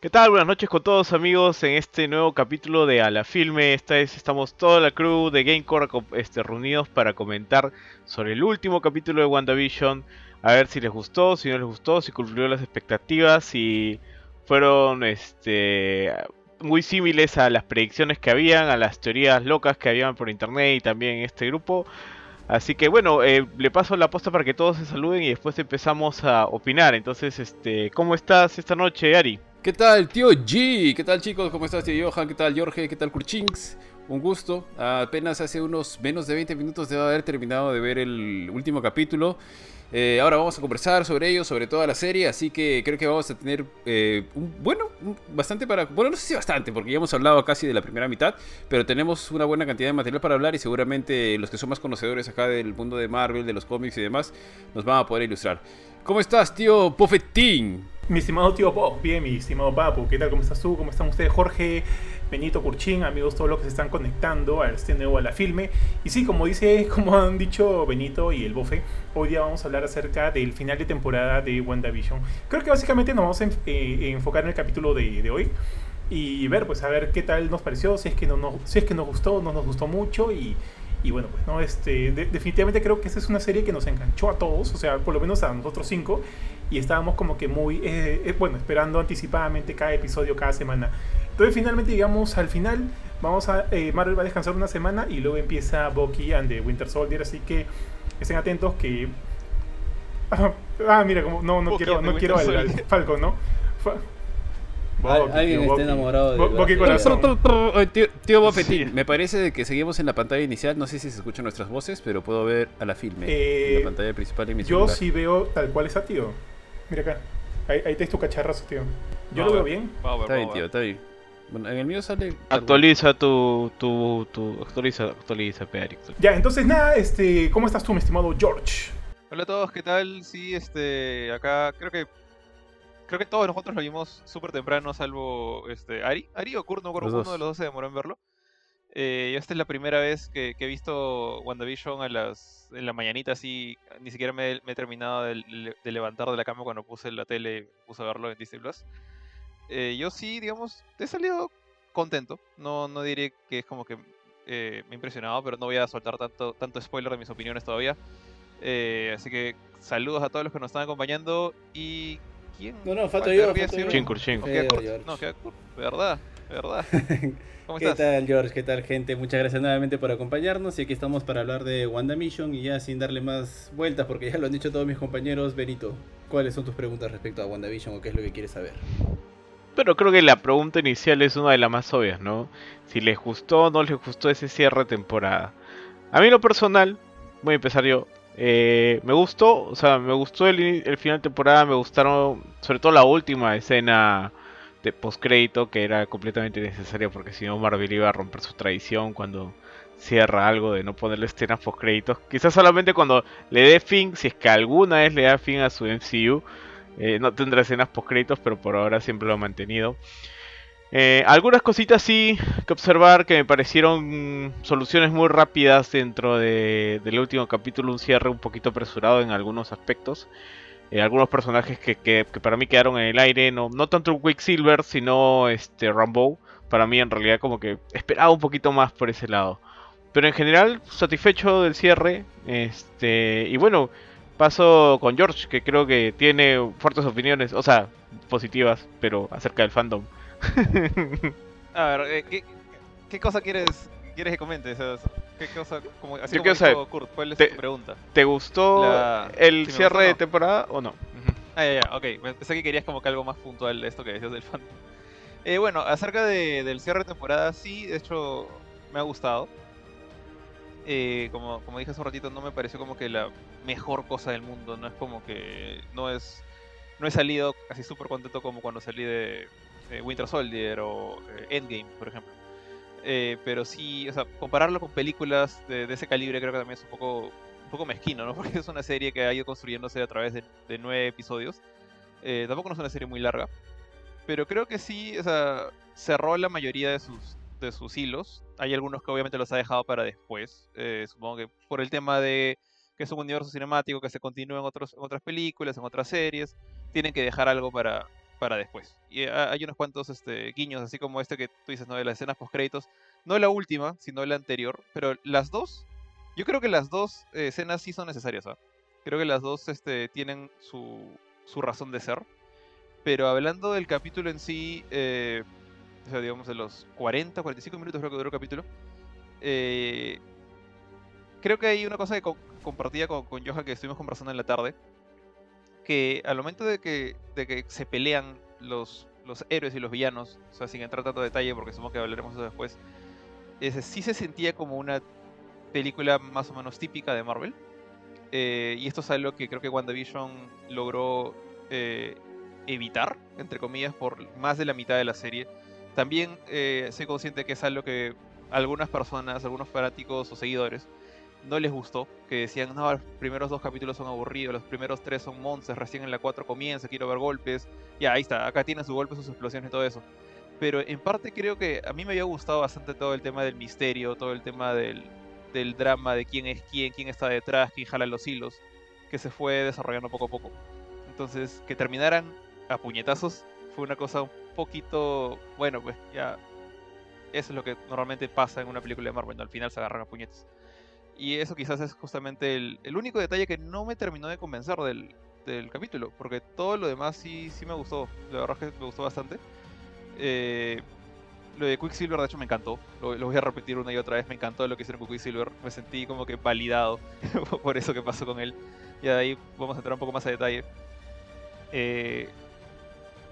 ¿Qué tal? Buenas noches con todos amigos en este nuevo capítulo de A la Filme. Esta vez estamos toda la crew de Gamecore este, reunidos para comentar sobre el último capítulo de WandaVision. A ver si les gustó, si no les gustó, si cumplió las expectativas, si fueron este, muy similares a las predicciones que habían, a las teorías locas que habían por internet y también en este grupo. Así que bueno, eh, le paso la posta para que todos se saluden y después empezamos a opinar. Entonces, este, ¿cómo estás esta noche, Ari? ¿Qué tal, tío G? ¿Qué tal, chicos? ¿Cómo estás, tío Johan? ¿Qué tal, Jorge? ¿Qué tal, Kurchinks? Un gusto. Apenas hace unos menos de 20 minutos de haber terminado de ver el último capítulo. Eh, ahora vamos a conversar sobre ello, sobre toda la serie, así que creo que vamos a tener eh, un, bueno, bastante para... Bueno, no sé si bastante, porque ya hemos hablado casi de la primera mitad, pero tenemos una buena cantidad de material para hablar y seguramente los que son más conocedores acá del mundo de Marvel, de los cómics y demás, nos van a poder ilustrar. ¿Cómo estás, tío Pofetín? Mi estimado tío Pop, bien, mi estimado Papu, ¿qué tal? ¿Cómo estás tú? ¿Cómo están ustedes? Jorge, Benito Curchín, amigos, todos los que se están conectando a este nuevo a la filme. Y sí, como dice, como han dicho Benito y el Bofe, hoy día vamos a hablar acerca del final de temporada de WandaVision. Creo que básicamente nos vamos a eh, enfocar en el capítulo de, hoy y ver, pues a ver qué tal nos pareció, si es que, no, si es que nos gustó, no nos gustó mucho y y bueno, pues no, este, definitivamente creo que esta es una serie que nos enganchó a todos, o sea, por lo menos a nosotros cinco, y estábamos como que muy, eh, eh, bueno, esperando anticipadamente cada episodio, cada semana. Entonces finalmente llegamos al final, vamos a, eh, Marvel va a descansar una semana y luego empieza Bucky and the Winter Soldier, así que estén atentos que... ah, mira, como, no, no quiero, no quiero al, Falcon, ¿no? Alguien está enamorado de. tío, tío Bofetín, me parece que seguimos en la pantalla inicial. No sé si se escuchan nuestras voces, pero puedo ver a la filme en la eh, pantalla principal mi Yo sí veo tal cual está, tío. Mira acá. Ahí, ahí tu cacharrazo, tío. Yo lo veo bien. está bien, tío, está bien. Bueno, en el mío sale. Actualiza tu, tu, tu. Actualiza, actualiza, Pedro. Ya, entonces nada, este. ¿Cómo estás tú, mi estimado George? Hola a todos, ¿qué tal? Sí, este. Acá creo que creo que todos nosotros lo vimos súper temprano, salvo este, Ari. Ari o Kurt, no uno de los dos se demoró en verlo. Eh, esta es la primera vez que, he visto WandaVision a las, en la mañanita, así, ni siquiera me, he terminado de, levantar de la cama cuando puse la tele, puse a verlo en Disney Plus. Eh, yo sí, digamos, he salido contento. No, no diré que es como que eh, me ha impresionado, pero no voy a soltar tanto, tanto spoiler de mis opiniones todavía. así que saludos a todos los que nos están acompañando y no, no, falta yo. Chinkur, No, queda verdad, verdad. ¿Cómo ¿Qué tal, George? ¿Qué tal, gente? Muchas gracias nuevamente por acompañarnos. Y aquí estamos para hablar de WandaVision. Y ya sin darle más vueltas, porque ya lo han dicho todos mis compañeros. Benito, ¿cuáles son tus preguntas respecto a WandaVision o qué es lo que quieres saber? Pero creo que la pregunta inicial es una de las más obvias, ¿no? Si les gustó o no les gustó ese cierre de temporada. A mí, lo personal, voy a empezar yo. Eh, me gustó, o sea, me gustó el, final de temporada, me gustaron sobre todo la última escena de postcrédito que era completamente necesaria porque si no Marvel iba a romper su tradición cuando cierra algo de no ponerle escenas postcréditos. Quizás solamente cuando le dé fin, si es que alguna vez le da fin a su MCU, eh, no tendrá escenas postcréditos, pero por ahora siempre lo ha mantenido. Eh, algunas cositas sí que observar que me parecieron soluciones muy rápidas dentro del último capítulo, un cierre un poquito apresurado en algunos aspectos. Eh, algunos personajes que, para mí quedaron en el aire, no, no tanto Quicksilver, sino este Rambo. Para mí en realidad como que esperaba un poquito más por ese lado. Pero en general satisfecho del cierre. Este, y bueno, paso con George, que creo que tiene fuertes opiniones, o sea, positivas, pero acerca del fandom. A ver, eh, ¿qué, cosa quieres, quieres que comente? ¿Qué cosa, como, así como dijo Kurt, ¿cuál es tu pregunta? ¿Te gustó el cierre de temporada o no? Ah, ya, ya, ok. Pensé que querías como que algo más puntual de esto que decías del fan. Eh, bueno, acerca de, del cierre de temporada, sí, de hecho, me ha gustado. Eh, como, como dije hace un ratito, no me pareció como que la mejor cosa del mundo. No es como que. No es. No he salido casi súper contento como cuando salí de, eh, Winter Soldier o eh, Endgame, por ejemplo. Eh, pero sí, o sea, compararlo con películas de, ese calibre creo que también es un poco, un poco mezquino, ¿no? Porque es una serie que ha ido construyéndose a través de, nueve episodios. tampoco no es una serie muy larga. Pero creo que sí, o sea, cerró la mayoría de sus, de sus hilos. Hay algunos que obviamente los ha dejado para después. supongo que por el tema de que es un universo cinemático que se continúa en, otros, en otras películas, en otras series. Tienen que dejar algo para, para después. Y ha- hay unos cuantos este, guiños, así como este que tú dices, ¿no? De las escenas post créditos. No la última, sino la anterior. Pero las dos, yo creo que las dos eh, escenas sí son necesarias. ¿ah? Creo que las dos este, tienen su, su razón de ser. Pero hablando del capítulo en sí, eh, o sea, digamos de los 40, 45 minutos creo que duró el capítulo. eh, creo que hay una cosa que co- compartía con, con Johan que estuvimos conversando en la tarde. Que al momento de que, de que se pelean los, los héroes y los villanos, o sea, sin entrar tanto detalle porque supongo que hablaremos eso después, ese, sí se sentía como una película más o menos típica de Marvel. Eh, y esto es algo que creo que WandaVision logró eh, evitar, entre comillas, por más de la mitad de la serie. También eh, soy consciente que es algo que algunas personas, algunos fanáticos o seguidores no les gustó, que decían, no, los primeros dos capítulos son aburridos, los primeros tres son monsters, recién en la 4 comienza, quiero ver golpes. Ya, ahí está, acá tienen sus golpes, sus explosiones y todo eso. Pero en parte creo que a mí me había gustado bastante todo el tema del misterio, todo el tema del, del drama de quién es quién, quién está detrás, quién jala los hilos, que se fue desarrollando poco a poco. Entonces, que terminaran a puñetazos fue una cosa un poquito, bueno, pues ya eso es lo que normalmente pasa en una película de Marvel, ¿no? al final se agarran a puñetes. Y eso quizás es justamente el, el único detalle que no me terminó de convencer del, del capítulo, porque todo lo demás sí, sí me gustó, la verdad es que me gustó bastante. Eh, lo de Quicksilver de hecho me encantó, lo, lo voy a repetir una y otra vez, me encantó lo que hicieron con Quicksilver, me sentí como que validado por eso que pasó con él. Y de ahí vamos a entrar un poco más a detalle. Eh,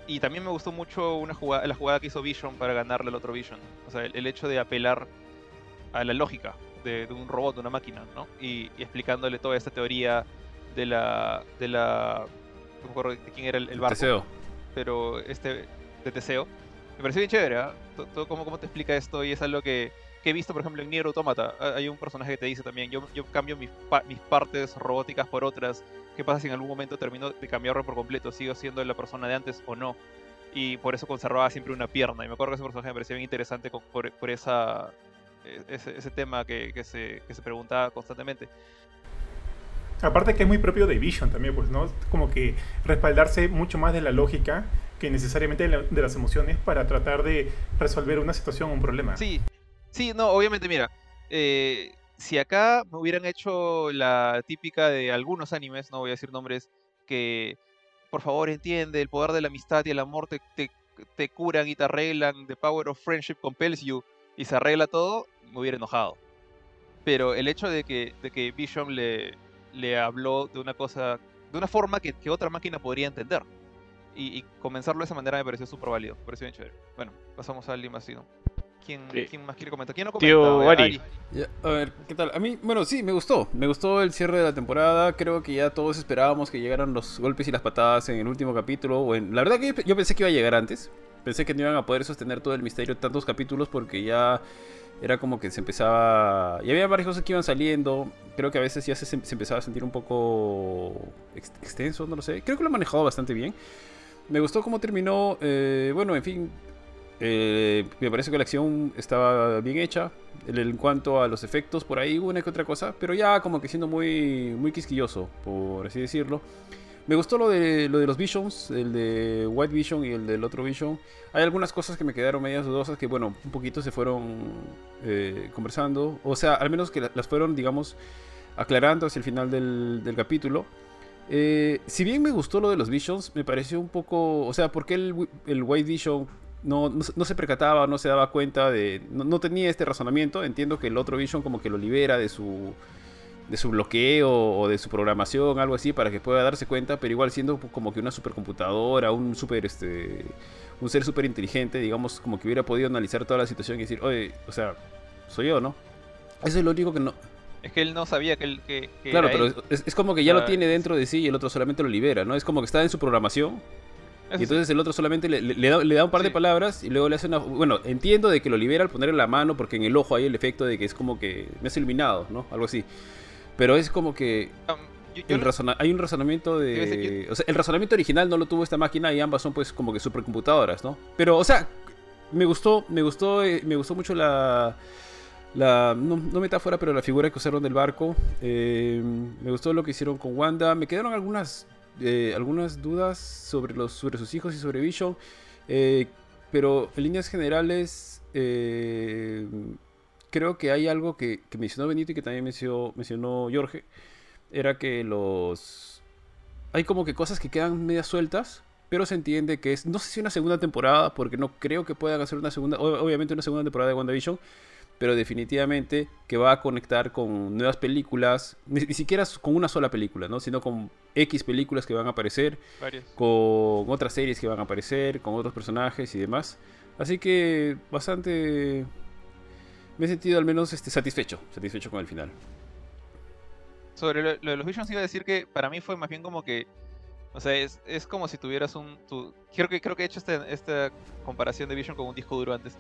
y también me gustó mucho una jugada, la jugada que hizo Vision para ganarle al otro Vision. O sea, el, el hecho de apelar a la lógica de, de un robot, de una máquina, ¿no? Y, y explicándole toda esta teoría de la. de la. No me acuerdo de quién era el, el barco. Teseo. Pero este. de Teseo. Me pareció bien chévere. To- Todo cómo, cómo te explica esto y es algo que, que he visto, por ejemplo, en Nier Automata. Ha- Hay un personaje que te dice también, yo, yo cambio mis, pa- mis partes robóticas por otras. ¿Qué pasa si en algún momento termino de cambiarlo por completo? ¿Sigo siendo la persona de antes o no? Y por eso conservaba siempre una pierna. Y me acuerdo que ese personaje me parecía bien interesante por, por esa, ese, ese tema que, que se, que se preguntaba constantemente. Aparte que es muy propio de Vision también, pues, ¿no? Como que respaldarse mucho más de la lógica que necesariamente de, la- de las emociones para tratar de resolver una situación o un problema. Sí, sí, no, obviamente, mira, eh, si acá me hubieran hecho la típica de algunos animes, no voy a decir nombres, que por favor entiende, el poder de la amistad y el amor te, te, te curan y te arreglan, the power of friendship compels you, y se arregla todo, me hubiera enojado. Pero el hecho de que, de que Vision le, le habló de una cosa, de una forma que, que otra máquina podría entender. Y, y comenzarlo de esa manera me pareció súper válido, me pareció bien chévere. Bueno, pasamos a alguien más, ¿sí, ¿no? ¿Quién, Sí. ¿Quién más quiere comentar? ¿Quién no Tío? Ari. Ya, a ver, ¿qué tal? A mí, bueno, sí, me gustó. Me gustó el cierre de la temporada. Creo que ya todos esperábamos que llegaran los golpes y las patadas en el último capítulo. O en... La verdad que yo pensé que iba a llegar antes. Pensé que no iban a poder sostener todo el misterio de tantos capítulos porque ya era como que se empezaba... Ya había varias cosas que iban saliendo. Creo que a veces ya se, empezaba a sentir un poco ex- extenso, no lo sé. Creo que lo ha manejado bastante bien. Me gustó cómo terminó. eh, bueno, en fin, eh, me parece que la acción estaba bien hecha. En, cuanto a los efectos, por ahí una que otra cosa, pero ya como que siendo muy, muy quisquilloso, por así decirlo. Me gustó lo de, lo de los Visions, el de White Vision y el del otro Vision. Hay algunas cosas que me quedaron medias dudosas que, bueno, un poquito se fueron eh, conversando. O sea, al menos que la- las fueron, digamos, aclarando hacia el final del, capítulo. Eh, si bien me gustó lo de los Visions, me pareció un poco... O sea, ¿por qué el, White Vision no, se- percataba, no se daba cuenta de... No tenía este razonamiento. Entiendo que el otro Vision como que lo libera de su... De su bloqueo o de su programación, algo así, para que pueda darse cuenta, pero igual siendo como que una supercomputadora, un super este. un ser súper inteligente, digamos, como que hubiera podido analizar toda la situación y decir, oye, o sea, soy yo, ¿no? Eso es lo único que no. Es que él no sabía que él. Que, que Claro, pero es, es como que ya lo tiene dentro de sí y el otro solamente lo libera, ¿no? Es como que está en su programación y sí. entonces el otro solamente le, da, le da un par de palabras y luego le hace una... Bueno, entiendo de que lo libera al ponerle la mano porque en el ojo hay el efecto de que es como que me has iluminado, ¿no? Algo así. Pero es como que yo- yo el no- razona- hay un razonamiento de... decir, O sea, el razonamiento original no lo tuvo esta máquina y ambas son pues como que supercomputadoras, ¿no? Pero, o sea, me gustó, me gustó, eh, me gustó mucho la... La, no, no metáfora, pero la figura que usaron del barco. Eh, me gustó lo que hicieron con Wanda. Me quedaron algunas eh, algunas dudas sobre, los, sobre sus hijos y sobre Vision, eh, pero en líneas generales creo que hay algo que, que, mencionó Benito y que también mencionó, mencionó Jorge, era que los... Hay como que cosas que quedan medias sueltas, pero se entiende que es, no sé si una segunda temporada, porque no creo que puedan hacer una segunda, obviamente una segunda temporada de WandaVision, pero definitivamente que va a conectar con nuevas películas, ni, siquiera con una sola película, ¿no? sino con X películas que van a aparecer, con otras series que van a aparecer, con otros personajes y demás. Así que bastante... Me he sentido al menos este, satisfecho, satisfecho con el final. Sobre lo, de los Visions iba a decir que para mí fue más bien como que o sea, es, es, como si tuvieras un... Tu, creo, que, creo que he hecho este, esta comparación de Vision con un disco duro antes.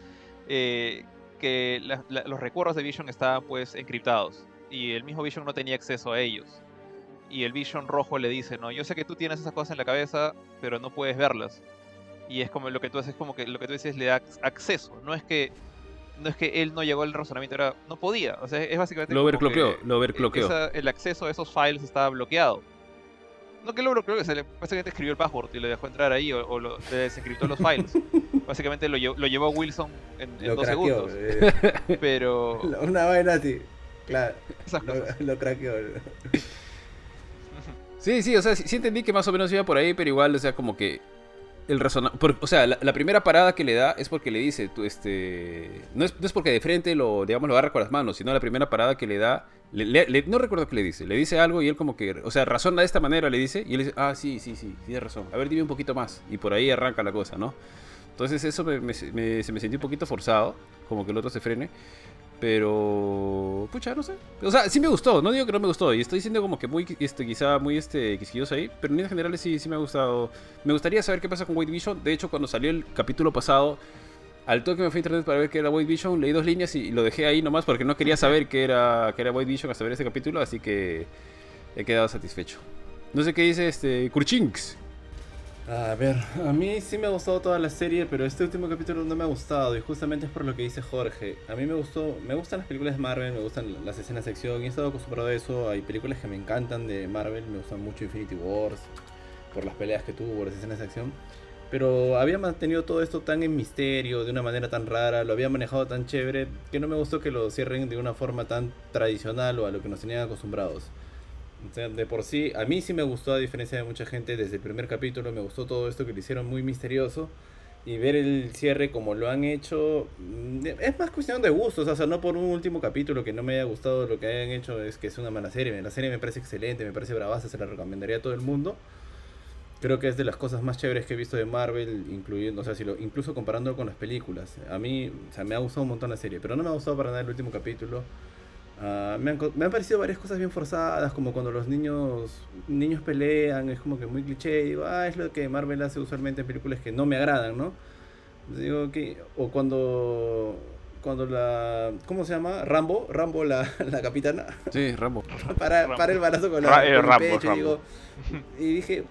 Eh, que los recuerdos de Vision estaban pues encriptados y el mismo Vision no tenía acceso a ellos. Y el Vision rojo le dice, no, yo sé que tú tienes esas cosas en la cabeza, pero no puedes verlas. Y es como lo que tú haces, como que lo que tú dices le da acceso. No es que no es que él no llegó al razonamiento, era no podía. O sea, es básicamente lo overcloqueó, lo overcloqueó. el acceso a esos files estaba bloqueado. No que lo creo que se le básicamente escribió el password y le dejó entrar ahí o, lo, le desencriptó los files. básicamente lo, lo llevó a Wilson en, dos segundos. Eh. Pero. Una vaina así. Claro. Lo, craqueó. Sí, sí, o sea, sí, entendí que más o menos iba por ahí, pero igual, o sea, como que el razonamiento. O sea, la, primera parada que le da es porque le dice, tú, este. No es, no es porque de frente lo, digamos, lo agarra con las manos, sino la primera parada que le da no recuerdo qué le dice. Le dice algo y él como que... O sea, razona de esta manera, le dice. Y él dice, ah, sí, sí, sí, tiene razón. A ver, dime un poquito más. Y por ahí arranca la cosa, ¿no? Entonces eso me, se me sentí un poquito forzado. Como que el otro se frene. Pero... Pucha, no sé. O sea, sí me gustó. No digo que no me gustó. Y estoy diciendo como que muy... Este, quizá muy este, quisquilloso ahí. Pero en general sí, sí me ha gustado. Me gustaría saber qué pasa con White Vision. De hecho, cuando salió el capítulo pasado al toque me fui a internet para ver qué era White Vision, leí dos líneas y lo dejé ahí nomás porque no quería saber qué era, qué era White Vision hasta ver este capítulo, así que he quedado satisfecho. No sé qué dice este Kurchinks. A ver, a mí sí me ha gustado toda la serie, pero este último capítulo no me ha gustado y justamente es por lo que dice Jorge. A mí me gustó, me gustan las películas de Marvel, me gustan las escenas de acción y he estado acostumbrado a eso. Hay películas que me encantan de Marvel, me gustan mucho Infinity Wars por las peleas que tuvo, por las escenas de acción. Pero había mantenido todo esto tan en misterio, de una manera tan rara, lo había manejado tan chévere, que no me gustó que lo cierren de una forma tan tradicional o a lo que nos tenían acostumbrados. O sea, de por sí, a mí sí me gustó, a diferencia de mucha gente, desde el primer capítulo me gustó todo esto que le hicieron muy misterioso. Y ver el cierre como lo han hecho, mm, es más cuestión de gustos, o sea, no por un último capítulo que no me haya gustado lo que hayan hecho, es que es una mala serie. La serie me parece excelente, me parece bravaza, se la recomendaría a todo el mundo creo que es de las cosas más chéveres que he visto de Marvel, incluyendo, o sea, si lo, incluso comparándolo con las películas. A mí, o sea, me ha gustado un montón la serie, pero no me ha gustado para nada el último capítulo. Uh, me, han, me, han, parecido varias cosas bien forzadas, como cuando los niños niños pelean, es como que muy cliché, digo, ah, es lo que Marvel hace usualmente en películas que no me agradan, ¿no? Digo que, o cuando cuando la ¿cómo se llama? Rambo, Rambo la, la capitana. Sí, Rambo. para, para el barazo con, la, el pecho, Digo, y dije,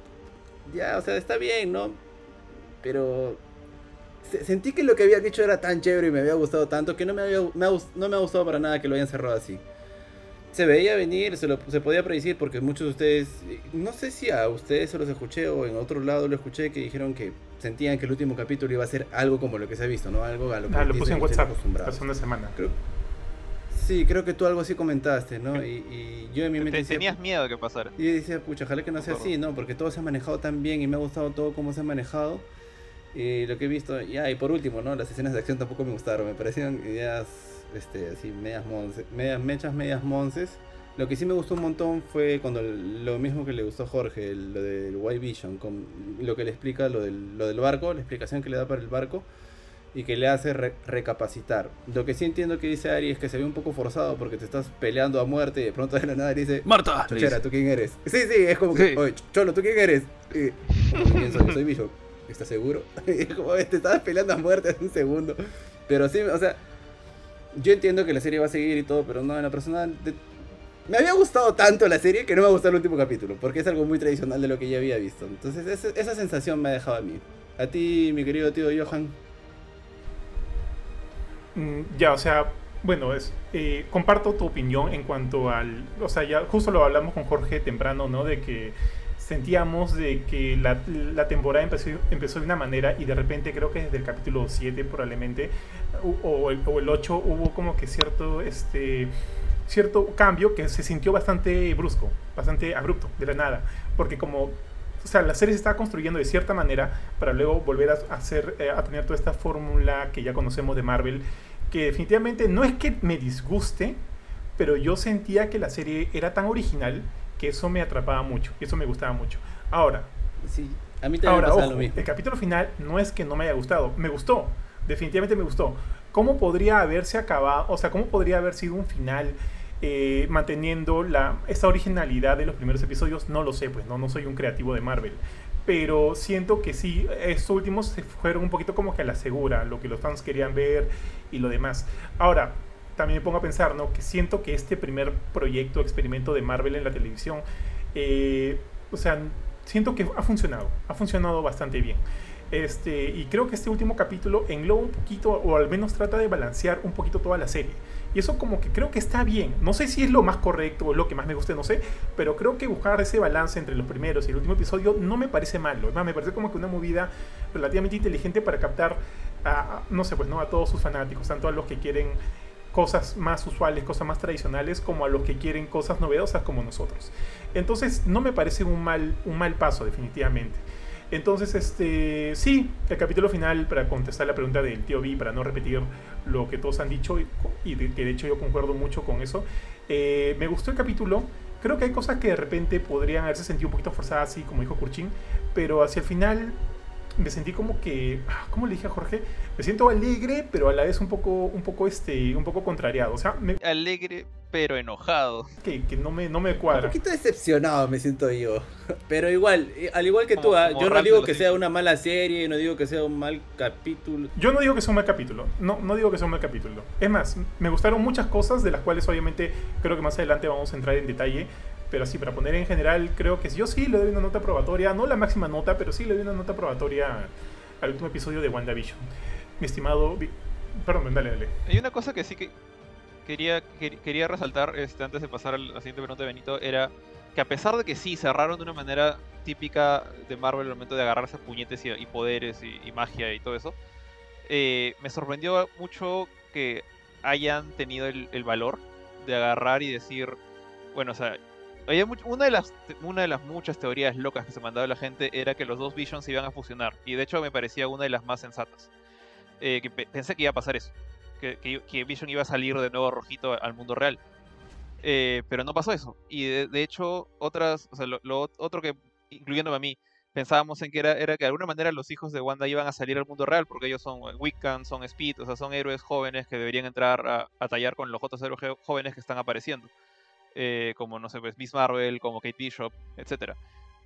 ya, o sea, está bien, ¿no? Pero sentí que lo que había dicho era tan chévere y me había gustado tanto que no me, había, no me ha gustado para nada que lo hayan cerrado así. Se veía venir, se, lo, se podía predecir porque muchos de ustedes, no sé si a ustedes se los escuché o en otro lado lo escuché que dijeron que sentían que el último capítulo iba a ser algo como lo que se ha visto, ¿no? Algo a lo que ah, lo puse en WhatsApp hace una semana. Creo, Sí, creo que tú algo así comentaste, ¿no? Y, yo en mi mente... tenías miedo de que pasara. Y decía, pucha, ojalá que no sea así, ¿no? Porque todo se ha manejado tan bien y me ha gustado todo cómo se ha manejado. Y lo que he visto, ya, y por último, ¿no? Las escenas de acción tampoco me gustaron, me parecían ideas, este, así, medias monces, medias mechas, medias monces. Lo que sí me gustó un montón fue cuando lo mismo que le gustó a Jorge, lo del White Vision, con lo que le explica lo del, lo del barco, la explicación que le da para el barco y que le hace recapacitar. Lo que sí entiendo que dice Ari es que se ve un poco forzado porque te estás peleando a muerte y de pronto de la nada dice Marta. Chochera, ¿tú quién eres? Sí, sí, es como que, oye, Cholo, ¿tú quién eres? Y, ¿Quién soy? Soy Bishop. ¿Estás seguro? como, te estabas peleando a muerte hace un segundo. Pero sí, o sea, yo entiendo que la serie va a seguir y todo, pero no, en la persona... Me había gustado tanto la serie que no me gustado el último capítulo, porque es algo muy tradicional de lo que ya había visto. Entonces, esa, esa sensación me ha dejado a mí. A ti, mi querido tío Johan. Mm, ya, o sea, bueno, es, eh, comparto tu opinión en cuanto al, o sea, ya justo lo hablamos con Jorge temprano, ¿no? De que sentíamos de que la, temporada empezó, empezó de una manera y de repente creo que desde el capítulo 7 probablemente o, el, o el 8 hubo como que cierto este cierto cambio que se sintió bastante brusco, bastante abrupto, de la nada, porque como o sea, la serie se está construyendo de cierta manera para luego volver a, hacer, eh, a tener toda esta fórmula que ya conocemos de Marvel, que definitivamente no es que me disguste, pero yo sentía que la serie era tan original que eso me atrapaba mucho, y eso me gustaba mucho. Ahora, Sí, a mí también Ahora, me pasa ojo, lo mismo. el capítulo final no es que no me haya gustado, me gustó, definitivamente me gustó. ¿Cómo podría haberse acabado, o sea, cómo podría haber sido un final eh, manteniendo la, esta originalidad de los primeros episodios? No lo sé, pues no, no soy un creativo de Marvel. Pero siento que sí, estos últimos se fueron un poquito como que a la segura, lo que los fans querían ver y lo demás. Ahora, también me pongo a pensar, ¿no? Que siento que este primer proyecto, experimento de Marvel en la televisión, eh, o sea, siento que ha funcionado, ha funcionado bastante bien. Este, y creo que este último capítulo engloba un poquito, o al menos trata de balancear un poquito toda la serie. Y eso como que creo que está bien. No sé si es lo más correcto o lo que más me guste, no sé. Pero creo que buscar ese balance entre los primeros y el último episodio no me parece malo. Me parece como que una movida relativamente inteligente para captar a- no sé, pues no a todos sus fanáticos, tanto a los que quieren cosas más usuales, cosas más tradicionales, como a los que quieren cosas novedosas como nosotros. Entonces, no me parece un mal, un mal paso, definitivamente. Entonces, este, sí, el capítulo final, para contestar la pregunta del tío B, para no repetir lo que todos han dicho, y, que de hecho yo concuerdo mucho con eso, eh, me gustó el capítulo. Creo que hay cosas que de repente podrían haberse sentido un poquito forzadas, así como dijo Kurchin, pero hacia el final me sentí como que, ah, ¿cómo le dije a Jorge? Me siento alegre, pero a la vez un poco, un poco, este, un poco contrariado. O sea, me- Alegre, pero enojado. que, que no me, no me Un cuadra. poquito decepcionado me siento yo. Pero igual, eh, al igual que Como- tú, ah, como yo no digo que sea una mala serie, no digo que sea un mal capítulo. Yo no digo que sea un mal capítulo, no, no digo que sea un mal capítulo. Es más, me gustaron muchas cosas de las cuales obviamente creo que más adelante vamos a entrar en detalle. Pero sí, para poner en general, creo que yo sí le doy una nota probatoria, no la máxima nota, pero sí le doy una nota probatoria al último episodio de WandaVision. Mi estimado... Perdón, dale, dale. Hay una cosa que sí que quería, quer- quería resaltar este, antes de pasar a la siguiente pregunta de Benito, era que a pesar de que sí cerraron de una manera típica de Marvel al momento de agarrarse a puñetes y, poderes y, y magia y todo eso, eh, me sorprendió mucho que hayan tenido el, el valor de agarrar y decir, bueno, o sea, había much- una, de las, una de las muchas teorías locas que se mandaba la gente era que los dos Visions se iban a fusionar, y de hecho me parecía una de las más sensatas. Eh, que pe- pensé que iba a pasar eso que, que, que Vision iba a salir de nuevo rojito al mundo real. Eh, pero no pasó eso. Y de, de hecho, otras, o sea, lo, lo otro que, incluyéndome a mí, pensábamos en que era, era que de alguna manera los hijos de Wanda iban a salir al mundo real, porque ellos son Wiccan, son Speed, o sea, son héroes jóvenes que deberían entrar a, a tallar con los otros héroes jóvenes que están apareciendo. Eh, como, no sé, pues Miss Marvel, como Kate Bishop, etcétera.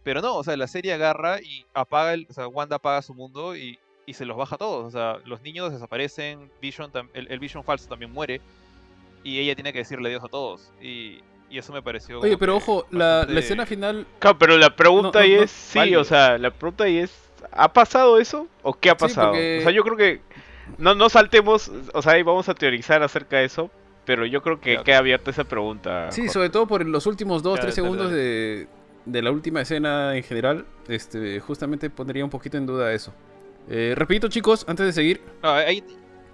Pero no, o sea, la serie agarra y apaga, el, o sea, Wanda apaga su mundo y, y se los baja a todos. O sea, los niños desaparecen, Vision el, el Vision falso también muere y ella tiene que decirle adiós a todos. Y, y eso me pareció. Oye, pero ojo, la, la bastante- escena final. Claro, pero la pregunta No, no, ahí no, es, sí, válido. o sea, la pregunta ahí es, ¿ha pasado eso o qué ha Sí, pasado? porque- O sea, yo creo que no, no saltemos, o sea, ahí vamos a teorizar acerca de eso, pero yo creo que Ya, queda abierta esa pregunta. Sí, Jorge. sobre todo por los últimos 2-3 Ya, dale, segundos dale. de, de la última escena en general. Este, justamente pondría un poquito en duda eso. Eh, repito, chicos, antes de seguir, No, ahí-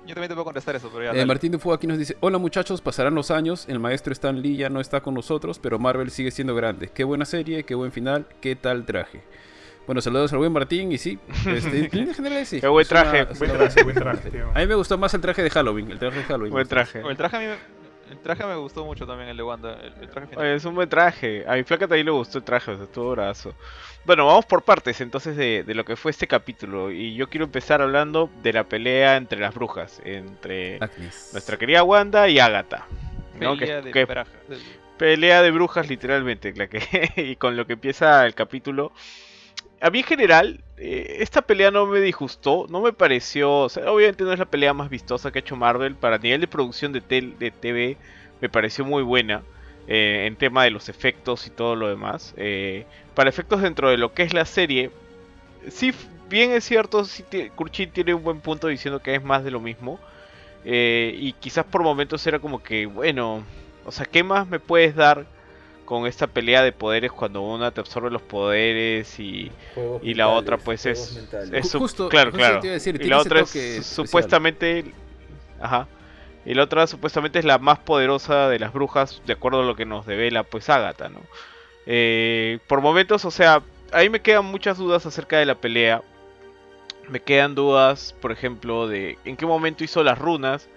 yo también te puedo contestar eso, pero ya. Eh. Martín Dufour aquí nos dice, hola muchachos, pasarán los años, el maestro Stan Lee ya no está con nosotros, pero Marvel sigue siendo grande. Qué buena serie, qué buen final, qué tal traje. Bueno, saludos al buen Martín y sí, este, en generales sí. Qué buen una- traje. Buen traje, buena buen traje, serie. tío. A mí me gustó más el traje de Halloween, el traje de Halloween. Buen traje. El traje a mí me, el traje me gustó mucho también, el de Wanda. El, el traje final. Oye, es un buen traje. A mi flaca también le gustó el traje, o sea, estuvo brazo. Bueno, vamos por partes entonces de, de lo que fue este capítulo. Y yo quiero empezar hablando de la pelea entre las brujas, entre Agnes. nuestra querida Wanda y Agatha. ¿no? Que- Pelea de que- pelea de brujas literalmente, la que y con lo que empieza el capítulo. A mí en general, eh, esta pelea no me disgustó, no me pareció, obviamente no es la pelea más vistosa que ha hecho Marvel, para nivel de producción de, tel- de TV me pareció muy buena eh, en tema de los efectos y todo lo demás. Eh, para efectos dentro de lo que es la serie, sí, bien es cierto, sí Kurchin tiene un buen punto diciendo que es más de lo mismo. y quizás por momentos era como que, bueno, o sea, ¿qué más me puedes dar con esta pelea de poderes cuando una te absorbe los poderes y, Juegos y la mentales, otra pues es, es su- Justo- claro, justo claro. te iba a decir, y la otra es supuestamente ajá. Y la otra supuestamente es la más poderosa de las brujas de acuerdo a lo que nos devela pues Agatha, ¿no? Eh, por momentos, o sea, ahí me quedan muchas dudas acerca de la pelea. Me quedan dudas, por ejemplo, de en qué momento hizo las runas.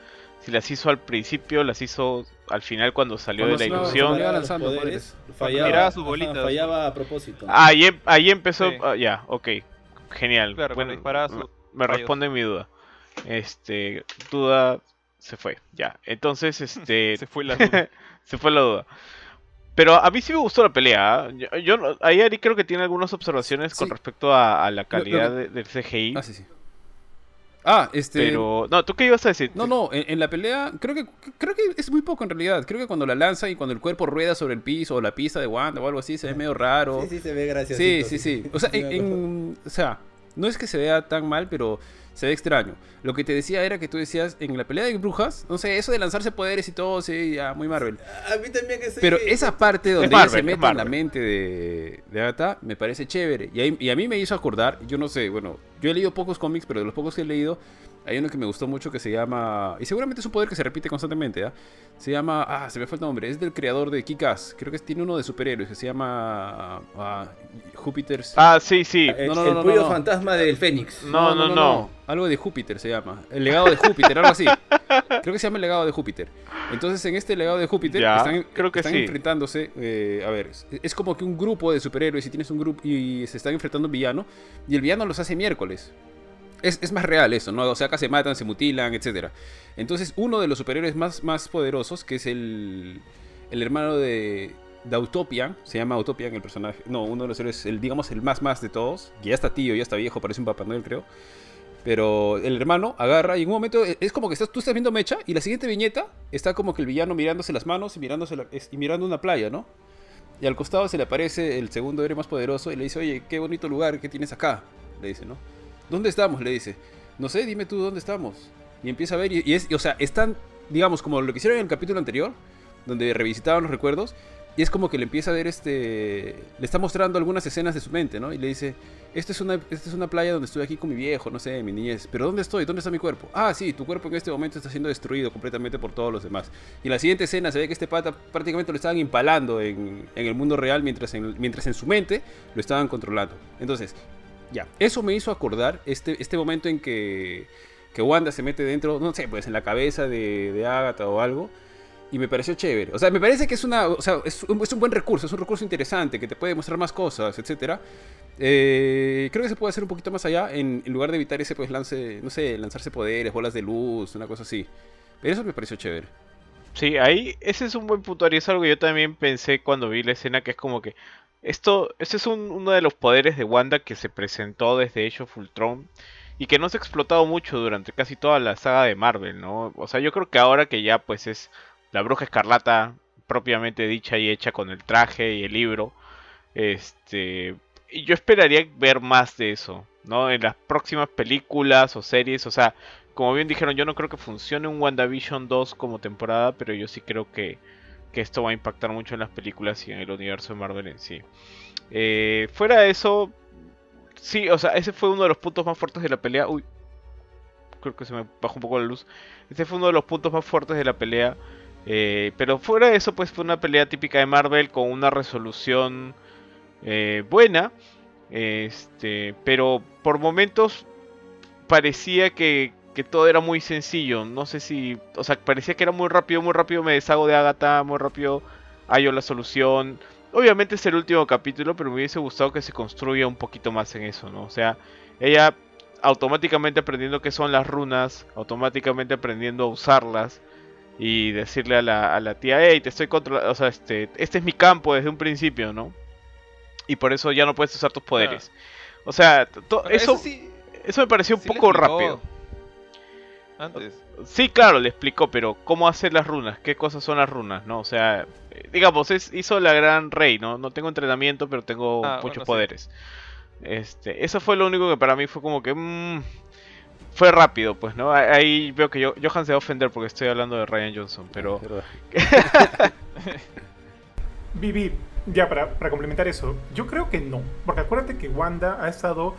Si las hizo al principio, las hizo al final cuando salió Cuando de la se- ilusión. lanzando poderes, fallaba, Tiraba sus ajá, bolitas. fallaba a propósito. Ah, ahí, em- ahí empezó. Sí. ah, ya, ok. Genial. Claro, cuando disparaba me- responde mi duda. Este, duda se fue. Ya. Entonces, este, Se fue la duda. se fue la duda. Pero a mí sí me gustó la pelea. ¿ah? Yo, yo no- ahí Ari creo que tiene algunas observaciones con Sí. respecto a, a la lo calidad que- de- del CGI. Ah, sí, sí. Ah, este. Pero, no, ¿tú qué ibas a decir? No, no, en, en la pelea creo que creo que es muy poco en realidad. Creo que cuando la lanza y cuando el cuerpo rueda sobre el piso o la pista de Wanda o algo así se ve medio raro. Sí, sí, se ve gracioso. Sí, sí, sí. O sea, en- o sea, no es que se vea tan mal, pero se ve extraño. Lo que te decía era que tú decías en la pelea de brujas, no sé, eso de lanzarse poderes y todo, sí, ya, muy Marvel. A mí también que sí. Pero esa parte donde ella se mete en la mente de, de Agatha me parece chévere. Y, ahí- y a mí me hizo acordar, yo no sé, bueno, yo he leído pocos cómics, pero de los pocos que he leído, hay uno que me gustó mucho que se llama. Y seguramente es un poder que se repite constantemente, ¿ah? Se llama. Ah, se me fue el nombre. Es del creador de Kick-Ass. Creo que tiene uno de superhéroes que se llama. ah, Júpiter's. Ah, sí, sí. El, No, no, el no, puyo no. fantasma del Fénix. No, no, no. Algo de Júpiter se llama. El legado de Júpiter, algo así. Creo que se llama el legado de Júpiter. Entonces, en este legado de Júpiter, Ya, están, creo que están sí. enfrentándose. eh, a ver, es, es como que un grupo de superhéroes y tienes un grupo y se están enfrentando a un villano. Y el villano los hace miércoles. Es, es más real eso, ¿no? O sea, acá se matan, se mutilan, etc. Entonces, uno de los superhéroes más, más poderosos, que es el, el hermano de, de Autopian, se llama Autopian el personaje. No, uno de los héroes, el, digamos, el más más de todos. Que ya está tío, ya está viejo, parece un Papá Noel, creo. Pero el hermano agarra y en un momento e- es como que estás, tú estás viendo Mecha y la siguiente viñeta está como que el villano mirándose las manos y, mirándose y mirando una playa, ¿no? Y al costado se le aparece el segundo héroe más poderoso y le dice, oye, qué bonito lugar que tienes acá. Le dice, ¿no? ¿Dónde estamos? Le dice. No sé, dime tú dónde estamos. Y empieza a ver y, es, o sea, están, digamos, como lo que hicieron en el capítulo anterior, donde revisitaban los recuerdos. Y es como que le empieza a ver este. Le está mostrando algunas escenas de su mente, ¿no? Y le dice: Esta es una, esta es una playa donde estoy aquí con mi viejo, no sé, mi niñez. Pero ¿dónde estoy? ¿Dónde está mi cuerpo? Ah, sí, tu cuerpo en este momento está siendo destruido completamente por todos los demás. Y en la siguiente escena se ve que este pata prácticamente lo estaban impalando en, en el mundo real mientras en, mientras en su mente lo estaban controlando. Entonces, ya, eso me hizo acordar este, este momento en que, que Wanda se mete dentro, no sé, pues en la cabeza de, de Agatha o algo. Y me pareció chévere. O sea, me parece que es una. O sea, es un, es un buen recurso, es un recurso interesante que te puede mostrar más cosas, etcétera. Eh, creo que se puede hacer un poquito más allá en, en lugar de evitar ese pues lance, no sé, lanzarse poderes, bolas de luz, una cosa así. Pero eso me pareció chévere. Sí, ahí ese es un buen punto y es algo que yo también pensé cuando vi la escena que es como que esto, este es un- uno de los poderes de Wanda que se presentó desde Age of Ultron y que no se ha explotado mucho durante casi toda la saga de Marvel, ¿no? O sea, yo creo que ahora que ya pues es la Bruja Escarlata propiamente dicha y hecha con el traje y el libro, este, yo esperaría ver más de eso, ¿no? En las próximas películas o series, o sea, como bien dijeron, yo no creo que funcione un WandaVision 2 como temporada, pero yo sí creo que, que esto va a impactar mucho en las películas y en el universo de Marvel en sí. Eh, fuera de eso, sí, o sea, ese fue uno de los puntos más fuertes de la pelea. Uy, creo que se me bajó un poco la luz. Ese fue uno de los puntos más fuertes de la pelea. eh, pero fuera de eso, pues fue una pelea típica de Marvel con una resolución eh, buena. Este, pero por momentos parecía que, que todo era muy sencillo. No sé si. O sea, parecía que era muy rápido, muy rápido me deshago de Agatha, muy rápido hallo la solución. Obviamente es el último capítulo, pero me hubiese gustado que se construya un poquito más en eso, ¿no? O sea, ella automáticamente aprendiendo qué son las runas, automáticamente aprendiendo a usarlas y decirle a la, a la tía, hey, te estoy controlando, o sea, este, este es mi campo desde un principio, ¿no? Y por eso ya no puedes usar tus poderes. O sea, Bueno, eso, sí, eso me pareció un sí poco rápido. Antes. Sí, claro, le explicó, pero ¿cómo hacer las runas? ¿Qué cosas son las runas? ¿No? O sea, eh, digamos, es, hizo la gran rey, ¿no? No tengo entrenamiento, pero tengo Ah, muchos bueno, sí. poderes. Este, eso fue lo único que para mí fue como que... mm, fue rápido, pues, ¿no? Ahí- veo que yo, Johan se va a ofender porque estoy hablando de Ryan Johnson, pero... Verdad. Vivi, ya para, para complementar eso, yo creo que no. Porque acuérdate que Wanda ha estado.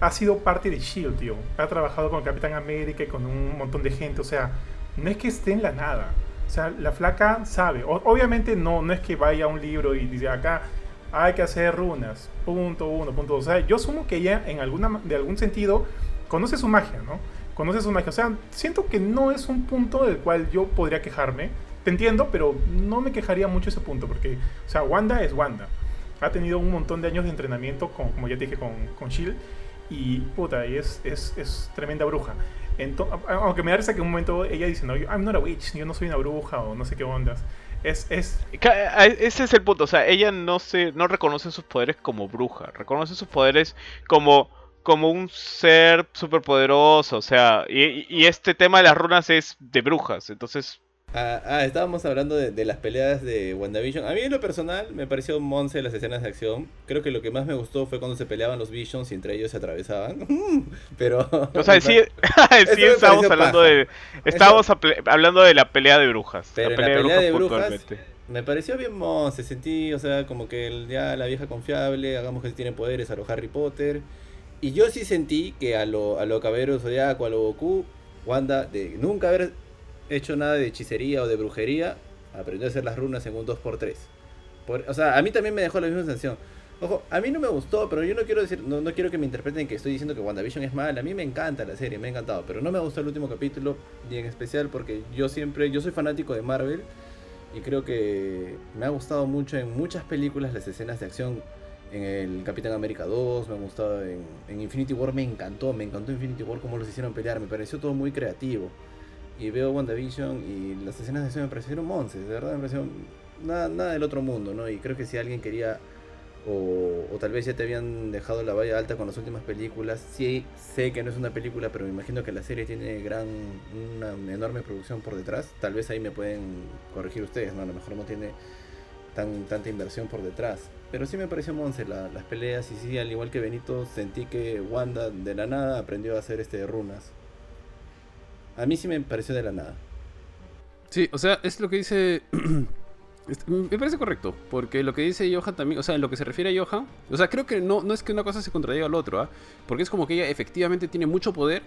Ha sido parte de Shield, tío. Ha trabajado con Capitán América y con un montón de gente. O sea, no es que esté en la nada. O sea, la flaca sabe. O- obviamente no, no es que vaya a un libro y dice acá hay que hacer runas. Punto uno, punto dos. O sea, yo asumo que ella en alguna, de algún sentido conoce su magia, ¿no? Conoce su magia. O sea, siento que no es un punto del cual yo podría quejarme. Te entiendo, pero no me quejaría mucho ese punto. Porque, o sea, Wanda es Wanda. Ha tenido un montón de años de entrenamiento, con, como ya te dije, con, con Shield. Y, puta, y es, es, es tremenda bruja. Ento- a- aunque me da risa que en un momento ella dice, no, I'm not a witch, yo no soy una bruja o no sé qué ondas. Es, es, Ese es el punto, o sea, ella no se, no reconoce sus poderes como bruja, reconoce sus poderes como, como un ser superpoderoso, o sea, y este tema de las runas es de brujas, entonces, Ah, ah, estábamos hablando de, de las peleas de WandaVision. A mí en lo personal me pareció monce las escenas de acción. Creo que lo que más me gustó fue cuando se peleaban los Visions y entre ellos se atravesaban. Pero... o sea, sí, sí estábamos hablando paja. de, estábamos hablando de la pelea de brujas, Pero la en la pelea de de brujas puntualmente. Me pareció bien monce, sentí, o sea, como que el- ya la vieja confiable, hagamos que tiene poderes a lo Harry Potter. Y yo sí sentí que a lo, a lo Caballero Zodiaco, a lo Goku, Wanda, de nunca haber hecho nada de hechicería o de brujería, aprendió a hacer las runas en un 2x3. Por- o sea, a mí también me dejó la misma sensación. Ojo, a mí no me gustó, pero yo no quiero decir, no, no quiero que me interpreten que estoy diciendo que WandaVision es mala. A mí me encanta la serie, me ha encantado, pero no me gustó el último capítulo, y en especial porque yo siempre, yo soy fanático de Marvel y creo que me ha gustado mucho en muchas películas las escenas de acción. En el Capitán América 2, me ha gustado en, en Infinity War, me encantó, me encantó Infinity War cómo los hicieron pelear, me pareció todo muy creativo. Y veo WandaVision y las escenas de acción me parecieron monces, de verdad me parecieron nada, nada del otro mundo, ¿no? Y creo que si alguien quería, o, o tal vez ya te habían dejado la valla alta con las últimas películas, sí sé que no es una película, pero me imagino que la serie tiene gran, una enorme producción por detrás, tal vez ahí me pueden corregir ustedes, ¿no? A lo mejor no tiene tan, tanta inversión por detrás. Pero sí me pareció monce la- las peleas y sí, al igual que Benito, sentí que Wanda de la nada aprendió a hacer este runas. A mí sí me pareció de la nada. Sí, o sea, es lo que dice. Me parece correcto, porque lo que dice Johan también, o sea, en lo que se refiere a Johan, o sea, creo que no, no es que una cosa se contradiga al otro, ¿ah? Porque es como que ella efectivamente tiene mucho poder,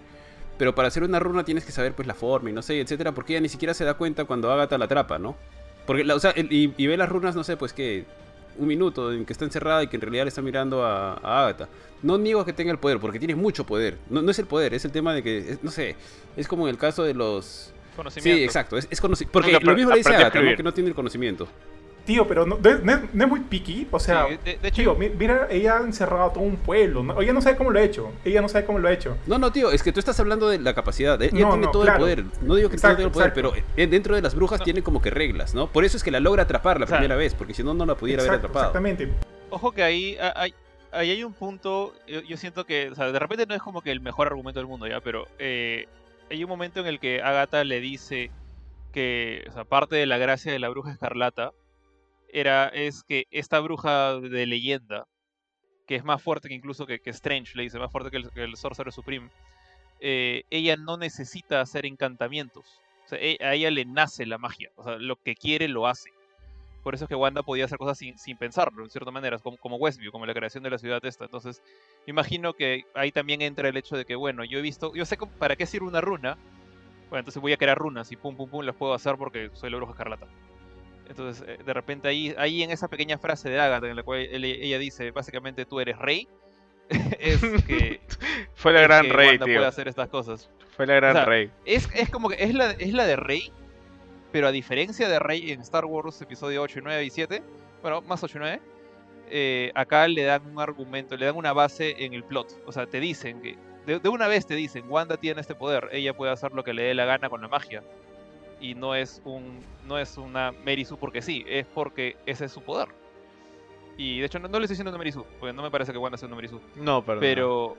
pero para hacer una runa tienes que saber pues la forma y no sé, etcétera, porque ella ni siquiera se da cuenta cuando Agatha la atrapa, ¿no? Porque, la- o sea, y, y ve las runas, no sé, pues que un minuto en que está encerrada y que en realidad le está mirando a, a Agatha. No niego que tenga el poder, porque tiene mucho poder. No, no es el poder, es el tema de que, es- no sé, es como en el caso de los... Conocimiento. Sí, exacto, es, es conoci- Porque lo mismo le dice Agatha, que no tiene el conocimiento. Tío, pero no, no- no es, no es muy picky. O sea, Sí, de, de hecho, tío, mi- mira, ella ha encerrado a todo un pueblo. ¿no? Ella no sabe cómo lo ha hecho. Ella no sabe cómo lo ha hecho. No, no, tío, es que tú estás hablando de la capacidad. Ella No, tiene no, todo claro. el poder. No digo que Exacto, no tenga el poder, exacto. pero eh, dentro de las brujas No. tiene como que reglas, ¿no? Por eso es que la logra atrapar la O sea, primera vez, porque si no, no la pudiera haber atrapado. exactamente. Ojo que ahí ha- hay, ahí hay un punto, yo, yo siento que, o sea, de repente no es como que el mejor argumento del mundo ya, pero eh, hay un momento en el que Agatha le dice que, o sea, parte de la gracia de la bruja escarlata era, es que esta bruja de leyenda, que es más fuerte que incluso que, que Strange, le dice, más fuerte que el, que el Sorcerer Supreme, eh, ella no necesita hacer encantamientos. O sea, e- a ella le nace la magia. O sea, lo que quiere lo hace. Por eso es que Wanda podía hacer cosas sin, sin pensarlo, en cierta manera, como, como Westview, como la creación de la ciudad esta. Entonces, me imagino que ahí también entra el hecho de que, bueno, yo he visto, yo sé para qué sirve una runa, bueno, entonces voy a crear runas y pum, pum, pum, las puedo hacer porque soy la bruja escarlata. Entonces, eh, de repente ahí, ahí en esa pequeña frase de Agatha, en la cual él- ella dice, básicamente tú eres rey, es que, Fue la es gran que rey, Wanda tío. puede hacer estas cosas. Fue la gran O sea, rey. Es, es como que es la, es la de Rey, pero a diferencia de Rey en Star Wars episodio 8, 9 y 7, bueno, más 8 y 9, eh, acá le dan un argumento, le dan una base en el plot. O sea, te dicen que, de, de una vez te dicen, Wanda tiene este poder, ella puede hacer lo que le dé la gana con la magia. Y no es un no es una Mary Sue porque sí, es porque ese es su poder. Y de hecho no, no le estoy diciendo una Mary Sue, porque no me parece que Wanda sea una Mary Sue. No, perdón. Pero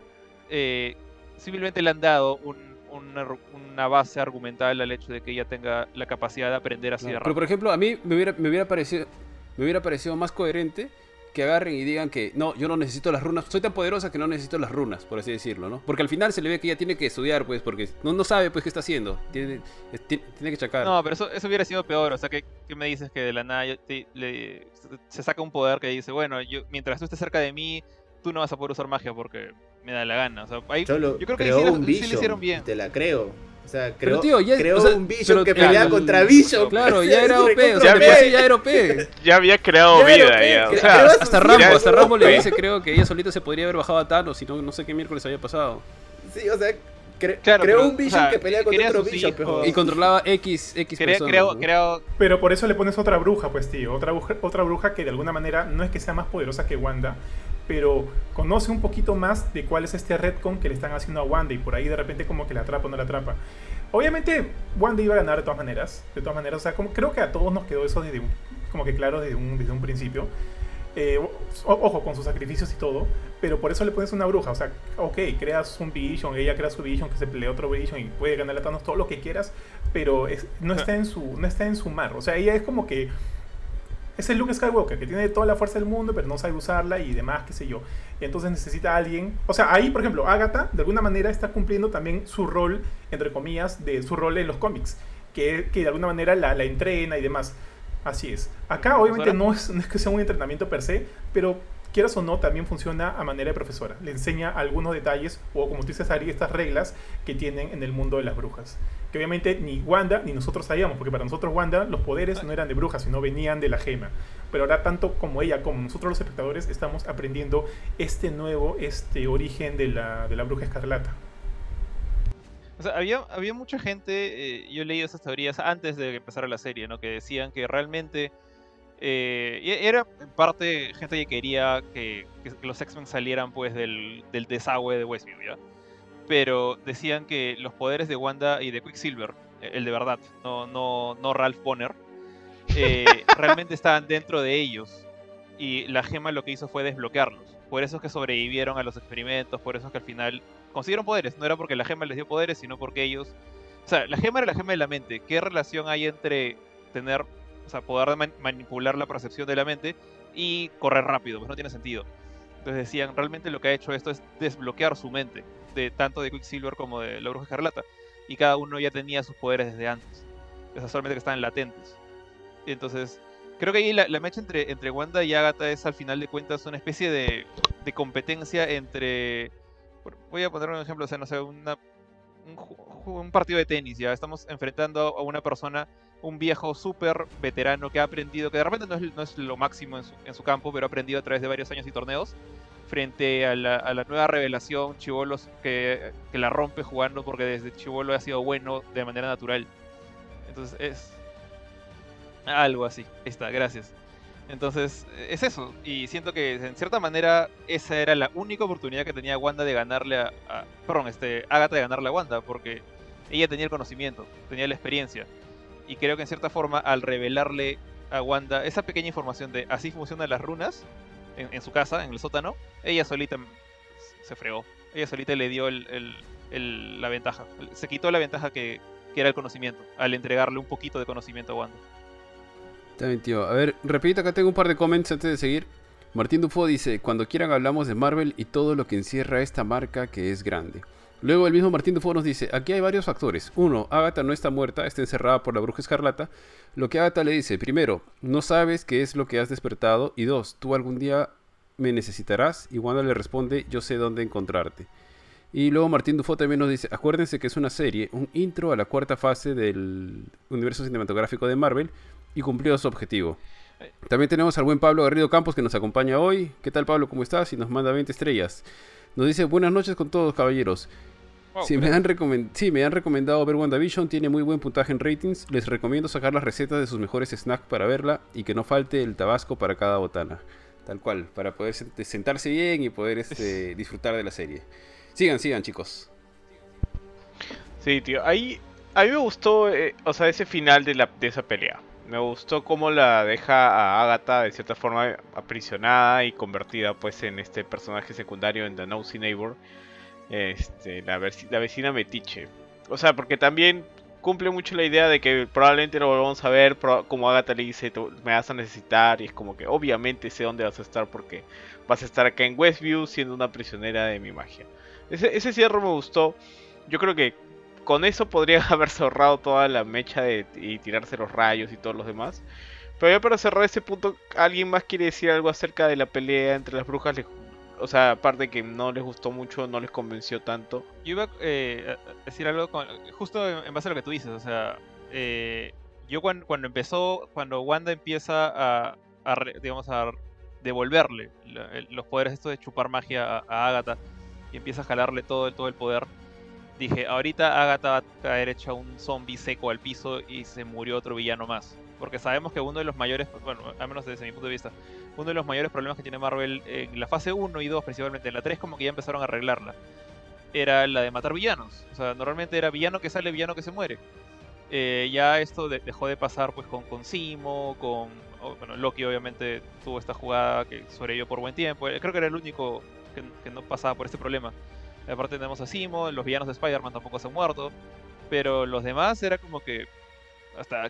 eh, simplemente le han dado un- una, base argumental al hecho de que ella tenga la capacidad de aprender así No, de pero rápido. por ejemplo, a mí me hubiera, me hubiera parecido me hubiera parecido más coherente que agarren y digan que no, yo no necesito las runas, soy tan poderosa que no necesito las runas, por así decirlo, ¿no? Porque al final se le ve que ella tiene que estudiar, pues, porque no, no sabe, pues, qué está haciendo. Tiene, tiene que chacar. No, pero eso, eso hubiera sido peor. O sea, ¿qué, qué me dices que de la nada yo te- le- se saca un poder que dice, bueno, yo, mientras tú estés cerca de mí, tú no vas a poder usar magia porque me da la gana. O sea, ahí, yo creo que un sí lo hicieron bien. Te la creo. O sea, creó, tío, ya- creó o sea, un Vision pero que pelea el- contra Vision. Claro, pues, ya era OP, o sea, sí ya era OP. Ya había creado Ya vida, OP, ya. O sea, Hasta Rambo, Ya- hasta Rambo le dice, creo que ella solita se podría haber bajado a Thanos y no, no sé qué miércoles había pasado. Sí, o sea, cre- Claro, creó pero, un Vision o sea, que pelea contra otro Vision. pero- Y controlaba X, X Crea- personas. creo, ¿no? creo, Pero por eso le pones otra bruja, pues tío. Otra bruja, otra bruja que de alguna manera no es que sea más poderosa que Wanda, pero conoce un poquito más de cuál es este retcon que le están haciendo a Wanda y por ahí de repente como que la atrapa o no la atrapa. Obviamente Wanda iba a ganar de todas maneras, de todas maneras, o sea, como, creo que a todos nos quedó eso desde un- como que claro desde un, desde un principio. Eh, o- ojo, con sus sacrificios y todo, pero por eso le pones una bruja, o sea, ok, creas un Vision, ella crea su Vision, que se pelea otro Vision y puede ganar a Thanos todo lo que quieras, pero es- no, está en su, no está en su mar, o sea, ella es como que es el Luke Skywalker, que tiene toda la fuerza del mundo, pero no sabe usarla y demás, qué sé yo. Y entonces necesita a alguien. O sea, ahí, por ejemplo, Agatha, de alguna manera, está cumpliendo también su rol, entre comillas, de su rol en los cómics. Que, que de alguna manera la, la entrena y demás. Así es. Acá, obviamente, Profesora. no es, no es que sea un entrenamiento per se, pero quieras o no, también funciona a manera de profesora. Le enseña algunos detalles, o como tú dices, Ari, estas reglas que tienen en el mundo de las brujas. Que obviamente ni Wanda ni nosotros sabíamos, porque para nosotros Wanda los poderes no eran de brujas, sino venían de la gema. Pero ahora tanto como ella como nosotros los espectadores estamos aprendiendo este nuevo este origen de la, de la bruja escarlata. O sea, había, había mucha gente, eh, yo leído esas teorías antes de que empezara la serie, ¿no? Que decían que realmente eh, y era en parte gente que quería que, que los X-Men salieran pues del, del desagüe de Westview, ¿ya? Pero decían que los poderes de Wanda y de Quicksilver, eh, el de verdad, no, no, no Ralph Bonner, eh, realmente estaban dentro de ellos. Y la gema lo que hizo fue desbloquearlos. Por eso es que sobrevivieron a los experimentos, por eso es que al final consiguieron poderes. No era porque la gema les dio poderes, sino porque ellos... O sea, la gema era la gema de la mente. ¿Qué relación hay entre tener, sea, poder man- manipular la percepción de la mente y correr rápido? Pues no tiene sentido. Entonces decían, realmente lo que ha hecho esto es desbloquear su mente, de tanto de Quicksilver como de la Bruja Escarlata. Y cada uno ya tenía sus poderes desde antes. Sea, solamente que estaban latentes. Entonces, creo que ahí la, mecha entre, entre Wanda y Agatha es al final de cuentas una especie de, de competencia entre... Voy a poner un ejemplo, o sea, no sé, un, un partido de tenis, ya estamos enfrentando a una persona, un viejo súper veterano que ha aprendido, que de repente no es, no es lo máximo en su, en su campo, pero ha aprendido a través de varios años y torneos, frente a la, a la nueva revelación, Chivolos, que, que la rompe jugando porque desde Chivolo ha sido bueno de manera natural. Entonces es algo así. Está, gracias. Entonces, es eso. Y siento que en cierta manera esa era la única oportunidad que tenía Wanda de ganarle a. a- perdón, este, Agatha de ganarle a Wanda, porque ella tenía el conocimiento, tenía la experiencia. Y creo que en cierta forma, al revelarle a Wanda esa pequeña información de así funcionan las runas en, su casa, en el sótano, ella solita se fregó. Ella solita le dio el- la ventaja. Se quitó la ventaja que, era el conocimiento, al entregarle un poquito de conocimiento a Wanda. Bien, tío. A ver, repito, acá tengo un par de comments antes de seguir. Martín Dufo dice, cuando quieran hablamos de Marvel y todo lo que encierra esta marca que es grande. Luego el mismo Martín Dufo nos dice, aquí hay varios factores. Uno, Agatha no está muerta, está encerrada por la bruja escarlata. Lo que Agatha le dice, primero, no sabes qué es lo que has despertado. Y dos, tú algún día me necesitarás. Y Wanda le responde, yo sé dónde encontrarte. Y luego Martín Dufo también nos dice, acuérdense que es una serie, un intro a la cuarta fase del universo cinematográfico de Marvel y cumplió su objetivo. También tenemos al buen Pablo Garrido Campos que nos acompaña hoy. ¿Qué tal Pablo? ¿Cómo estás? Y nos manda 20 estrellas. Nos dice buenas noches con todos caballeros. Wow, si, me han me recomendado ver WandaVision, tiene muy buen puntaje en ratings. Les recomiendo sacar las recetas de sus mejores snacks para verla y que no falte el tabasco para cada botana. Tal cual, para poder sent- sentarse bien y poder este, disfrutar de la serie. Sigan, sigan chicos. Sí, tío. Ahí, a mí me gustó, eh, o sea, ese final de, la, de esa pelea. Me gustó cómo la deja a Agatha de cierta forma aprisionada y convertida pues en este personaje secundario en The Nosy Neighbor. Este, la, la vecina metiche. O sea, porque también cumple mucho la idea de que probablemente lo volvamos a ver, como Agatha le dice, "Tú me vas a necesitar, y es como que obviamente sé dónde vas a estar porque vas a estar acá en Westview siendo una prisionera de mi magia. Ese, ese cierre me gustó, yo creo que con eso podría haberse ahorrado toda la mecha de, y tirarse los rayos y todos los demás. Pero ya para cerrar ese punto, ¿alguien más quiere decir algo acerca de la pelea entre las brujas? O sea, aparte que no les gustó mucho, no les convenció tanto. Yo iba eh, a decir algo con- justo en base a lo que tú dices, o sea, eh, yo cuando, cuando empezó, cuando Wanda empieza a, digamos, a devolverle los poderes estos de chupar magia a, a Agatha y empieza a jalarle todo, todo el poder, dije, ahorita Agatha va a caer hecha un zombie seco al piso y se murió otro villano más. Porque sabemos que uno de los mayores, bueno, al menos desde mi punto de vista, uno de los mayores problemas que tiene Marvel en la fase 1 y 2, principalmente en la 3, como que ya empezaron a arreglarla era la de matar villanos. O sea, normalmente era villano que sale, villano que se muere. Eh, ya esto de- dejó de pasar pues con, con Simo, con... bueno, Loki obviamente tuvo esta jugada que sobrevivió por buen tiempo. Eh, Creo que era el único que, que no pasaba por este problema. Aparte tenemos a Simo, los villanos de Spider-Man tampoco se han muerto. Pero los demás era como que... Hasta...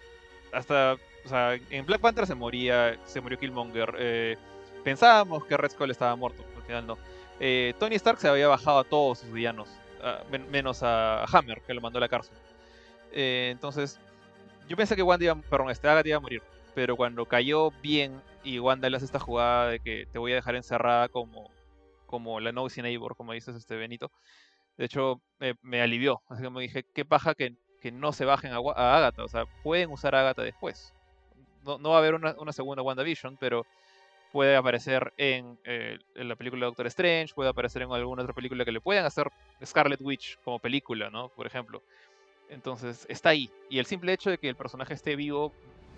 hasta o sea, en Black Panther se moría, se murió Killmonger. eh, pensábamos que Red Skull estaba muerto, al final no. Eh, Tony Stark se había bajado a todos sus villanos, menos a Hammer, que lo mandó a la cárcel. Eh, entonces, yo pensé que Wanda iba, perdón, este Agatha iba a morir, pero cuando cayó bien y Wanda le hace esta jugada de que te voy a dejar encerrada como, como la Nosy Neighbor, como dices este Benito, de hecho me alivió, así que me dije, qué paja que, que no se bajen a, Agatha, o sea, pueden usar a Agatha después. No, va a haber una, segunda WandaVision, pero puede aparecer en, eh, en la película Doctor Strange, puede aparecer en alguna otra película que le puedan hacer Scarlet Witch como película, ¿no? Por ejemplo. Entonces, está ahí. Y el simple hecho de que el personaje esté vivo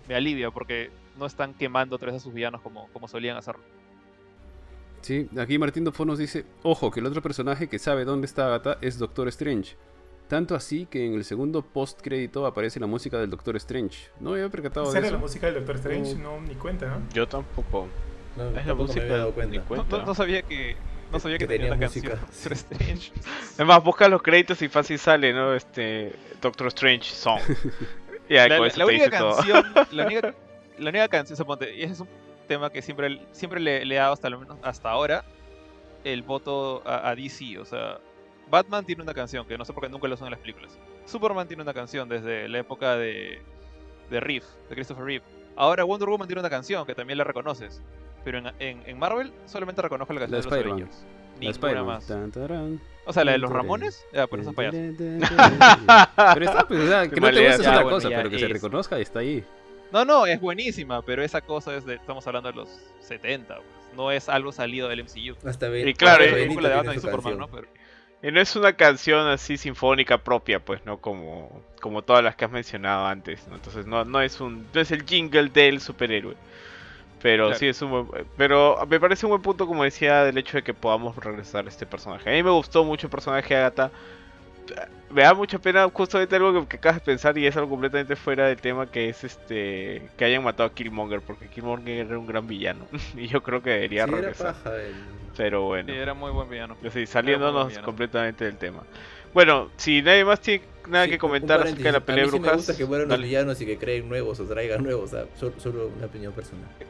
me alivia porque no están quemando vez a sus villanos como, como solían hacerlo. Sí, aquí Martín Dofo nos dice, ojo, que el otro personaje que sabe dónde está Agatha es Doctor Strange. Tanto así que en el segundo post crédito aparece la música del Doctor Strange. No me había percatado ¿Esa de era la eso. música del Doctor Strange? No, ni cuenta, ¿no? Yo tampoco. No, Es la tampoco me música había dado cuenta. No, cuenta. no- no sabía que, no sabía que, Que tenía, tenía música. canción Doctor Strange. Es más, busca los créditos y fácil sale, ¿no? Este Doctor Strange Song. La, la- eso la única canción, la única, la única canción, suponte, y ese es un tema que siempre, siempre le, le he dado hasta lo menos hasta ahora el voto a, a DC, o sea, Batman tiene una canción que no sé por qué nunca lo usan en las películas. Superman tiene una canción desde la época de de Reeve, de Christopher Reeve. Ahora Wonder Woman tiene una canción que también la reconoces, pero en, en- en Marvel solamente reconozco la canción La de los Spider-Man. Avengers. Ninguna más. Tan, tarán. O sea, la de los Ramones, ya por esos payasos. Pero está, pues, o sea, que no te gusta es otra bueno, cosa, pero que se reconozca está ahí. No, no, es buenísima, pero esa cosa es de. Estamos hablando de los 70, pues. No es algo salido del MCU. Hasta Ben- Y claro, Es película de Batman y su Superman, canción. ¿no? Pero, Y no es una canción así sinfónica propia, pues, ¿no? Como, como todas las que has mencionado antes, ¿no? Entonces no, no es un no es el jingle del superhéroe. Pero Claro. sí es un buen, pero me parece un buen punto como decía del hecho de que podamos regresar a este personaje. A mí me gustó mucho el personaje de Agatha. Me da mucha pena justamente algo que, que acabas de pensar y es algo completamente fuera del tema que es este que hayan matado a Killmonger porque Killmonger era un gran villano y yo creo que debería Sí, era regresar. paja el- Pero bueno. sí, era muy buen villano. Yo sí, saliéndonos bien, ¿no? completamente del tema. Bueno, si nadie más tiene nada Sí, que comentar acerca de la pelea de mí sí brujas. me gusta que mueran los dale. villanos y que creen nuevos o traigan nuevos, o sea, solo, solo una opinión personal. Se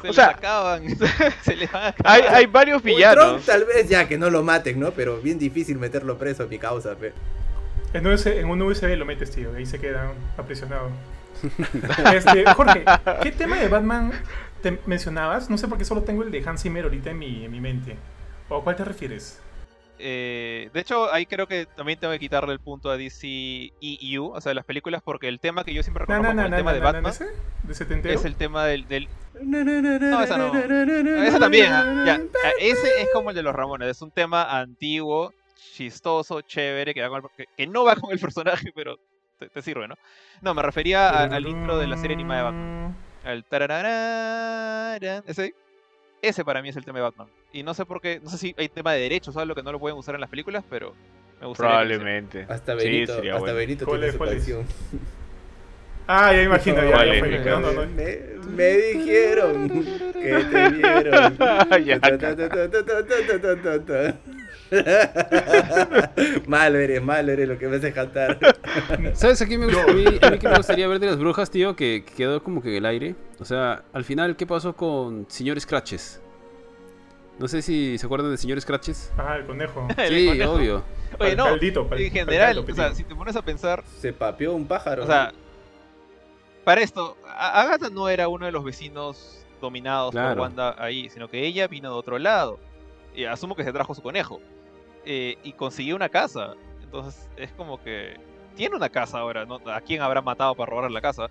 O les sea- acaban. se les van a acabar. hay, hay varios Ultron, villanos. tal vez ya que no lo maten, ¿no? Pero bien difícil meterlo preso a mi causa, pe. En, US en un USB lo metes, tío, y ahí se queda aprisionado. Este, Jorge, ¿qué tema de Batman te mencionabas? No sé por qué solo tengo el de Hans Zimmer ahorita en mi, en mi mente. ¿O a cuál te refieres? Eh, de hecho, ahí creo que también tengo que quitarle el punto a DC EU, o sea, de las películas, porque el tema que yo siempre reconozco na, como na, el tema de Batman ¿Ese? ¿De es el tema del, del- No, No, esa no. Ese también, ah, ya. Ah, Ese es como el de los Ramones, es un tema antiguo, chistoso, chévere, que, va con el- que- que no va con el personaje, pero te, te sirve, ¿no? No, me refería a- al intro de la serie animada de Batman. Al tararararán, ese, ese para mí es el tema de Batman. Y no sé por qué, no sé si hay tema de derechos o algo que no lo pueden usar en las películas, pero me gustaría. Probablemente. Hasta Sí, Benito, sería hasta bueno. Benito ¿Cuál tiene es, su es? canción. Ah, ya imagino, ya, Vale, ya me- No, no, no. Me, me dijeron que te vieron. malo eres, malo eres lo que me hace cantar. ¿Sabes? A, mí, a mí que me gustaría ver de las brujas, tío, que, quedó como que en el aire. O sea, al final, ¿qué pasó con señores Scratches? No sé si se acuerdan de señores Scratches. Ah, el conejo. Sí, obvio. Oye, no, en general, si te pones a pensar... Se papió un pájaro. O sea, para esto, Agatha no era uno de los vecinos dominados claro. por Wanda ahí, sino que ella vino de otro lado. Y asumo que se trajo su conejo. Eh, y consiguió una casa. Entonces es como que tiene una casa ahora. ¿no? ¿A quién habrá matado para robar la casa?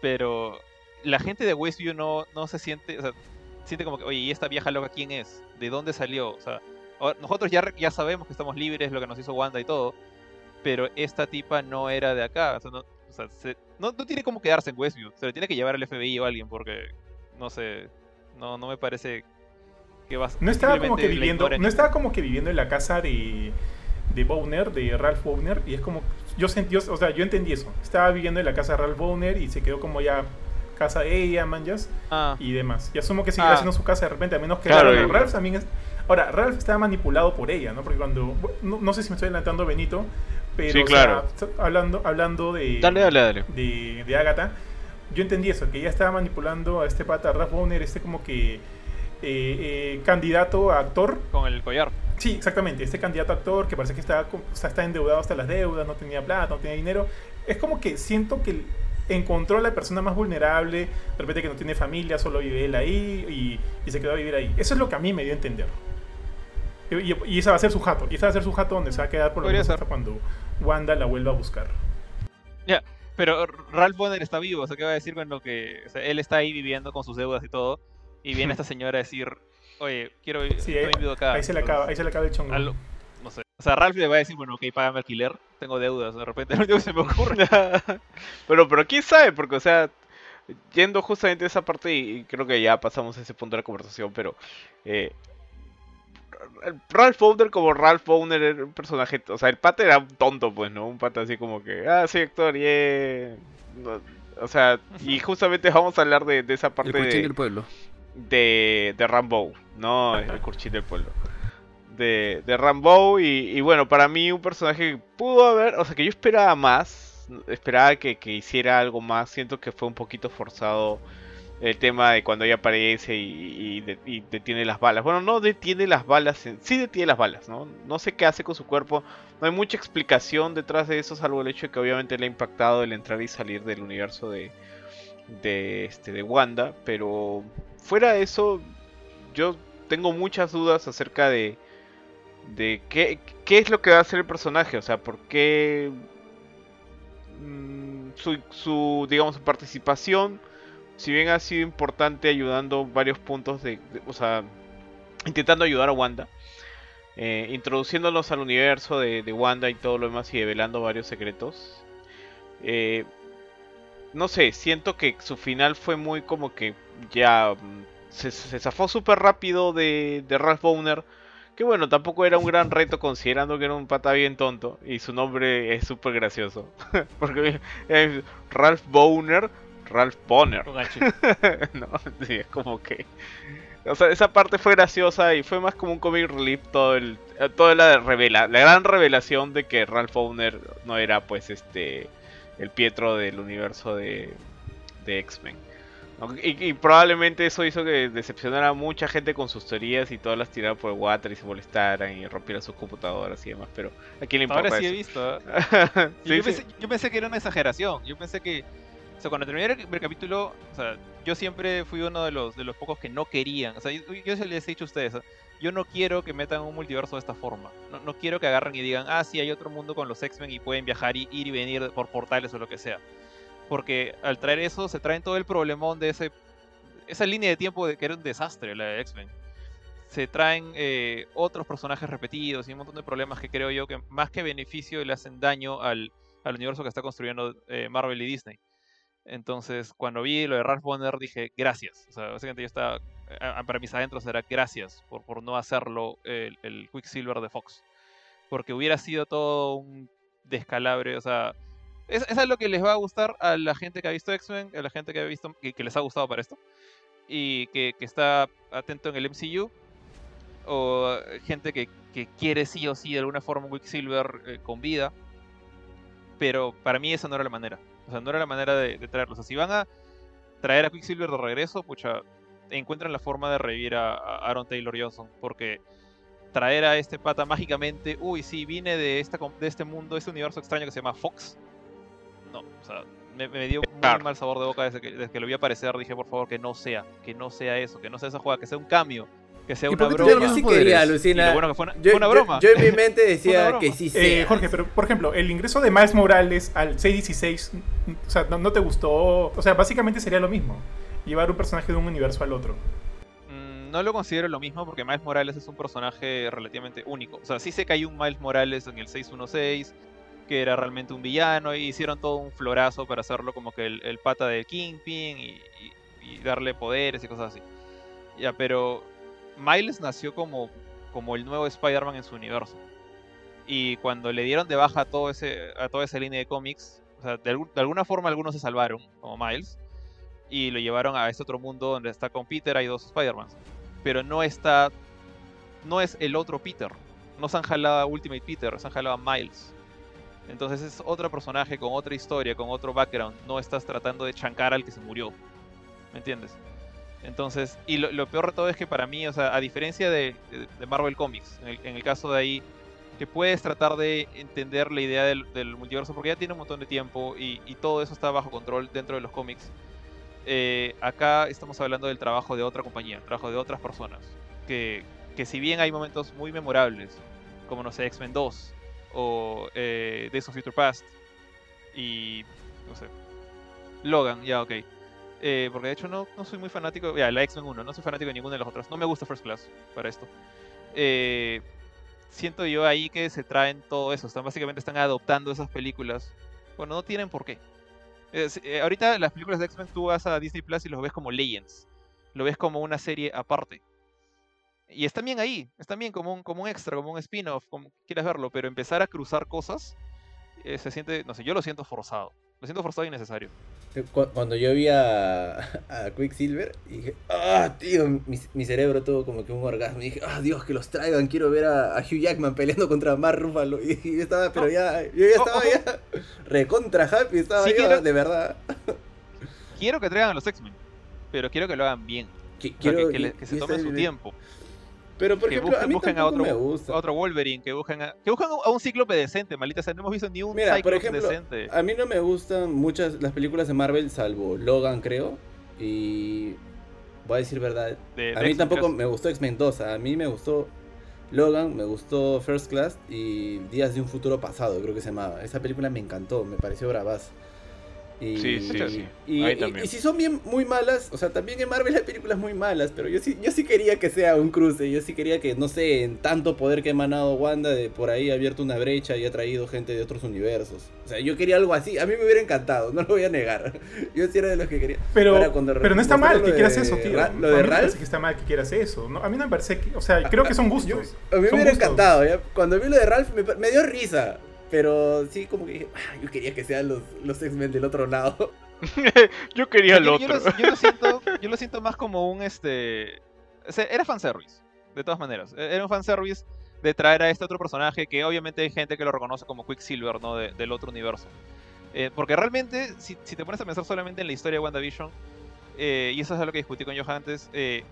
Pero la gente de Westview no, no se siente, o sea, siente como que, oye, ¿y esta vieja loca quién es? ¿De dónde salió? O sea, ahora- nosotros ya, ya sabemos que estamos libres, lo que nos hizo Wanda y todo, pero esta tipa no era de acá. O sea, no, o sea, se- no, no tiene como quedarse en Westview, se le tiene que llevar al FBI o a alguien porque, no sé, no, no me parece que No estaba como que viviendo, no estaba como que viviendo en la casa de, de Bowner, de Ralph Bowner, y es como, yo sentí, o sea, yo entendí eso. Estaba viviendo en la casa de Ralph Bowner y se quedó como ya casa de ella, manjas, Ah, y demás. Y asumo que seguirá Ah. haciendo su casa de repente, a menos que Claro, Ralph, también es... Ahora, Ralph estaba manipulado por ella, ¿no? Porque cuando, no, no sé si me estoy adelantando Benito, pero Sí, o claro. sea, hablando, hablando de... Dale, dale, dale. de, de Agatha, yo entendí eso, que ella estaba manipulando a este pata, Ralph Bowner, este como que eh, eh, candidato a actor. con el collar. Sí, exactamente, este candidato a actor que parece que está, está endeudado hasta las deudas, no tenía plata, no tenía dinero. Es como que siento que encontró a la persona más vulnerable, de repente que no tiene familia, solo vive él ahí y, y se quedó a vivir ahí. Eso es lo que a mí me dio a entender. Y, y- esa va a ser su jato, y esa va a ser su jato donde se va a quedar por lo menos hasta cuando Wanda la vuelva a buscar. Pero Ralph Bonner está vivo, o sea, ¿qué va a decir con lo que... O sea, él está ahí viviendo con sus deudas y todo, y viene esta señora a decir, oye, quiero Sí, estoy ahí, acá. ahí se le acaba, ahí se le acaba el chongo. no sé. O sea, Ralph le va a decir, bueno, ok, págame alquiler, tengo deudas, de repente lo único que se me ocurre. pero, pero quién sabe, porque, o sea, yendo justamente a esa parte, y creo que ya pasamos a ese punto de la conversación, pero eh, Ralph Bowner como Ralph Bowner era un personaje, o sea, el pata era un tonto, pues, ¿no? Un pata así como que, ah, soy actor, yeah. No, o sea, y justamente vamos a hablar de, de esa El parte Curchín de, del pueblo. De, de Rambo, no el Curchín del pueblo. De, de Rambo y, y bueno, para mí un personaje que pudo haber, o sea, que yo esperaba más, esperaba que, que hiciera algo más, siento que fue un poquito forzado el tema de cuando ella aparece y, y de- y detiene las balas. Bueno, no detiene las balas, sí detiene las balas, ¿no? No sé qué hace con su cuerpo, no hay mucha explicación detrás de eso, salvo el hecho de que obviamente le ha impactado el entrar y salir del universo de, de, este, de Wanda, pero fuera de eso, yo tengo muchas dudas acerca de, de qué, qué es lo que va a hacer el personaje, o sea, por qué mm, su, su, digamos, su participación, si bien ha sido importante ayudando varios puntos de, o sea, intentando ayudar a Wanda, eh, introduciéndonos al universo de, de Wanda y todo lo demás y develando varios secretos. eh, no sé, siento que su final fue muy como que ya mm, se, se zafó súper rápido de, de Ralph Bowner. Que bueno, tampoco era un gran reto considerando que era un pata bien tonto y su nombre es súper gracioso. Porque es Ralph Bowner, Ralph Bonner. No, sí, es como que. O sea, esa parte fue graciosa y fue más como un comic relief todo el. Toda la revela, la gran revelación de que Ralph Bowner no era pues este. El Pietro del universo de. de X-Men. ¿no? Y, y probablemente eso hizo que decepcionara a mucha gente con sus teorías y todas las tiraran por el water y se molestaran y rompieran sus computadoras y demás. Pero a quién le importa Ahora sí he eso? visto. ¿eh? Sí, yo, sí. Pensé, yo pensé que era una exageración. Yo pensé que. O sea, cuando terminé el, el capítulo, o sea, yo siempre fui uno de los, de los pocos que no querían. O sea, yo, yo se les he dicho a ustedes, ¿eh? Yo no quiero que metan un multiverso de esta forma. No, quiero que agarren y digan, ah, sí, hay otro mundo con los X-Men y pueden viajar y ir y venir por portales o lo que sea. Porque al traer eso, se traen todo el problemón de ese, esa línea de tiempo de que era un desastre, la de X-Men. Se traen eh, otros personajes repetidos y un montón de problemas que creo yo que más que beneficio le hacen daño al, al universo que está construyendo eh, Marvel y Disney. Entonces, cuando vi lo de Ralph Bonner, dije gracias. O sea, básicamente yo estaba. Para mis adentros era gracias por, por no hacerlo el, el Quicksilver de Fox. Porque hubiera sido todo un descalabre. O sea, es, es algo que les va a gustar a la gente que ha visto X-Men, a la gente que ha visto. que, que les ha gustado para esto. Y que, que está atento en el MCU. o gente que, que quiere sí o sí de alguna forma un Quicksilver eh, con vida. Pero para mí esa no era la manera. O sea, no era la manera de, de traerlo. O sea, si van a traer a Quicksilver de regreso, pucha, encuentran la forma de revivir a, a Aaron Taylor Johnson. Porque traer a este pata mágicamente, uy, sí, vine de, esta, de este mundo, este universo extraño que se llama Fox. No, o sea, me, me dio muy Claro. mal sabor de boca desde que, desde que lo vi aparecer. Dije, por favor, que no sea, que no sea eso, que no sea esa jugada, que sea un cambio, que sea ¿Y una broma. Yo sí quería, Lucina. bueno que fue una, Yo, fue una broma. yo en mi mente decía que sí Eh, sea. Jorge, pero por ejemplo, el ingreso de Miles Morales al 616, mm, o sea, no, no te gustó. O sea, básicamente sería lo mismo. Llevar un personaje de un universo al otro. Mm, No lo considero lo mismo porque Miles Morales es un personaje relativamente único. O sea, sí sé que hay un Miles Morales en el 616 que era realmente un villano y hicieron todo un florazo para hacerlo como que el, el pata de Kingpin y, y- y darle poderes y cosas así. Ya, pero Miles nació como, como el nuevo Spider-Man en su universo. Y cuando le dieron de baja a, todo ese, a toda esa línea de cómics, de, de alguna forma algunos se salvaron, como Miles, y lo llevaron a este otro mundo donde está con Peter, hay dos Spider-Mans. Pero no está. No es el otro Peter. No se han jalado a Ultimate Peter, se han jalado a Miles. Entonces es otro personaje con otra historia, con otro background. No estás tratando de chancar al que se murió. ¿Me entiendes? Entonces, y lo, peor de todo es que para mí, o sea, a diferencia de, Marvel Comics, en el, caso de ahí, que puedes tratar de entender la idea del, multiverso, porque ya tiene un montón de tiempo y, todo eso está bajo control dentro de los cómics. eh, acá estamos hablando del trabajo de otra compañía, el trabajo de otras personas. Que, que si bien hay momentos muy memorables, como no sé, X-Men 2 o eh, Days of Future Past y no sé, Logan, ya ok. Eh, porque de hecho no, no soy muy fanático, ya, la X-Men 1, no soy fanático de ninguna de las otras. No me gusta First Class para esto. Eh, siento yo ahí que se traen todo eso, están básicamente están adoptando esas películas. Bueno, no tienen por qué. Es- eh, ahorita las películas de X-Men tú vas a Disney Plus y los ves como Legends. Lo ves como una serie aparte. Y están bien ahí, están bien como un, como un extra, como un spin-off, como quieras verlo, pero empezar a cruzar cosas eh, se siente, no sé, yo lo siento forzado. Lo siento forzado y innecesario. Cu- Cuando yo vi a, a Quicksilver, dije, ah, tío, mi, mi cerebro tuvo como que un orgasmo. Y dije, ah, Dios, que los traigan, quiero ver a, a Hugh Jackman peleando contra Mark Ruffalo. Y, yo estaba, pero Oh. ya, yo ya estaba ya recontra happy, estaba Sí, yo, quiero- de verdad. Quiero que traigan a los X-Men, pero quiero que lo hagan bien. Qui- O sea, que, quiero- que le- y- que se está su bien. tiempo. Pero por que ejemplo, a mí busquen a otro, me gusta. a otro Wolverine, que busquen a, que busquen a un cíclope decente, maldita sea. No hemos visto ni un Mira, por ejemplo, decente. A mí no me gustan muchas las películas de Marvel, salvo Logan, creo. Y voy a decir verdad. de- de A mí tampoco 3. me gustó X-Men 2. A mí me gustó Logan, me gustó First Class y Días de un futuro pasado, creo que se llamaba. Esa película me encantó, me pareció bravaz. Y, Sí, sí, sí. Y, Ahí y- también. y si son bien muy malas, o sea, también en Marvel hay películas muy malas, pero yo sí, yo sí quería que sea un cruce, yo sí quería que, no sé, en tanto poder que ha emanado Wanda, de por ahí ha abierto una brecha y ha traído gente de otros universos. O sea, yo quería algo así, a mí me hubiera encantado, no lo voy a negar. Yo sí era de los que quería. Pero, Ahora, cuando pero no está mal que quieras eso, tío. Ra- lo de Ralph, parece que está mal que quieras eso. ¿no? A mí no me parece que. O sea, creo que son gustos. Yo- a mí me hubiera gustos. encantado, ¿ya? Cuando vi lo de Ralph me, me dio risa. Pero sí, como que dije, "Ah, yo quería que sean los, los X-Men del otro lado. Yo quería el yo, yo otro. lo, yo lo siento, yo lo siento más como un este. o sea, era fanservice, de todas maneras. E- Era un fanservice de traer a este otro personaje que obviamente hay gente que lo reconoce como Quicksilver, ¿no? De- del otro universo. Eh, porque realmente, si, si te pones a pensar solamente en la historia de WandaVision, eh, y eso es algo que discutí con Johan antes, eh,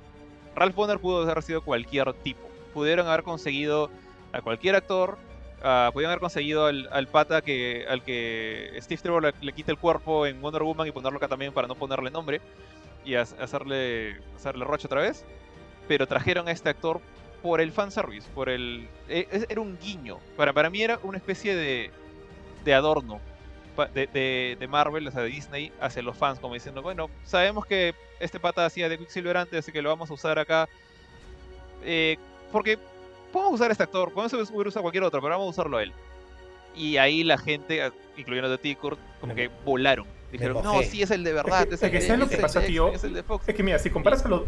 Ralph Bonner pudo haber sido cualquier tipo. Pudieron haber conseguido a cualquier actor, ah, pudieron haber conseguido al, pata que, al que Steve Trevor le, le quita el cuerpo en Wonder Woman y ponerlo acá también para no ponerle nombre y ha- hacerle, hacerle roche otra vez. Pero trajeron a este actor por el fanservice, por el... e- Era un guiño. Para, para mí era una especie de, de adorno de- de Marvel, o sea, de Disney, hacia los fans, como diciendo, bueno, sabemos que este pata hacía de Quicksilver antes, así que lo vamos a usar acá. Eh, porque podemos usar a este actor, podemos a cualquier otro, pero vamos a usarlo a él. Y ahí la gente, incluyendo a ti, Kurt, como que volaron. Dijeron, no, sí, es el de verdad. Es Es, que- el es que de- ¿sabes lo es que el pasa, de tío? X-Men, Es el de Fox. Es que mira, si comparas a los.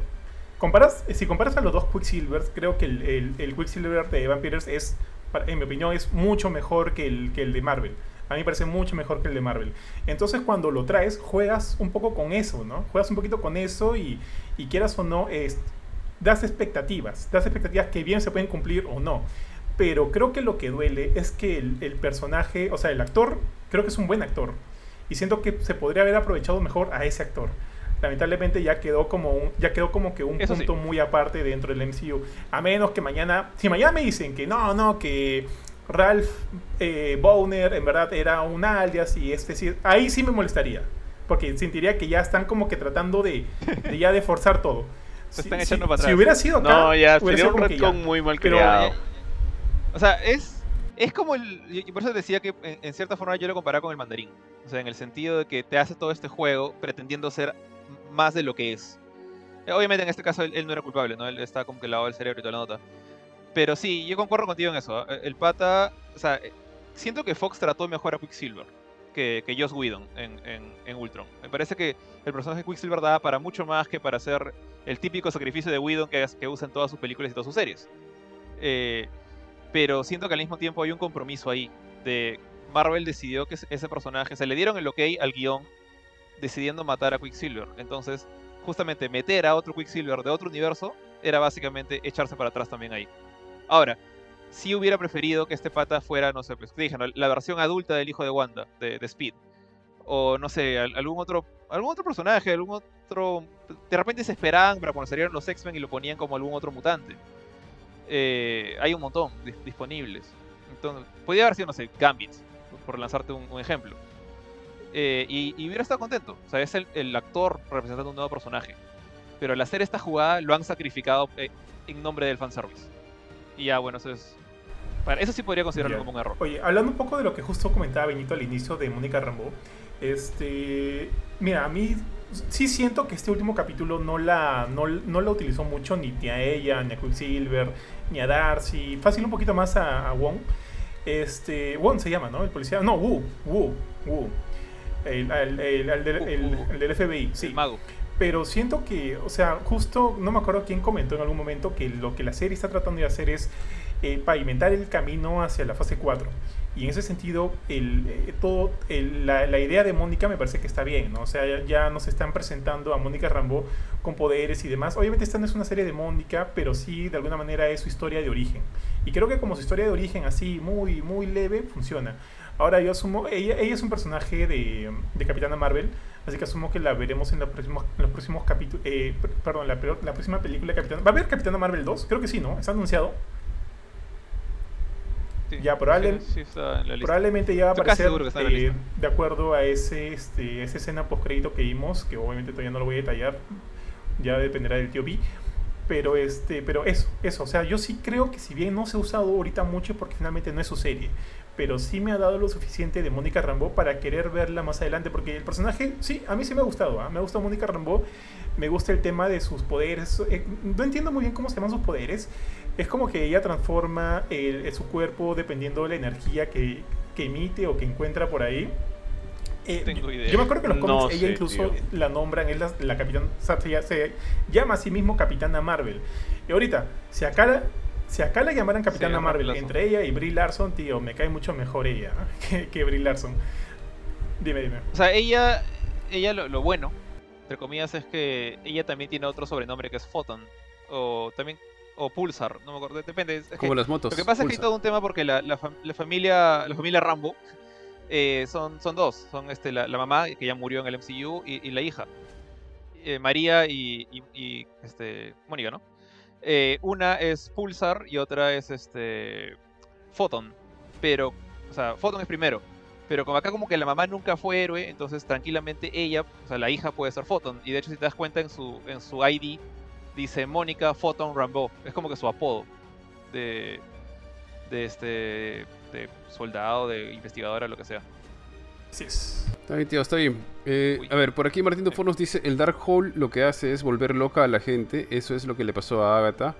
Comparas, si comparas a los dos Quicksilvers, creo que el, el, el Quicksilver de Evan Peters es, en mi opinión, es mucho mejor que el, que el de Marvel. A mí me parece mucho mejor que el de Marvel. Entonces, cuando lo traes, juegas un poco con eso, ¿no? Juegas un poquito con eso y, y quieras o no, es, das expectativas, das expectativas que bien se pueden cumplir o no. Pero creo que lo que duele es que el, el personaje, o sea, el actor, creo que es un buen actor. Y siento que se podría haber aprovechado mejor a ese actor. Lamentablemente ya quedó como un, ya quedó como que un Eso sí. punto muy aparte dentro del MCU. A menos que mañana, si mañana me dicen que no, no, que Ralph eh, Bowner en verdad era un alias y es decir, ahí sí me molestaría. Porque sentiría que ya están como que tratando de, de ya de forzar todo. Se Si- están echando para Si hubiera sido acá, No, ya sería un retcon muy mal Pero, creado. eh, O sea, es, es como el. Y por eso decía que en, en cierta forma yo lo comparaba con el mandarín. O sea, en el sentido de que te hace todo este juego pretendiendo ser más de lo que es. Eh, Obviamente en este caso él, él no era culpable, ¿no? Él está como que lavado el cerebro y toda la nota. Pero sí, yo concuerdo contigo en eso. ¿ah? El pata. O sea, eh, siento que Fox trató mejor a Quicksilver que, que Joss Whedon en, en, en Ultron. Me parece que el personaje Quicksilver daba para mucho más que para ser el típico sacrificio de Whedon que, que usa en todas sus películas y todas sus series. Eh, pero siento que al mismo tiempo hay un compromiso ahí. De Marvel decidió que ese personaje, se le dieron el ok al guion decidiendo matar a Quicksilver. Entonces, justamente meter a otro Quicksilver de otro universo era básicamente echarse para atrás también ahí. Ahora, sí hubiera preferido que este pata fuera, no sé, pues te dije, la versión adulta del hijo de Wanda, de, Speed. O no sé, al- algún otro, algún otro personaje, algún otro. De repente se esperaban para cuando salieron los X-Men y lo ponían como algún otro mutante. Eh, hay un montón dis- disponibles. Entonces, podría haber sido, no sé, Gambit, por lanzarte un, ejemplo. Eh, y, hubiera estado contento. O sea, es el, el actor representando un nuevo personaje. Pero al hacer esta jugada lo han sacrificado eh, en nombre del fanservice. Y ya, bueno, eso es. Para, eso sí podría considerarlo Ya. como un error. Oye, hablando un poco de lo que justo comentaba Benito al inicio de Mónica Rambeau, este, mira, a mí sí siento que este último capítulo no la, no, no la utilizó mucho ni a ella, ni a Quicksilver, ni a Darcy, fácil un poquito más a, a Wong. Este, Wong se llama, ¿no? El policía, no, Wu, Wu, Wu. El, el- el- el del, Wu, el- Wu. el del FBI, sí. El mago. Pero siento que, o sea, justo, no me acuerdo quién comentó en algún momento que lo que la serie está tratando de hacer es eh, pavimentar el camino hacia la fase 4. Y en ese sentido, el, eh, todo, el- la, idea de Mónica me parece que está bien, ¿no? O sea, ya, nos están presentando a Mónica Rambo con poderes y demás. Obviamente esta no es una serie de Mónica, pero sí de alguna manera es su historia de origen. Y creo que como su historia de origen así, muy, muy leve, funciona. Ahora yo asumo, ella, es un personaje de Capitana Marvel, así que asumo que la veremos en, los próximos, en los próximos capítulos, perdón, la, la próxima película de Capitana... ¿Va a haber Capitana Marvel 2? Creo que sí, ¿no? ¿Está anunciado? Sí, Ya, probable- sí, sí está en la lista. Probablemente ya va a aparecer la eh, de acuerdo a ese, este, esa escena post-crédito que vimos, que obviamente todavía no lo voy a detallar, ya dependerá del tío B. Pero, este, pero eso, eso, o sea, yo sí creo que si bien no se ha usado ahorita mucho porque finalmente no es su serie, pero sí me ha dado lo suficiente de Mónica Rambeau para querer verla más adelante, porque el personaje, sí, a mí sí me ha gustado, ¿ah? me gusta Mónica Rambeau, me gusta el tema de sus poderes, eh, no entiendo muy bien cómo se llaman sus poderes, es como que ella transforma el- el- su cuerpo dependiendo de la energía que, que emite o que encuentra por ahí. Eh, Tengo yo- idea. Yo me acuerdo que en los No cómics ella sé, incluso tío. la nombran, es la, la capitán, o sea, se, llama a sí mismo Capitana Marvel. Y ahorita, si acá si acá la llamaran Capitana Marvel, entre ella y Brie Larson, tío, me cae mucho mejor ella que, que Brie Larson. Dime, dime. O sea, ella, ella lo, lo bueno, entre comillas, es que ella también tiene otro sobrenombre que es Photon. O también, o Pulsar, no me acuerdo, depende. es que Como las motos. lo que pasa es que hay todo un tema porque la, la la familia, la familia Rambo eh, son, son dos. Son este, la, la mamá, que ya murió en el MCU, y, y la hija. Eh, María y, y- y, este, Mónica, ¿no? Eh, una es Pulsar y otra es este Photon. Pero, o sea, Photon es primero. Pero como acá como que la mamá nunca fue héroe, entonces tranquilamente ella, o sea, la hija puede ser Photon. Y de hecho si te das cuenta en su, en su ID dice Mónica Photon Rambo. Es como que su apodo de, de este de soldado, de investigadora, lo que sea. Así es. Está bien, tío, está bien. Eh, a ver, por aquí Martín de Fornos dice, el Dark Hole lo que hace es volver loca a la gente. Eso es lo que le pasó a Agatha.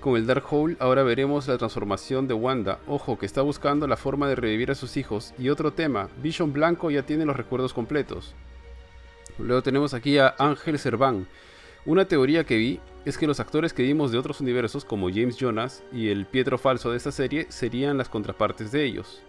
Con el Dark Hole ahora veremos la transformación de Wanda. Ojo, que está buscando la forma de revivir a sus hijos. Y otro tema, Vision Blanco ya tiene los recuerdos completos. Luego tenemos aquí a Ángel Serván. Una teoría que vi es que los actores que vimos de otros universos, como James Jonas y el Pietro falso de esta serie, serían las contrapartes de ellos.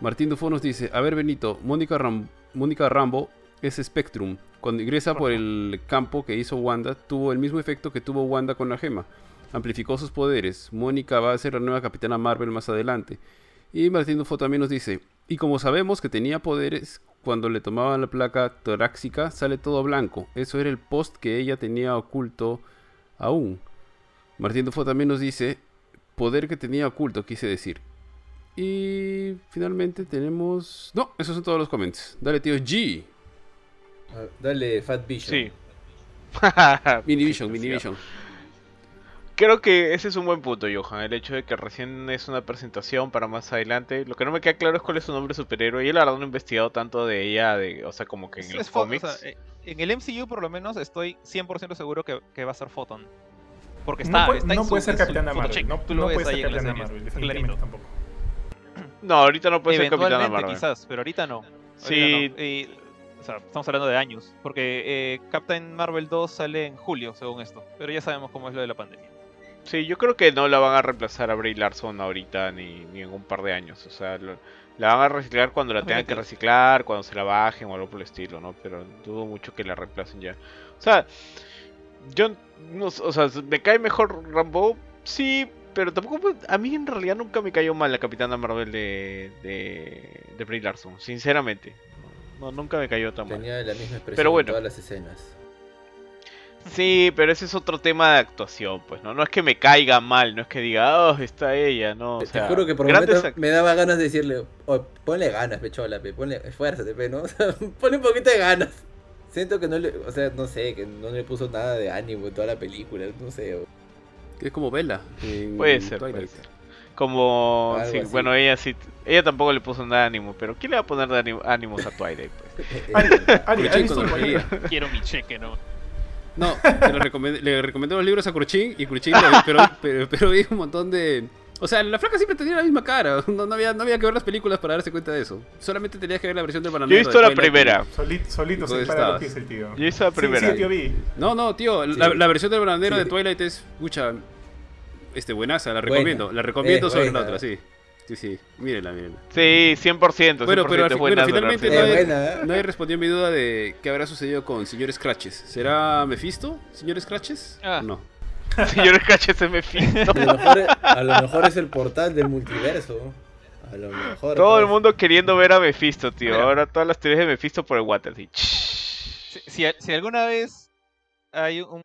Martín Dufo nos dice, a ver Benito, Mónica, Ram- Mónica Rambo es Spectrum. cuando ingresa por el campo que hizo Wanda, tuvo el mismo efecto que tuvo Wanda con la gema. Amplificó sus poderes. Mónica va a ser la nueva Capitana Marvel más adelante. Y Martín Dufo también nos dice, y como sabemos que tenía poderes, cuando le tomaban la placa torácica sale todo blanco. Eso era el post que ella tenía oculto aún. Martín Dufo también nos dice, poder que tenía oculto, quise decir. Y finalmente tenemos... No, esos son todos los comments. Dale, tío G. Ah, Dale, Fat Vision. Sí. Mini Vision, Mini Vision. Creo que ese es un buen punto, Johan. El hecho de que recién es una presentación para más adelante. Lo que no me queda claro es cuál es su nombre superhéroe. Y la verdad no he investigado tanto de ella, de, o sea, como que en Es- los o cómics. sea, eh, en el MCU por lo menos estoy 100% seguro que, que va a ser Photon. Porque No está, puede, está en no su- puede ser en su Capitana Marvel. No, Tú lo no ves puede ser ahí Capitana Marvel, clarito. tampoco. No, ahorita no puede ser Capitana Marvel. quizás, pero ahorita no. Ahorita Sí. no. Y, o sea, estamos hablando de años. Porque eh, Captain Marvel 2 sale en julio, según esto. Pero ya sabemos cómo es lo de la pandemia. Sí, yo creo que no la van a reemplazar a Brie Larson ahorita ni, ni en un par de años. O sea, lo- la van a reciclar cuando la tengan que reciclar, cuando se la bajen o algo por el estilo, ¿no? Pero dudo mucho que la reemplacen ya. O sea, yo no o sea, me cae mejor Rambo, sí, pero tampoco a mí en realidad nunca me cayó mal la Capitana Marvel de de, de Brie Larson, sinceramente. No, nunca me cayó tan mal. Tenía la misma expresión Pero bueno. en todas las escenas. Sí, pero ese es otro tema de actuación, pues, ¿no? No es que me caiga mal, no es que diga, oh, está ella, no. O Te- sea, te juro que por momentos me daba ganas de decirle, "Oh, ponle ganas, pechola, pe, ponle, esfuérzate, pe, ¿no? O sea, ponle un poquito de ganas. Siento que no le, o sea, no sé, que no le puso nada de ánimo en toda la película, no sé. o- es como Bella. en Puede ser, puede ser. Como, sí, bueno, ella sí, ella tampoco le puso nada de ánimo, pero ¿quién le va a poner de ánimo- ánimos a Twilight? Pues? Quiero mi cheque, ¿no? No, recomendé- le recomendé los libros a Cruchín y Cruchín, lo- pero, pero, pero vi un montón de... O sea, la flaca siempre tenía la misma cara. No, no había, no había que ver las películas para darse cuenta de eso. Solamente tenías que ver la versión del Yo bananero. he visto la primera, Solito, solito se ¿Dónde para los estabas? pies el tío. yo he visto la Sí, primera. Sí, tío, vi. No, no, tío. La, Sí. la versión del bananero Sí. de Twilight es... Mucha... Este, buenaza, la Buena. recomiendo. La recomiendo Es sobre buena. la otra, sí. Sí, sí. Mírenla, mírenla. Sí, 100%, 100% Bueno, pero es bueno, finalmente no sí. Es hay, buena, ¿eh? nadie respondió mi duda de qué habrá sucedido con señor Scratches. ¿Será Mephisto, señor Scratches? Ah. No. Señor Caches Mephisto. A lo, mejor, a lo mejor es el portal del multiverso. A lo mejor. Todo el pues. mundo queriendo ver a Mephisto, tío. Mira. Ahora todas las teorías de Mephisto por el water. Si, si, si alguna vez hay un,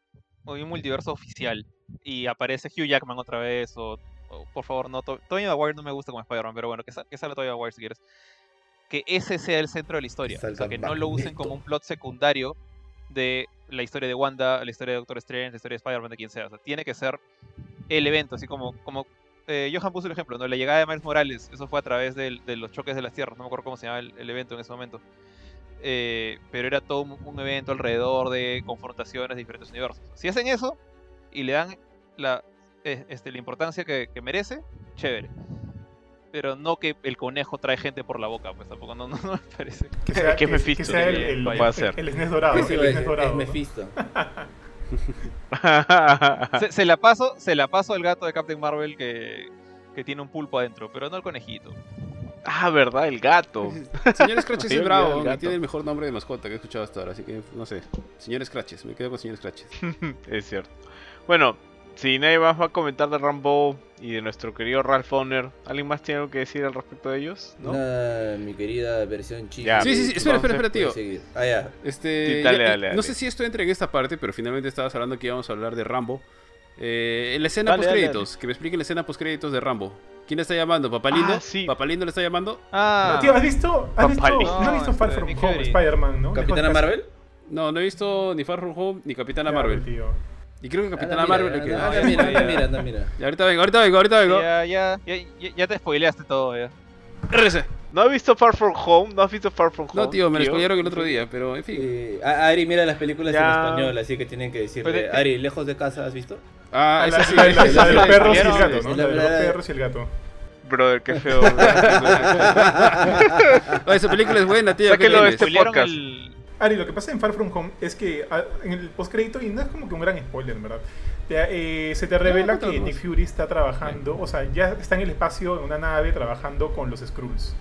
hay un multiverso oficial y aparece Hugh Jackman otra vez, o, o, por favor, no, To- Tobey Maguire no me gusta como Spider-Man, pero bueno, que, sa- que salga Tobey Maguire si quieres. Que ese sea el centro de la historia. O sea, que no lo usen como un plot secundario de la historia de Wanda, la historia de Doctor Strange, la historia de Spider-Man, de quien sea. O sea, tiene que ser el evento, así como, como eh, Johan puso el ejemplo, ¿no? La llegada de Miles Morales, eso fue a través del- de los choques de las tierras, no me acuerdo cómo se llamaba el, el evento en ese momento. Eh, pero era todo un, un evento alrededor de confrontaciones de diferentes universos. Si hacen eso y le dan la, eh, este, la importancia que, que merece, chévere. Pero no que el conejo trae gente por la boca, pues tampoco, no, no, no me parece. Que sea, Que Mephisto, que sea el, el, el- ser. el SNES dorado. Ese el dorado, es ¿no? Mephisto. Se, se la paso, se la paso al gato de Captain Marvel que, que tiene un pulpo adentro, pero no al conejito. ah, verdad, el gato. Señor Scratches Sí, es bravo el y tiene el mejor nombre de mascota que he escuchado hasta ahora, así que no sé. Señor Scratches, me quedo con señor Scratches. es cierto. Bueno, si nadie más va a comentar de Rambo y de nuestro querido Ralph Honor, ¿alguien más tiene algo que decir al respecto de ellos? ¿No? Una, mi querida versión chica. Sí, sí, sí, espera, espera, espera, tío. Ah, ya. Este, Sí, dale, ya- dale, No dale. sé si esto entra en esta parte, pero finalmente estabas hablando que íbamos a hablar de Rambo. Eh, en la escena Dale, post dale, créditos, que me expliquen la escena post créditos de Rambo. ¿Quién le está llamando? ¿Papalindo? Ah, sí. ¿Papalindo le está llamando? Ah, Tío, ¿has visto? ¿Has visto? ¿No has visto No, Far este, From Home. Spider-Man, no? ¿Capitana. Marvel? No, no he visto ni Far From Home ni Capitana Marvel. tío. Y creo que Capitana Anda, Marvel. mira, Ah, anda, mira, anda, mira. Y ahorita vengo, ahorita vengo, ahorita vengo. ya, ya, ya, te spoileaste todo, ya. RC. ¿No has visto Far From Home? ¿No has visto Far From Home? No, tío, me lo spoilearon el otro día, pero en fin. Eh, Ari mira las películas Ya. en español, así que tienen que decirle, Pues, Ari, lejos de casa, ¿has visto? Ah, La, esa sí. la- la- esa la de los perros y el gato, ¿no? Es La de los perros y el gato. Brother, qué feo. Esa película es buena, tío. ¿qué Sáquelo de este podcast. Ari, lo que pasa en Far From Home es que ah, en el postcrédito, y no es como que un gran spoiler, en verdad, te- eh, se te revela no lo que. Nick Fury está trabajando, o sea, ya está en el espacio, en una nave, trabajando con los Skrulls.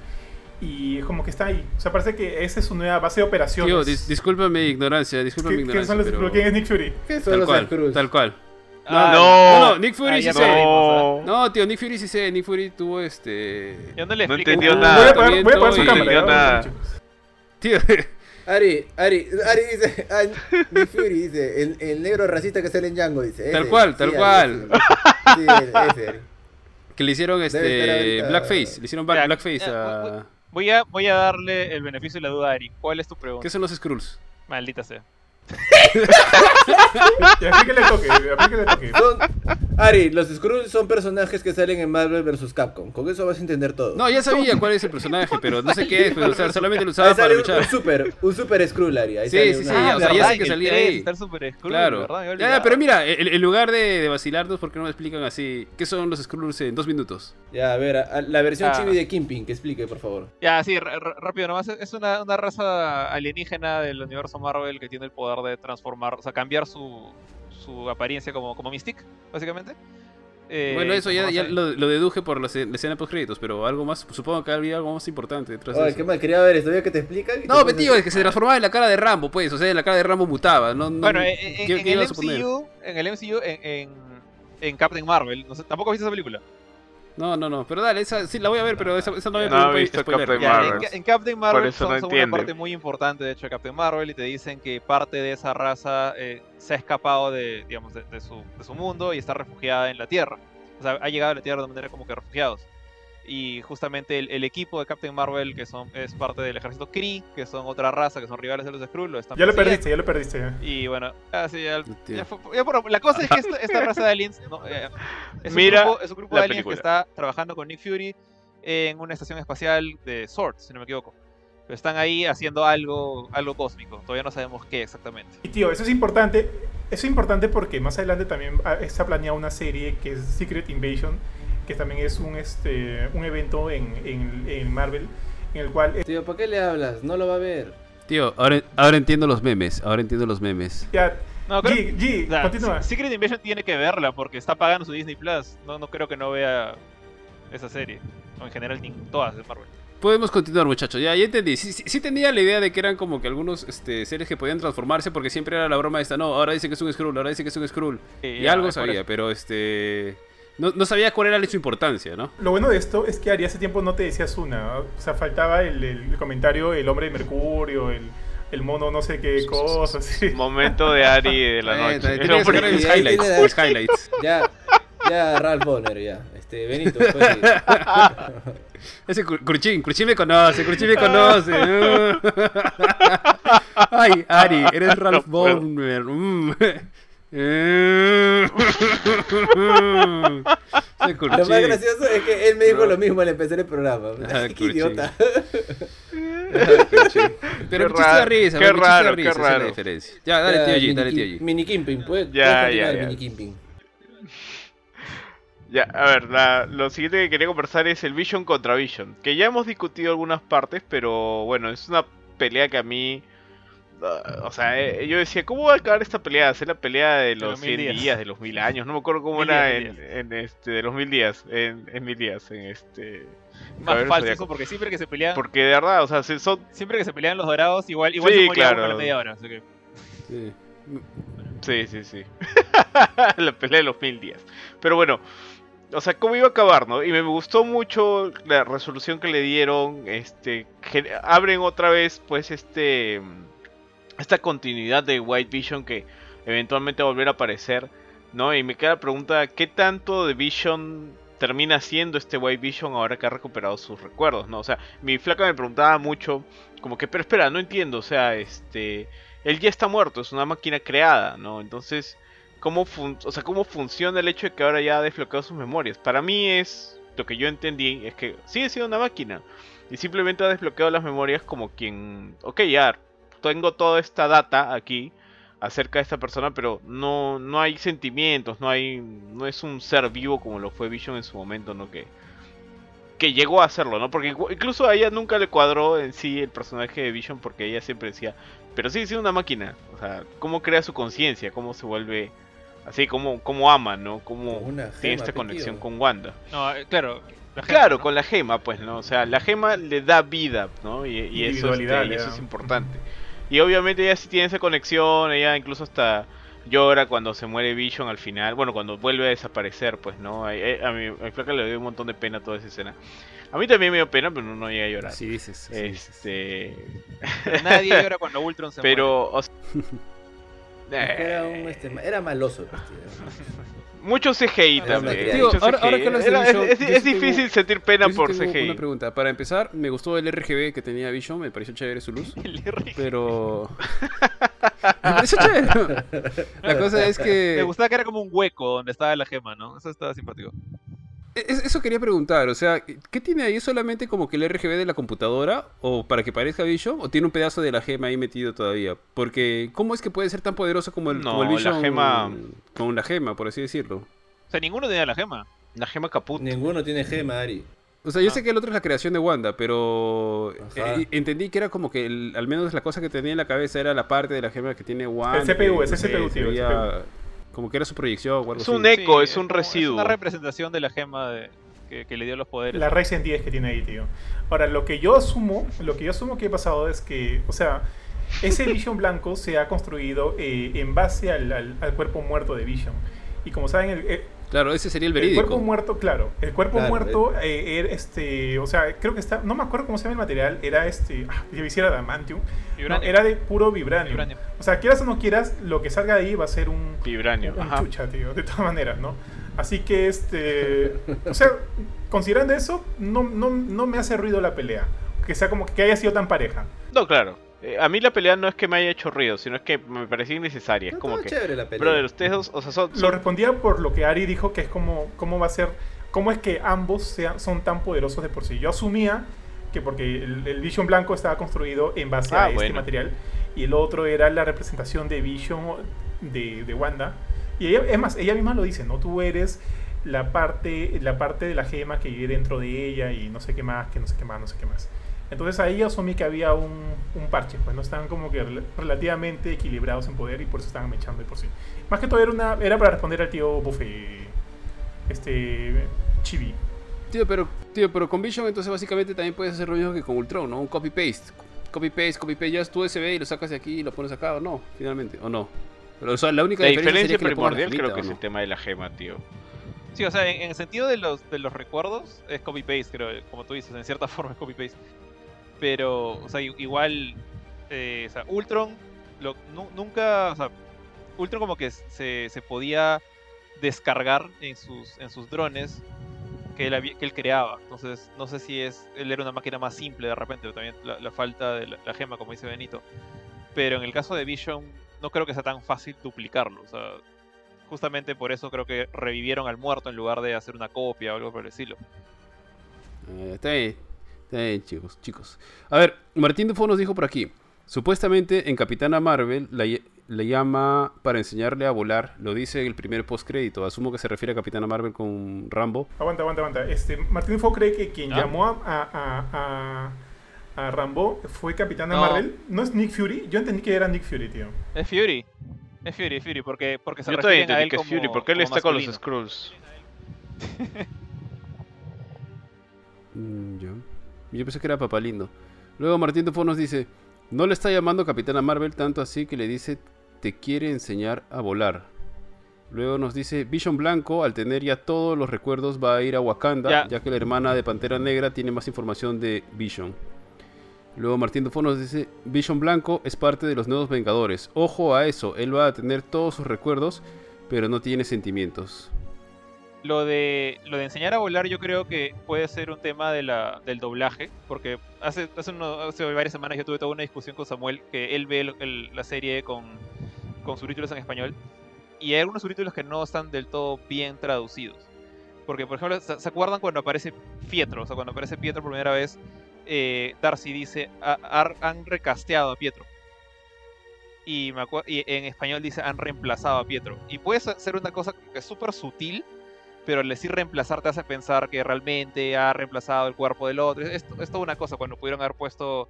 y es como que está ahí. O sea, parece que esa es su nueva base de operaciones. Tío, dis- disculpa mi ignorancia, disculpa mi ¿Qué, ignorancia. son los pero... ¿Quién es Nick Fury? ¿Qué son Tal los cual, Skrulls? tal cual. Ah, no. No, no, Nick Fury Ah, sí sé. No. No, tío, Nick Fury sí sé. Nick Fury tuvo este. Yo no le No entendió nada. voy a apagar, voy a apagar su y- cámara. Tío, Ari, Ari, Ari dice, ah, Nick Fury dice, el, el negro racista que sale en Django, dice. Tal ese, cual, tal Ari, cual. ese. Sí, ese, Ari. que le hicieron este. Blackface. Le hicieron Ya, Blackface ya, a. Voy a, voy a darle el beneficio de la duda a Eric. ¿Cuál es tu pregunta? ¿Qué son los Skrulls? Maldita sea. Ya, aplíquele el toque, aplíquele el toque. Son, Ari, los Skrulls son personajes que salen en Marvel vs. Capcom. Con eso vas a entender todo. No, ya sabía cuál es el personaje, pero no sé qué es. Pero, o sea, solamente lo usaba para un, luchar. un super, un super Skrull, Ari. Ahí Sí, sale sí, una- sí, Ah, o sea, ya sé que salía 3 ahí. está el Super Skrull, Claro. ¿verdad? Ya, pero mira, en, lugar de, de vacilarnos, ¿por qué no me explican así? ¿Qué son los Skrulls en dos minutos? Ya, a ver, a- a- la versión Ah. chibi de Kimping, que explique, por favor. Ya, sí, rápido nomás. Es una, una raza alienígena del universo Marvel que tiene el poder de transformar, o sea, cambiar su, su apariencia como, como Mystique, básicamente. Eh, bueno, eso ya, lo, lo deduje por la, escena- la escena post créditos, pero algo más, supongo que había algo más importante detrás de Oye, eso. qué mal, quería ver esto, ¿veo que te explican? te No, así. es que se transformaba en la cara de Rambo, pues, o sea, la cara de Rambo mutaba, no, no Bueno, eh, en, ¿qué- en qué el? MCU, en el MCU, en, en, en Captain Marvel, no sé, tampoco viste esa película. No, no, no, pero dale, esa sí la voy a ver, pero esa, esa no voy a No he poner visto spoiler. Captain Ya, en, Marvel. En Captain Marvel eso son, no son una parte muy importante, de hecho, de Captain Marvel y te dicen que parte de esa raza eh, se ha escapado de, digamos, de, de su, de su mundo y está refugiada en la Tierra. O sea, ha llegado a la Tierra de manera como que refugiados. Y justamente el, el equipo de Captain Marvel, que son es parte del ejército Kree, que son otra raza, que son rivales de los Skrull, lo están Ya lo perdiste, ya lo perdiste. ya. Y bueno, ah, sí, ya, ya fue- ya por- la cosa es que esta, esta raza de aliens no, eh, es, un Mira grupo, es un grupo de aliens película. que está trabajando con Nick Fury en una estación espacial de SWORD, si no me equivoco. Pero están ahí haciendo algo, algo cósmico. Todavía no sabemos qué exactamente. Y tío, eso es importante. Eso es importante porque más adelante también ah, está planeada una serie que es Secret Invasion, que también es un este un evento en, en, en Marvel, en el cual eh, Tío, ¿por qué le hablas? No lo va a ver. Tío, ahora, ahora entiendo los memes, ahora entiendo los memes. ya No, creo, G, G, o sea, continúa. Se- Secret Invasion tiene que verla porque está pagando su Disney Plus. No, no creo que no vea esa serie. O en general, ni todas de Marvel. Podemos continuar, muchachos. Ya, ya entendí. Sí, sí, sí tenía la idea de que eran como que algunos este, seres que podían transformarse porque siempre era la broma esta. No, ahora dice que es un Skrull, ahora dice que es un Skrull. Sí, Y ya, algo sabía, pero este... No, no sabía cuál era su importancia, ¿no? Lo bueno de esto es que Ari hace tiempo no te decías una. ¿no? O sea, faltaba el, el comentario el hombre de Mercurio, el, el mono no sé qué cosa. Sí. Momento de Ari de la Eh, noche. tenía El que hombre- ahí highlights, mis highlights. Ya, ya, Ralph Bonner, ya. Este, Benito, pues. Ese Cur- Curchín, Curchín me conoce, Curchín me conoce. Ay, Ari, eres Ralph. Bonner. mm. Eh. Lo más gracioso es que él me dijo No. lo mismo al empezar el programa. Ah, Qué Curchín. idiota. Pero Qué raro, risa, qué raro, qué risa, esa es la raro. diferencia. Ya, dale Ya, tío G, mini dale tío G. Mini Kimping, puedes Ya, ya, ya. Mini Kimping. Ya, a ver, la- lo siguiente que quería conversar es el Vision contra Vision, que ya hemos discutido algunas partes, pero bueno, es una pelea que a mí... O sea, eh, yo decía, ¿cómo va a acabar esta pelea? ¿Hacer la pelea de los los mil 100 días. días. de los mil años? No me acuerdo cómo Mil era días, en, en este, de los mil días, en, en mil días, en este... Más falso Zodiaco. eso porque siempre que se pelean, Porque de verdad, o sea, se- son... siempre que se pelean los dorados, igual, igual Sí, se claro. la media hora. así que- Sí. Sí, sí, sí. la pelea de los mil días. Pero bueno, o sea, cómo iba a acabar, ¿no? Y me gustó mucho la resolución que le dieron. Este, que abren otra vez, pues, este, esta continuidad de White Vision que eventualmente va a volver a aparecer, ¿no? Y me queda la pregunta, ¿qué tanto de Vision termina siendo este White Vision ahora que ha recuperado sus recuerdos, ¿no? O sea, mi flaca me preguntaba mucho, como que, pero espera, no entiendo, o sea, este, él ya está muerto, es una máquina creada, ¿no? Entonces, ¿cómo, fun- o sea, ¿cómo funciona el hecho de que ahora ya ha desbloqueado sus memorias? Para mí es, lo que yo entendí, es que sigue siendo una máquina. Y simplemente ha desbloqueado las memorias como quien, ok, ya, tengo toda esta data aquí acerca de esta persona, pero no, no hay sentimientos, no hay, no es un ser vivo como lo fue Vision en su momento, ¿no? Que, que llegó a hacerlo, ¿no? Porque incluso a ella nunca le cuadró en sí el personaje de Vision porque ella siempre decía, pero sigue siendo una máquina, o sea, cómo crea su conciencia, cómo se vuelve así, cómo, cómo ama, ¿no? Cómo tiene esta conexión tío. con Wanda. No, eh, claro. Gema, Claro, ¿no? con la gema, pues, ¿no? O sea, la gema le da vida, ¿no? Y, y eso, este, y eso es importante. Y obviamente ella sí tiene esa conexión, ella incluso hasta llora cuando se muere Vision al final, bueno, cuando vuelve a desaparecer, pues, ¿no? A, a mí, a mi flaca le dio un montón de pena toda esa escena. A mí también me dio pena, pero no, no llegué a llorar. Así dices. Este... Pero Nadie llora cuando Ultron se muere. Pero... o sea, Era, eh, un, este, era maloso el vestido. Mucho CGI también. material. Digo, mucho ahora- CGI. ahora que hablas de Era- Vision, es, es- yo sí es tengo- difícil sentir pena por tengo CGI. una pregunta. Para empezar, me gustó el RGB que tenía Vision, me pareció chévere su luz. El R- Pero. me pareció chévere. La cosa es Me que. gustaba que era como un hueco donde estaba la gema, ¿no? Eso estaba simpático. Es- Eso quería preguntar, o sea, ¿qué tiene ahí? ¿Es solamente como que el RGB de la computadora? ¿O para que parezca Vision? ¿O tiene un pedazo de la gema ahí metido todavía? Porque, ¿cómo es que puede ser tan poderoso como el, No, como el la Vision? gema- Con la gema, por así decirlo. O sea, ninguno tenía la gema. La gema caput. Ninguno tiene gema, Ari. O sea, yo Ah. sé que el otro es la creación de Wanda, pero eh, entendí que era como que el- al menos la cosa que tenía en la cabeza era la parte de la gema que tiene Wanda. El CPU, es el CPU, tío, Como que era su proyección o algo Es así. un eco, es un residuo. Es una representación de la gema de- que, que le dio los poderes. La Ryzen 10 que tiene ahí, tío. Ahora, lo que yo asumo, lo que yo asumo que ha pasado es que, o sea, ese Vision blanco se ha construido eh, en base al, al- al cuerpo muerto de Vision. Y como saben, el, el- Claro, ese sería el el verídico. cuerpo muerto, claro, el cuerpo Claro, muerto, eh, era este, o sea, creo que está, no me acuerdo cómo se llama el material, era este, ah, yo hiciera adamantium, no, Vibranium. era de puro. Vibranium. O sea, quieras o no quieras, lo que salga de ahí va a ser un, Vibranio. un Ajá. chucha, tío, de todas maneras, ¿no? Así que, este, o sea, considerando eso, no, no, no me hace ruido la pelea, que sea como que haya sido tan pareja. No, claro. Eh, a mí la pelea no es que me haya hecho ruido, sino es que me parecía innecesaria. Es No, como estaba que. chévere la pelea. Brother, ustedes dos, o sea, son. Lo respondía por lo que Ari dijo, que es como, cómo va a ser, cómo es que ambos sean, son tan poderosos de por sí. Yo asumía que porque el, el Vision blanco estaba construido en base Ah, a este material y el otro era la representación de Vision de, de Wanda. Y ella, es más, ella misma lo dice, ¿no? Tú eres la parte, la parte de la gema que vive dentro de ella y no sé qué más, que no sé qué más, no sé qué más. Entonces ahí yo asumí que había un, un parche, pues no estaban como que rel- relativamente equilibrados en poder y por eso estaban echando de por sí. Más que todo era, una, era para responder al tío Buffet, este, Chibi. Tío, pero, tío, pero con Vision entonces básicamente también puedes hacer lo mismo que con Ultron, ¿no? Un copy-paste. Copy-paste, copy-paste, ya es tu USB y lo sacas de aquí y lo pones acá, ¿o no? Finalmente, ¿o no? Pero, o sea, la única La diferencia, que primordial creo que ¿o es no? el tema de la gema, tío. Sí, o sea, en, en el sentido de los, de los recuerdos, es copy-paste, creo, como tú dices, en cierta forma es copy-paste. Pero, o sea, igual, eh, o sea, Ultron, lo- nu- nunca, o sea, Ultron como que se, se podía descargar en sus, en sus drones que él, que él creaba. Entonces, no sé si es, él era una máquina más simple de repente, pero también la, la falta de la, la gema, como dice Benito. Pero en el caso de Vision, no creo que sea tan fácil duplicarlo. O sea, justamente por eso creo que revivieron al muerto en lugar de hacer una copia o algo por el estilo. Eh, está bien, bien, chicos, chicos. A ver, Martín Dufo nos dijo por aquí. Supuestamente en Capitana Marvel la le llama para enseñarle a volar. Lo dice el primer postcrédito. Asumo que se refiere a Capitana Marvel con Rambo. Aguanta, aguanta, aguanta. Este, Martín Fo cree que quien ¿Ah? llamó a, a, a, a, a Rambo fue Capitana No. Marvel. ¿No es Nick Fury? Yo entendí que era Nick Fury, tío. Es Fury. Es Fury, es Fury, porque, porque se Yo refieren a él que es como, Fury, porque él está con los. Skrulls. Mm, yo. Yo pensé que era Papalindo. Luego Martín Dufo nos dice, no le está llamando Capitana Marvel tanto así que le dice, te quiere enseñar a volar. Luego nos dice, Vision Blanco, al tener ya todos los recuerdos, va a ir a Wakanda, Ya. ya, que la hermana de Pantera Negra tiene más información de Vision. Luego Martín Dufo nos dice, Vision Blanco es parte de los nuevos Vengadores. Ojo a eso, él va a tener todos sus recuerdos, pero no tiene sentimientos. Lo de, lo de enseñar a volar yo creo que puede ser un tema de la, del doblaje, porque hace, hace, uno- varias semanas yo tuve toda una discusión con Samuel, que él ve la serie con, con subtítulos en español, y hay algunos subtítulos que no están del todo bien traducidos. Porque, por ejemplo, ¿se acuerdan cuando aparece Pietro? O sea, cuando aparece Pietro por primera vez, eh, Darcy dice, "Ha- har- han recasteado a Pietro. Y, me en español dice, han reemplazado a Pietro. Y puede ser una cosa que es súper sutil, pero el decir reemplazar te hace pensar que realmente ha reemplazado el cuerpo del otro. Es, es toda una cosa cuando pudieron haber puesto.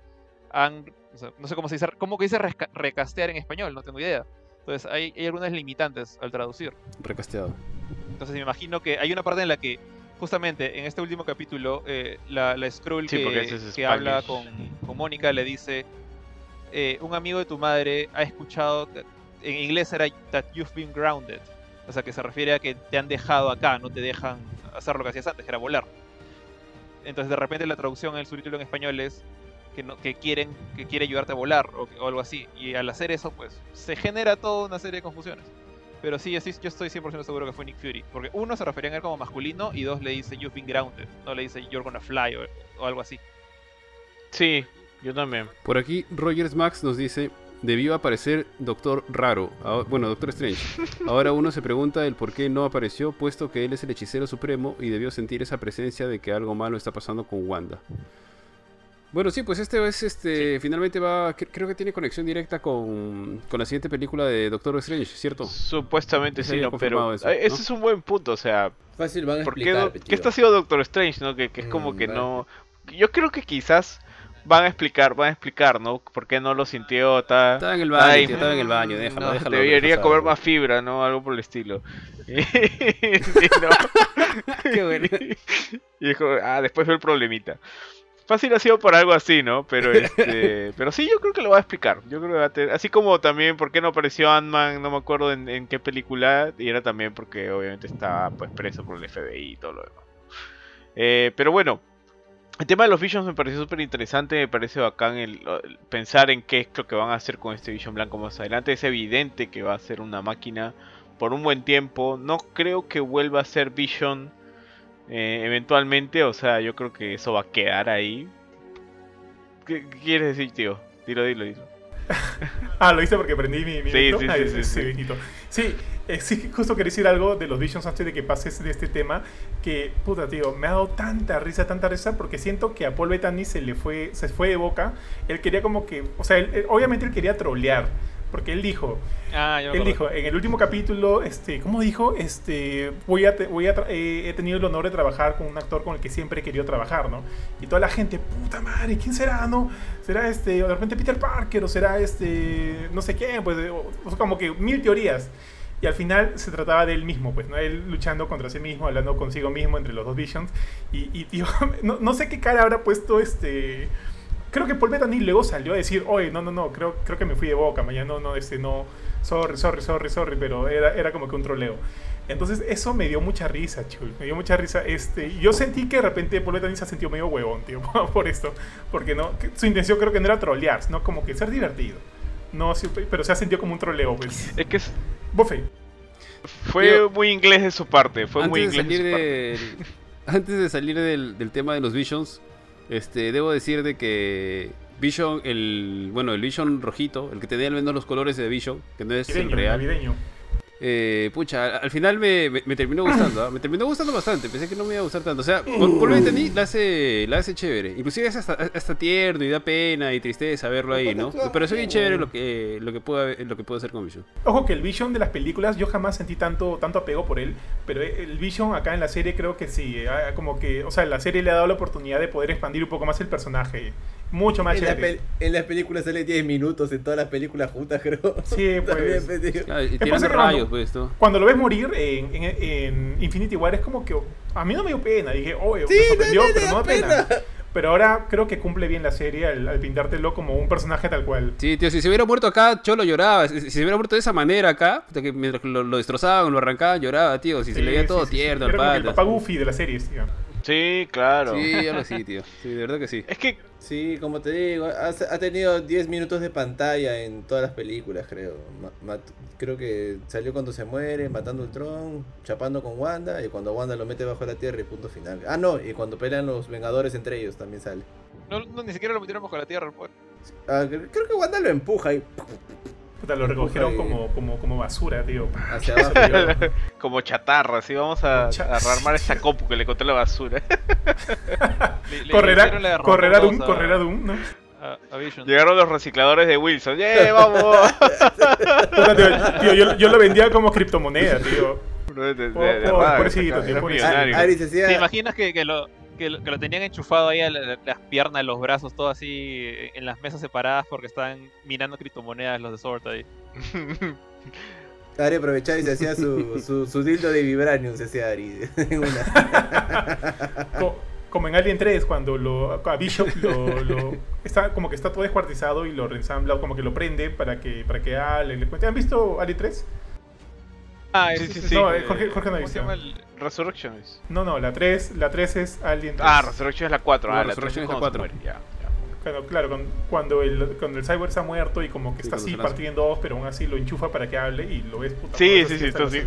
Han, o sea, no sé cómo se dice, cómo que dice resca- recastear en español, no tengo idea. Entonces hay, hay algunas limitantes al traducir. Recasteado. Entonces me imagino que hay una parte en la que justamente en este último capítulo, eh, la, la Skrull Sí, que, es que habla con, con Mónica le dice, eh, un amigo de tu madre ha escuchado, en inglés era that you've been grounded, o sea que se refiere a que te han dejado acá, no te dejan hacer lo que hacías antes, que era volar. Entonces de repente la traducción en el subtítulo en español es que, no, que quieren que quiere ayudarte a volar o, o algo así. Y al hacer eso, pues se genera toda una serie de confusiones. Pero sí, sí, yo estoy 100% seguro que fue Nick Fury. Porque uno se refería a él como masculino y dos le dice You've been grounded. No le dice You're gonna fly o, o algo así. Sí, yo también. Por aquí, Rogers Max nos dice: Debió aparecer Doctor Raro. Bueno, Doctor Strange. Ahora uno se pregunta el por qué no apareció, puesto que él es el hechicero supremo y debió sentir esa presencia de que algo malo está pasando con Wanda. Bueno, sí, pues este es este. Finalmente va. cre- Creo que tiene conexión directa con, con la siguiente película de Doctor Strange, ¿cierto? Supuestamente sí, ¿no? pero eso, ese es un buen punto, o sea, Fácil van a ¿por qué, explicar. qué está haciendo Doctor Strange, no? Que, que es como Mm, que vale. no... Yo creo que quizás van a explicar, van a explicar, ¿no? ¿Por qué no lo sintió? Ta... Estaba en el baño, Ay, tío, estaba en el baño, mm, déjalo, no, déjalo. Debería comer más fibra, ¿no? Algo por el estilo. Qué bueno. Y dijo, ah, después veo el problemita. Fácil ha sido por algo así, ¿no? Pero este, pero sí, yo creo que lo va a explicar. Yo creo que va a tener, así como también por qué no apareció Ant-Man, no me acuerdo en, en qué película, y era también porque obviamente estaba pues preso por el FBI y todo lo demás. Eh, pero bueno, el tema de los Visions me pareció súper interesante, me parece bacán el, el pensar en qué es lo que van a hacer con este Vision blanco más adelante. Es evidente que va a ser una máquina por un buen tiempo. No creo que vuelva a ser Vision eh, eventualmente, o sea, yo creo que eso va a quedar ahí. ¿Qué, qué quieres decir, tío? Dilo, dilo, dilo. Ah, lo hice porque prendí mi, mi Sí, sí, sí, sí. Sí, eh, sí, justo quería decir algo de los Visions antes de que pases de este tema. Que, puta, tío, me ha dado tanta risa, tanta risa, porque siento que a Paul Bettany se le fue, se fue de boca. Él quería como que, o sea, él- obviamente él quería trolear. Porque él dijo, Ah, él dijo, en el último capítulo, este, ¿cómo dijo? Este, voy a, te- voy a eh, he tenido el honor de trabajar con un actor con el que siempre he querido trabajar, ¿no? Y toda la gente, puta madre, ¿quién será, no? ¿Será este, o de repente Peter Parker, o será este, no sé quién, pues, o- o como que mil teorías. Y al final se trataba de él mismo, pues, ¿no? Él luchando contra sí mismo, hablando consigo mismo entre los dos Visions. Y, y tío, no, no sé qué cara habrá puesto este creo que Paul Bettany luego salió a decir, oye, no, no, no, creo, creo que me fui de boca, mañana no, no, este, no, sorry, sorry, sorry, sorry, pero era, era como que un troleo. Entonces eso me dio mucha risa, chul, me dio mucha risa. Este, yo sentí que de repente Paul Bettany se ha sentido medio huevón, tío, por esto, porque no, su intención creo que no era trolear, sino como que ser divertido. No, sí, pero se ha sentido como un troleo, pues. Es que es- Bofe. fue Tío, muy inglés de su parte, fue muy antes, de inglés salir de su parte. del, antes de salir del, del tema de los Visions, este, debo decir de que Vision, el bueno, el Vision rojito, el que tenía al menos los colores de Vision, que no es el Navideño, real, navideño. Eh, pucha, al, al final me, me- me terminó gustando, ¿ah? me terminó gustando bastante, pensé que no me iba a gustar tanto, o sea, por, por lo que entendí, la hace, la hace chévere, inclusive es hasta, hasta tierno y da pena y tristeza verlo ahí, ¿no? Pero es bien chévere lo que, lo que puede, lo que puede hacer con Vision. Ojo que el Vision de las películas yo jamás sentí tanto, tanto apego por él, pero el Vision acá en la serie creo que sí, ah, como que, o sea, la serie le ha dado la oportunidad de poder expandir un poco más el personaje, mucho más En la, chévere. pel- en las películas sale 10 minutos, en todas las películas juntas, creo. Sí, pues. Claro, y posible, rayos, ¿no? pues, ¿no? Cuando lo ves morir en, en, en Infinity War es como que a mí no me dio pena, dije, oye, Sí, me sorprendió, no, no pero da no da pena. pena. Pero ahora creo que cumple bien la serie al, al pintártelo como un personaje tal cual. Sí, tío, si se hubiera muerto acá, Cholo lloraba. Si si se hubiera muerto de esa manera acá, que mientras lo, lo destrozaban, lo arrancaban, lloraba, tío. Si se le veía Sí, todo sí, sí, sí. tierno al que el papá Goofy de la serie, tío. Sí, claro. Sí, algo así, tío. Sí, de verdad que sí. Es que Sí, como te digo, ha, ha tenido 10 minutos de pantalla en todas las películas, creo. Ma- creo que salió cuando se muere, matando al Tron, chapando con Wanda, y cuando Wanda lo mete bajo la tierra y punto final. Ah, no, y cuando pelean los Vengadores entre ellos también sale. No, no, ni siquiera lo metieron bajo la tierra. pues. Ah, cre- creo que Wanda lo empuja y Puta, lo recogieron y- como, como, como basura, tío. hacia abajo. como chatarra, así vamos a, a rearmar esta compu que le conté la basura. Le- le correrá, la correrá Doom, 2 correrá Doom, ¿no? A, a. Llegaron los recicladores de Wilson. ¡Yeah, vamos! Puta, tío, tío, yo, yo lo vendía como criptomoneda, tío. De- de- por- tío. Ah, ¿Te imaginas que, que lo, que, lo, que lo tenían enchufado ahí a la- las piernas, los brazos, todo así en las mesas separadas porque estaban minando criptomonedas los de Sword ahí? Ari aprovechaba y se hacía su, su, su dildo de vibranium, se hacía Ari. en una. Co- como en Alien 3, cuando lo, a Bishop lo, lo- está como que está todo descuartizado y lo reensambla, como que lo prende para que para que Alien le cuente. ¿Han visto Alien 3? Ah, Sí, sí, sí. No, eh, Jorge, Jorge no ha ¿cómo se llama el- Resurrection es. No, no, la 3, la 3 es Alien 3. Ah, Resurrection es la 4. No, ah, la Resurrection 3 es la cuando se 4. muere, Ya. Claro, claro, cuando el, cuando el cyborg está muerto y como que Sí, está así en dos, pero aún así lo enchufa para que hable y lo ves puta Sí, sí, sí, sí.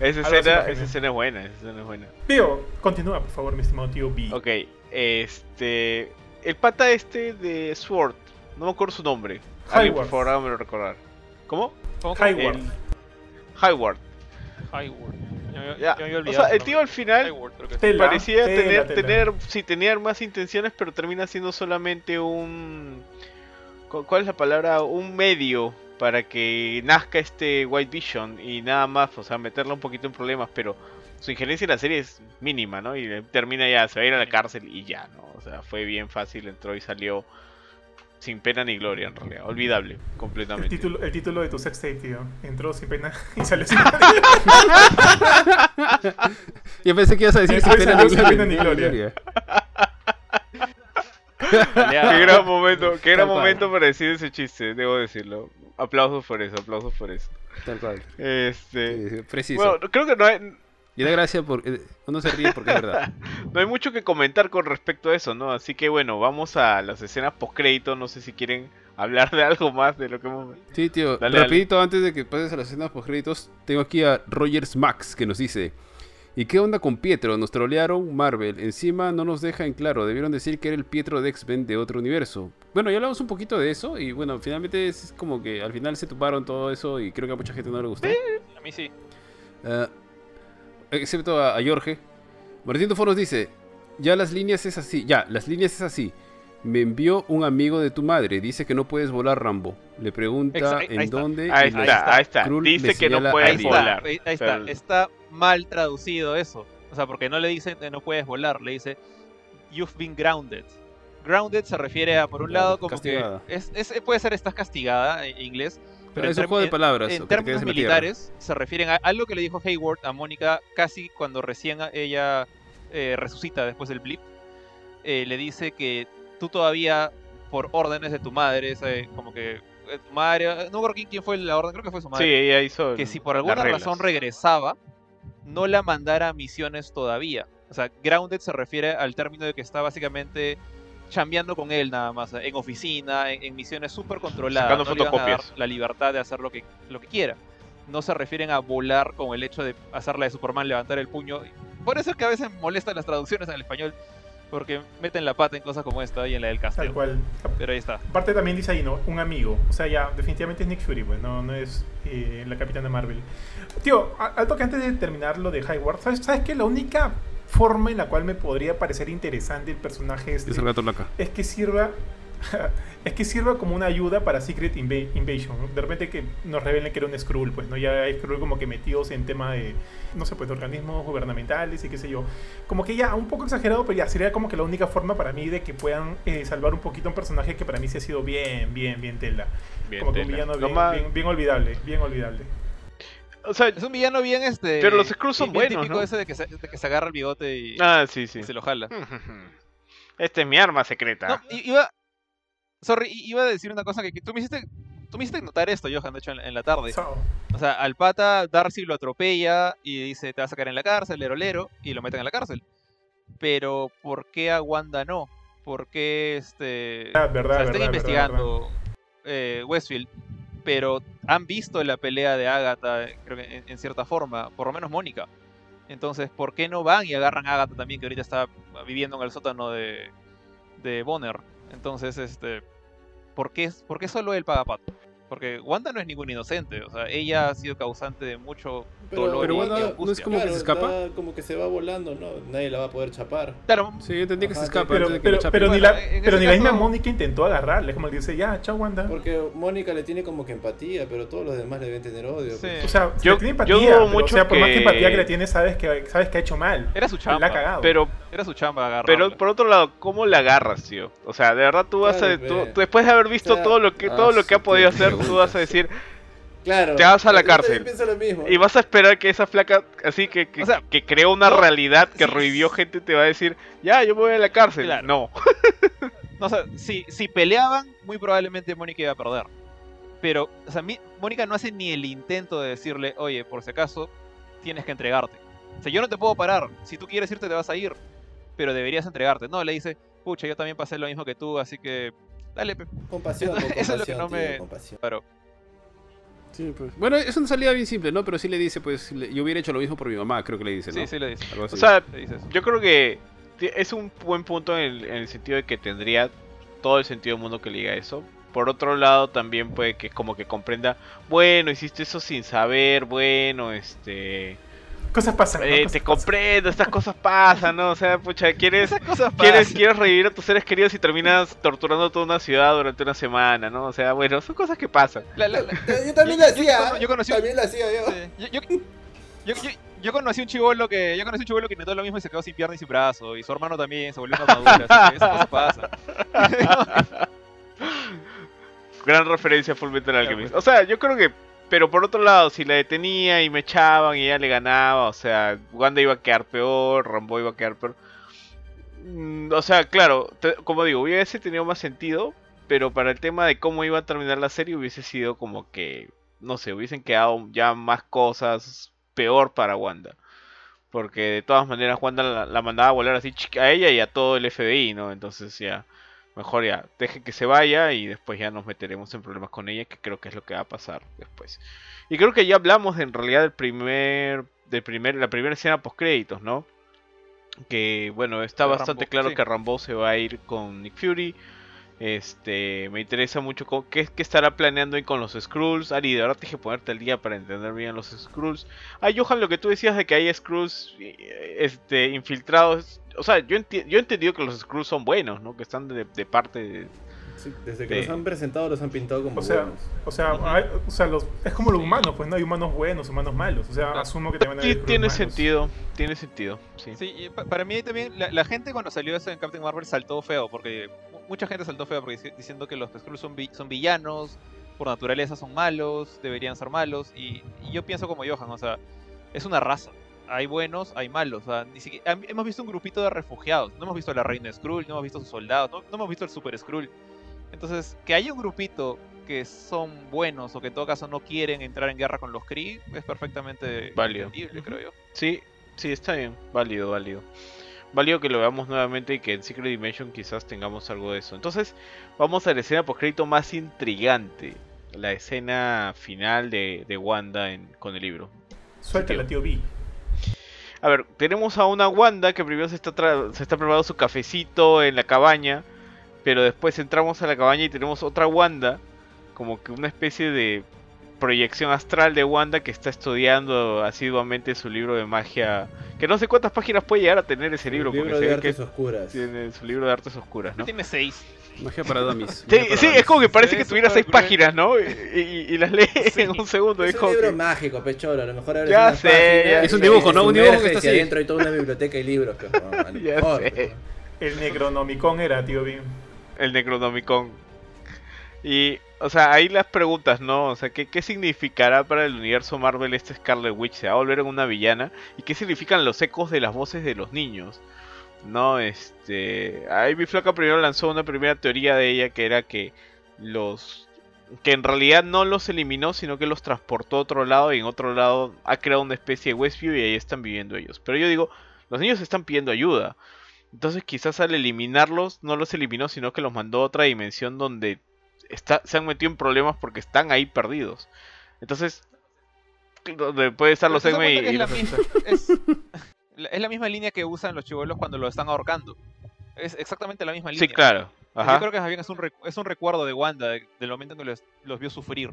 Esa escena, esa escena es buena, esa escena es buena. Pío, continúa, por favor, mi estimado tío B. Ok, este. El pata este de Sword, no me acuerdo su nombre. Alguien, por favor, hágamelo recordar. ¿Cómo? ¿cómo- Hayward. El- Hayward. Hayward. Ya me- Ya. ya me había O sea, el tío al final Hayward. Tela, parecía tela, tener, tela. tener, sí, tener más intenciones, pero termina siendo solamente un, cu- ¿cuál es la palabra? Un medio para que nazca este White Vision y nada más, o sea, meterlo un poquito en problemas, pero su injerencia en la serie es mínima, ¿no? Y termina ya, se va a ir a la cárcel y ya, ¿no? O sea, fue bien fácil, entró y salió sin pena ni gloria, en realidad, olvidable, El completamente. título, el título de tu sextape, tío. Entró sin pena y salió sin Yo pensé que ibas a decir sin pena ni sin gloria. pena ni gloria. Qué gran momento, qué gran momento para decir ese chiste, debo decirlo. Aplausos por eso, aplausos por eso. Tal cual. Este, Preciso. bueno, creo que no hay, Y da gracia porque uno se ríe porque es verdad. no hay mucho que comentar con respecto a eso, ¿no? Así que bueno, vamos a las escenas post crédito, no sé si quieren hablar de algo más de lo que hemos Sí, tío. Dale, rapidito, antes de que pases a las escenas post créditos, tengo aquí a Rogers Max que nos dice... ¿Y qué onda con Pietro? Nos trolearon Marvel. Encima no nos deja en claro. Debieron decir que era el Pietro de X-Men de otro universo. Bueno, ya hablamos un poquito de eso. Y bueno, finalmente es como que al final se tuparon todo eso. Y creo que a mucha gente no le gustó. A mí sí. Ah, excepto a, a Jorge. Martín Foros dice: Ya las líneas es así. Ya, las líneas es así. Me envió un amigo de tu madre. Dice que no puedes volar, Rambo. Le pregunta ahí en dónde. Ahí está, ahí está. Krull Dice que no puedes volar. ahí, está. pero- Está mal traducido eso. O sea, porque no le dice que no puedes volar, le dice You've been grounded. Grounded se refiere a, por un Claro, lado, como castigada. que es, es- puede ser estás castigada en inglés, pero es en un juego de palabras. En términos militares, se refieren a algo que le dijo Hayward a Mónica casi cuando recién ella eh, resucita después del blip. Eh, le dice que tú todavía, por órdenes de tu madre, ese, como que eh, tu madre, no me acuerdo quién, fue la orden, creo que fue su Sí, madre, ella hizo. que si por alguna razón regresaba, no la mandara a misiones todavía. O sea, grounded se refiere al término de que está básicamente chambeando con él nada más, en oficina, en, en misiones súper controladas. Sacando no le van a dar fotocopias. la libertad de hacer lo que, lo que quiera. No se refieren a volar con el hecho de hacerla de Superman, levantar el puño. Por eso es que a veces molestan las traducciones en el español, porque meten la pata en cosas como esta y en la del Tal castillo. cual. Pero ahí está. Aparte también dice ahí, ¿no? Un amigo. O sea, ya, definitivamente es Nick Fury, pues, no, no es eh, la Capitana Marvel. Tío, alto que antes de terminar lo de Hayward, ¿sabes, ¿sabes qué? La única forma en la cual me podría parecer interesante el personaje este Es el gato laca. es que sirva es que sirva como una ayuda para Secret Inva- Invasion. ¿no? De repente que nos revelen que era un Skrull, pues, ¿no? Ya hay Skrull como que metidos en tema de, no sé, pues, de organismos gubernamentales y qué sé yo. Como que ya, un poco exagerado, pero ya sería como que la única forma para mí de que puedan eh, salvar un poquito a un personaje que para mí sí ha sido bien, bien, bien tela. Bien, como que un tela. villano bien, bien, bien olvidable, bien olvidable. O sea, Es un villano bien este. Pero los Skrulls son bien buenos, típico ¿no? ese de que, se, de que se agarra el bigote y, ah, sí, sí. y se lo jala. Esta es mi arma secreta. No, i- iba. Sorry, iba a decir una cosa que, que tú me hiciste. Tú me hiciste notar esto, Johan, de hecho, en, en la tarde. So, O sea, al pata, Darcy lo atropella y dice, te vas a sacar en la cárcel, lero lero, y lo meten en la cárcel. Pero, ¿por qué a Wanda no? ¿Por qué este. verdad, o sea, verdad, están verdad, investigando eh, Westfield, pero han visto la pelea de Agatha, creo que en, en cierta forma, por lo menos Mónica. Entonces, ¿por qué no van y agarran a Agatha también, que ahorita está viviendo en el sótano de, de Bonner? Entonces, este, ¿por qué, ¿por qué solo él paga pato? Porque Wanda no es ningún inocente, o sea, ella ha sido causante de mucho dolor pero Wanda y no es como que se escapa. como que se va volando, ¿no? Nadie la va a poder chapar. Claro, Sí, yo entendí que se escapa Pero, pero, pero ni la, pero ni la misma Mónica intentó agarrarle, como que dice, ya, chao Wanda. Porque Mónica le tiene como que empatía, pero todos los demás le deben tener odio. Sí. pues. O sea, Yo- le tiene yo empatía, dudo pero, mucho o sea, por más que empatía que le tiene, sabes que, sabes que ha hecho mal. era su La chamba. ha cagado. Pero, Era su chamba agarrarla. pero por otro lado, ¿cómo la agarras, tío? O sea, de verdad tú vas Claro, a... tú- después de haber visto O sea, todo lo que ah, todo lo que ha podido hacer, tú vas a decir... Claro. Te vas a la yo cárcel. pienso lo mismo. Y vas a esperar que esa flaca, así que, que, O sea, que creó una no, realidad, que sí, revivió gente, te va a decir, ya, yo me voy a la cárcel. Claro. No. No, o sea, si, si peleaban, muy probablemente Mónica iba a perder. Pero, o sea, Mónica no hace ni el intento de decirle, oye, por si acaso, tienes que entregarte. O sea, yo no te puedo parar. Si tú quieres irte, te vas a ir. Pero deberías entregarte. No, le dice, pucha, yo también pasé lo mismo que tú, así que. Dale, pe. Compasión, con Eso es lo que compasión, no tío, me- compasión. Claro. Sí, pues. Bueno, es una salida bien simple, ¿no? Pero sí le dice, pues, le- yo hubiera hecho lo mismo por mi mamá, creo que le dice, ¿no? Sí, sí le dice. Algo así. O sea, yo creo que es un buen punto en el, en el sentido de que tendría todo el sentido del mundo que le diga eso. Por otro lado, también puede que como que comprenda, bueno, hiciste eso sin saber, bueno, este... Cosas pasan. ¿no? eh, Cosas te pasan. comprendo, estas cosas pasan, ¿no? O sea, pucha, quieres... Quieres, pasan. quieres revivir a tus seres queridos y terminas torturando toda una ciudad durante una semana, ¿no? O sea, bueno, son cosas que pasan. La- la- la- Yo también yo- hacía. yo yo conocí- También lo hacía yo. Sí, Yo, yo, yo, yo- yo conocí un chivolo que. Yo conocí un chivolo que intentó lo mismo y se quedó sin pierna y sin brazo. Y su hermano también se volvió una madura. así que esas cosas pasan. Gran referencia a Full Metal Alchemist. O sea, yo creo que. Pero por otro lado, si la detenía y me echaban y ella le ganaba, o sea, Wanda iba a quedar peor, Rambo iba a quedar peor. Mm, O sea, claro, como digo, hubiese tenido más sentido, pero para el tema de cómo iba a terminar la serie hubiese sido como que, no sé, hubiesen quedado ya más cosas peor para Wanda. Porque de todas maneras Wanda la, la mandaba a volar así a ella y a todo el FBI, ¿no? Entonces ya, mejor ya, deje que se vaya y después ya nos meteremos en problemas con ella, que creo que es lo que va a pasar después. Y creo que ya hablamos en realidad del primer, del primer, la primera escena post créditos, ¿no? Que bueno, está De bastante Rambo, claro sí. que Rambo se va a ir con Nick Fury. Este, me interesa mucho qué estará planeando ahí con los Skrulls. Ari, de verdad tienes que ponerte al día para entender bien los Skrulls. Ah, Johan, lo que tú decías de que hay Skrulls eh, este, infiltrados. O sea, yo, enti- yo he entendido que los Skrulls son buenos, ¿no? Que están de, de parte de... Sí, desde que Sí. los han presentado, los han pintado como O sea, buenos. o sea, hay- o sea los, es como los humanos, pues no hay humanos buenos, humanos malos. O sea, asumo que también hay Sí, Skrulls tiene sentido, tiene sentido, sí. Sí, y pa- para mí también, la, la gente cuando salió eso en Captain Marvel saltó feo, porque mu- mucha gente saltó feo porque dici- diciendo que los Skrulls son, vi- son villanos, por naturaleza son malos, deberían ser malos, y, y yo pienso como Johan, o sea, es una raza. Hay buenos, hay malos. O sea, ni siquiera, ham- hemos visto un grupito de refugiados. No hemos visto a la reina Skrull, no hemos visto a sus soldados, no, no hemos visto al Super Skrull. Entonces, que haya un grupito que son buenos o que en todo caso no quieren entrar en guerra con los Kree es perfectamente Válido. entendible, creo yo. Sí, sí, está bien, válido, válido. Válido que lo veamos nuevamente y que en Secret Dimension quizás tengamos algo de eso. Entonces, vamos a la escena post más intrigante. La escena final de, de Wanda en- con el libro. Suéltala, tío B. A ver, tenemos a una Wanda que primero se está, tra- se está preparando su cafecito en la cabaña, pero después entramos a la cabaña y tenemos otra Wanda, como que una especie de proyección astral de Wanda que está estudiando asiduamente su libro de magia, que no sé cuántas páginas puede llegar a tener ese libro, El porque libro se de artes que oscuras. tiene su libro de artes oscuras, ¿no? Tiene seis. Magia para dummies. Sí, sí, es como que parece Sí, que tuviera seis páginas, ¿no? Y, y- y las lee Sí. en un segundo. Es Es un como libro que- mágico, pecholo. A lo mejor abres Ya sé, páginas ya Es un dibujo, ¿no? Un dibujo que está así. adentro hay toda una biblioteca y libros. A lo Ya mejor, sé. ¿no? El Necronomicon era, tío B. El Necronomicon. Y, o sea, ahí las preguntas, ¿no? O sea, ¿qué, qué significará para el universo Marvel este Scarlet Witch? ¿Se va a volver en una villana? ¿Y qué significan los ecos de las voces de los niños? No, este... Ahí mi flaca primero lanzó una primera teoría de ella que era que los... Que en realidad no los eliminó, sino que los transportó a otro lado y en otro lado ha creado una especie de Westview y ahí están viviendo ellos. Pero yo digo, los niños están pidiendo ayuda. Entonces quizás al eliminarlos no los eliminó, sino que los mandó a otra dimensión donde está, se han metido en problemas porque están ahí perdidos. Entonces, donde puede estar los y, que es la, misma, es, la- es la misma línea que usan los chivolos cuando lo están ahorcando. Es exactamente la misma línea. Sí, claro. Yo creo que más bien es un, es un recuerdo de Wanda de- del momento en que los, los vio sufrir.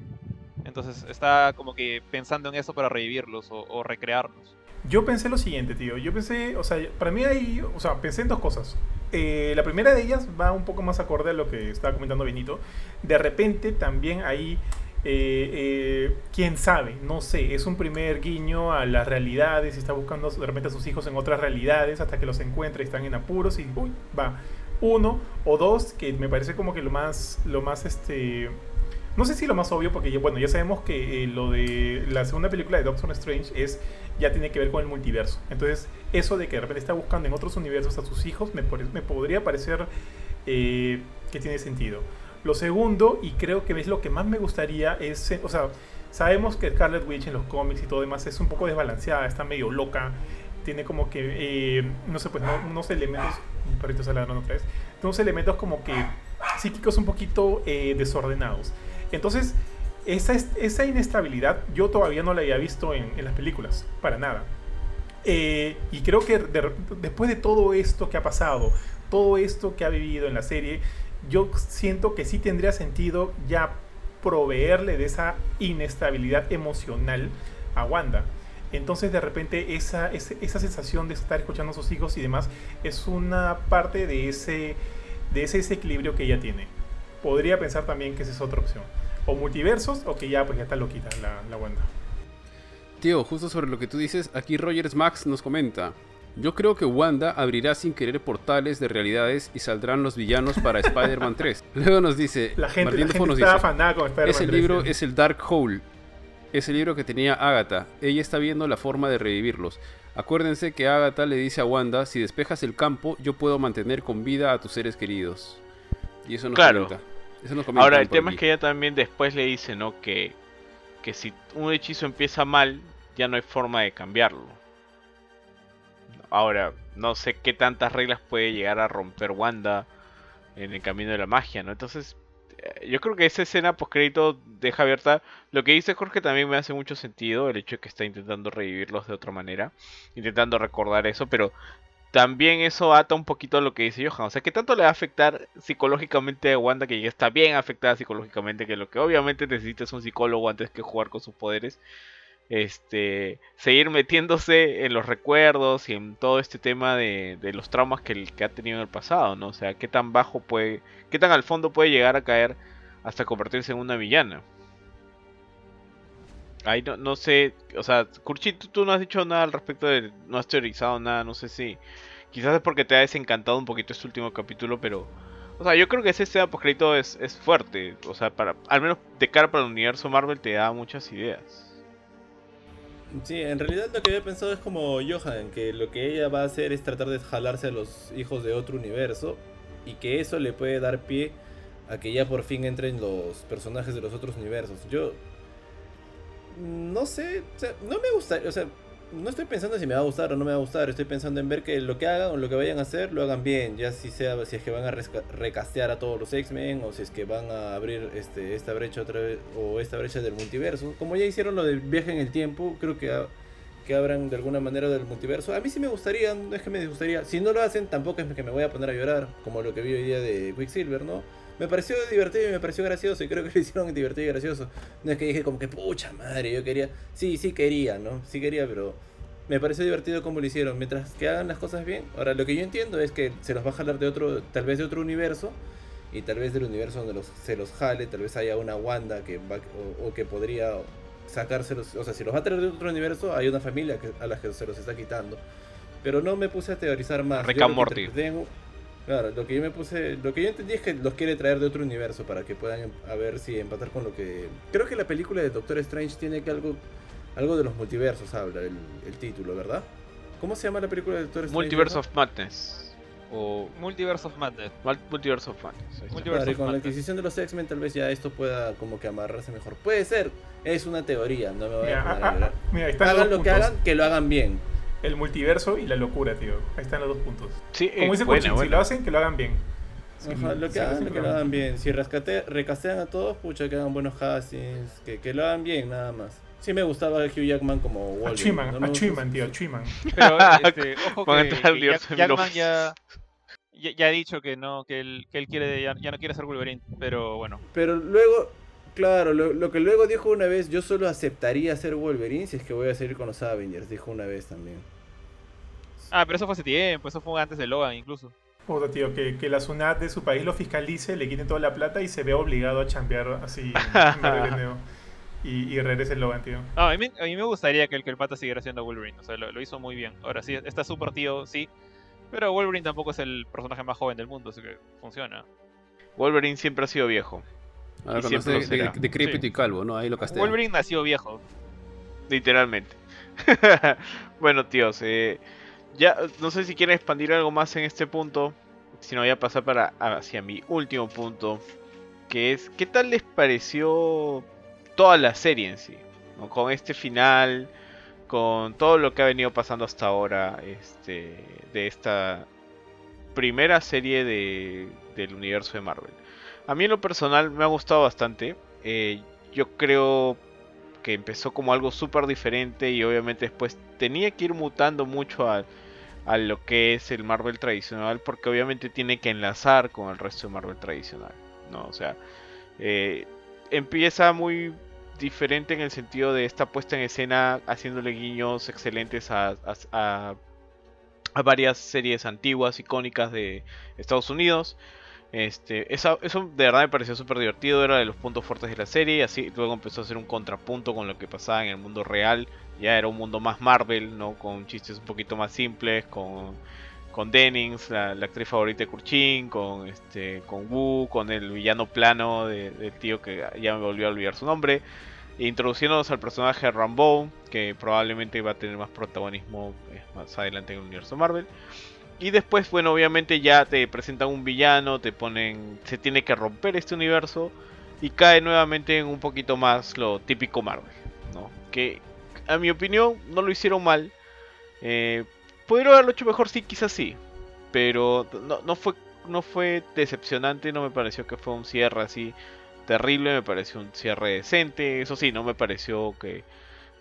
Entonces está como que pensando en eso para revivirlos o, o recrearlos. Yo pensé lo siguiente, tío. Yo pensé, o sea, para mí hay, o sea, pensé en dos cosas. Eh, la primera de ellas va un poco más acorde a lo que estaba comentando Benito. De repente también hay, eh, eh, quién sabe, no sé, es un primer guiño a las realidades y está buscando de repente a sus hijos en otras realidades hasta que los encuentra y están en apuros y, uy, va. Uno o dos, que me parece como que lo más, lo más, este, No sé si lo más obvio, porque bueno, ya sabemos que lo de la segunda película de Doctor Strange es ya tiene que ver con el multiverso. Entonces, eso de que de repente está buscando en otros universos a sus hijos me, podría parecer eh, que tiene sentido. Lo segundo, y creo que es lo que más me gustaría, es, eh, o sea, sabemos que Scarlet Witch en los cómics y todo demás es un poco desbalanceada, está medio loca, tiene como que, eh, no sé, pues no- unos elementos, un perrito está ladrando otra vez, unos elementos como que psíquicos un poquito desordenados. Entonces, esa, es- esa inestabilidad yo todavía no la había visto en, en las películas, para nada. Eh, y creo que de- después de todo esto que ha pasado, todo esto que ha vivido en la serie, yo siento que sí tendría sentido ya proveerle de esa inestabilidad emocional a Wanda. Entonces de repente esa, ese- esa sensación de estar escuchando a sus hijos y demás es una parte de ese, de ese desequilibrio que ella tiene. Podría pensar también que esa es otra opción. O multiversos o que ya pues ya está loquita la, la Wanda. Tío, justo sobre lo que tú dices, aquí Rogers Max nos comenta. Yo creo que Wanda abrirá sin querer portales de realidades y saldrán los villanos para Spider-Man 3. Luego nos dice, La gente, Martín la gente nos está dice, afanada con Spider-Man ese 3, libro ya. es el Dark Hole. Ese libro que tenía Agatha. Ella está viendo la forma de revivirlos. Acuérdense que Agatha le dice a Wanda, si despejas el campo, yo puedo mantener con vida a tus seres queridos. Y eso nos Claro. comenta. Eso Ahora, el tema es que ella también después le dice, ¿no? Que, que si un hechizo empieza mal, ya no hay forma de cambiarlo. Ahora, no sé qué tantas reglas puede llegar a romper Wanda en el camino de la magia, ¿no? Entonces, eh, yo creo que esa escena postcrédito deja abierta. Lo que dice Jorge también me hace mucho sentido, el hecho de que está intentando revivirlos de otra manera, intentando recordar eso, pero también eso ata un poquito a lo que dice Johan. O sea, que tanto le va a afectar psicológicamente a Wanda, que ya está bien afectada psicológicamente, que lo que obviamente necesita es un psicólogo antes que jugar con sus poderes. Este, seguir metiéndose en los recuerdos y en todo este tema de, de los traumas que, que ha tenido en el pasado, ¿no? O sea, qué tan bajo puede, qué tan al fondo puede llegar a caer hasta convertirse en una villana. Ahí no, no sé, o sea, Kurchi, tú, no has dicho nada al respecto de, no has teorizado nada, no sé si, quizás es porque te ha desencantado un poquito este último capítulo, pero, o sea, yo creo que ese escena postcrédito es, es fuerte, o sea, para, al menos de cara para el universo Marvel te da muchas ideas. Sí, en realidad lo que había pensado es como Johan, que lo que ella va a hacer es tratar de jalarse a los hijos de otro universo y que eso le puede dar pie a que ya por fin entren los personajes de los otros universos. Yo no sé, o sea, no me gusta, o sea, no estoy pensando si me va a gustar o no me va a gustar, estoy pensando en ver que lo que hagan o lo que vayan a hacer lo hagan bien, ya si sea si es que van a recastear a todos los X-Men o si es que van a abrir este esta brecha otra vez o esta brecha del multiverso, como ya hicieron lo del viaje en el tiempo, creo que ha- que abran de alguna manera del multiverso. A mí sí me gustaría, no es que me disgustaría. Si no lo hacen, tampoco es que me voy a poner a llorar, como lo que vi hoy día de Quicksilver, ¿no? Me pareció divertido y me pareció gracioso, y creo que lo hicieron divertido y gracioso. No es que dije como que, pucha madre, yo quería... Sí, sí quería, ¿no? Sí quería, pero me pareció divertido como lo hicieron. Mientras que hagan las cosas bien. Ahora, lo que yo entiendo es que se los va a jalar de otro, tal vez de otro universo, y tal vez del universo donde los, se los jale, tal vez haya una Wanda que va, o, o que podría sacárselos, o sea, si los va a traer de otro universo, hay una familia que, a la que se los está quitando. Pero no me puse a teorizar más. Rick and Morty. Claro, lo que yo me puse, lo que yo entendí es que los quiere traer de otro universo para que puedan em- a ver si empatar con lo que creo que la película de Doctor Strange tiene que algo algo de los multiversos habla el, el título, ¿verdad? ¿Cómo se llama la película de Doctor Strange? Multiverse of Madness. O Multiverse of Madness. Mul- Multiverse of Madness. Multiverse Claro, y of con la adquisición de los X-Men tal vez ya esto pueda como que amarrarse mejor. Puede ser, es una teoría, no me voy Mira, a a mira, ahí están Hagan lo que hagan, que lo hagan bien. El multiverso y la locura, tío. Ahí están los dos puntos. Sí, eh, Como dice buena, Kuchin, si lo hacen, que lo hagan bien. Sí, Ajá, lo sí, que hagan, sí, lo que lo hagan bien. Si rescate, recastean a todos, pucha, que hagan buenos castings, que, que lo hagan bien, nada más. Sí me gustaba Hugh Jackman como Wolverine. gustó achievement, su- tío, achievement. Pero este, ojo a que, que Jack- Jackman ya, ya, ya ha dicho que no, que él, que él quiere ya, ya no quiere ser Wolverine, pero bueno. Pero luego, claro, lo, lo que luego dijo una vez, yo solo aceptaría ser Wolverine si es que voy a seguir con los Avengers, dijo una vez también. Ah, pero eso fue hace tiempo, eso fue antes de Logan incluso. Puta, tío, que, que la SUNAT de su país lo fiscalice, le quiten toda la plata y se vea obligado a chambear así en y, y regrese el Logan, tío. Ah, a, mí, a mí me gustaría que el, que el pata siguiera siendo Wolverine, o sea, lo, lo hizo muy bien. Ahora sí, está súper tío, sí, pero Wolverine tampoco es el personaje más joven del mundo, así que funciona. Wolverine siempre ha sido viejo. Ahora Y siempre de, de, Sí. y calvo, ¿no? Ahí lo castigan. Wolverine nació viejo. Literalmente. bueno, tíos, eh, ya no sé si quieren expandir algo más en este punto. Si no, voy a pasar para hacia mi último punto. Que es, ¿qué tal les pareció toda la serie en sí? Con este final, con todo lo que ha venido pasando hasta ahora, este, de esta primera serie de, del universo de Marvel. A mí en lo personal me ha gustado bastante. Eh, yo creo que empezó como algo súper diferente y obviamente después tenía que ir mutando mucho a, a lo que es el Marvel tradicional porque obviamente tiene que enlazar con el resto de Marvel tradicional, ¿no? O sea, eh, empieza muy diferente en el sentido de esta puesta en escena haciéndole guiños excelentes a, a- a- a varias series antiguas, icónicas de Estados Unidos. Este, eso de verdad me pareció súper divertido, era de los puntos fuertes de la serie, así luego empezó a hacer un contrapunto con lo que pasaba en el mundo real, ya era un mundo más Marvel, ¿no? Con chistes un poquito más simples, con, con Dennings, la, la actriz favorita de Kurchin, con este, con Wu, con el villano plano de- del tío que ya me volvió a olvidar su nombre, e introduciéndonos al personaje de Rambo, que probablemente va a tener más protagonismo eh, más adelante en el universo Marvel. Y después, bueno, obviamente ya te presentan un villano, te ponen, se tiene que romper este universo y cae nuevamente en un poquito más lo típico Marvel, ¿no? Que a mi opinión no lo hicieron mal. Eh, Pudieron haberlo hecho mejor, sí, quizás sí, pero no, no fue no fue decepcionante, no me pareció que fue un cierre así terrible, me pareció un cierre decente, eso sí, no me pareció que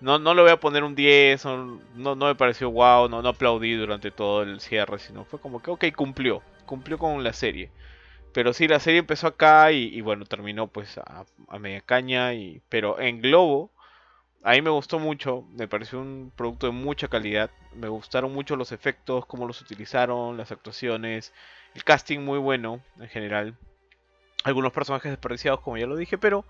no, no le voy a poner un 10, no, no, me pareció wow, no, no aplaudí durante todo el cierre, sino fue como que, ok, cumplió, cumplió con la serie. Pero sí, la serie empezó acá y, y bueno, terminó pues a, a media caña, y, pero en globo, a mí me gustó mucho, me pareció un producto de mucha calidad, me gustaron mucho los efectos, cómo los utilizaron, las actuaciones, el casting muy bueno en general, algunos personajes desperdiciados como ya lo dije, pero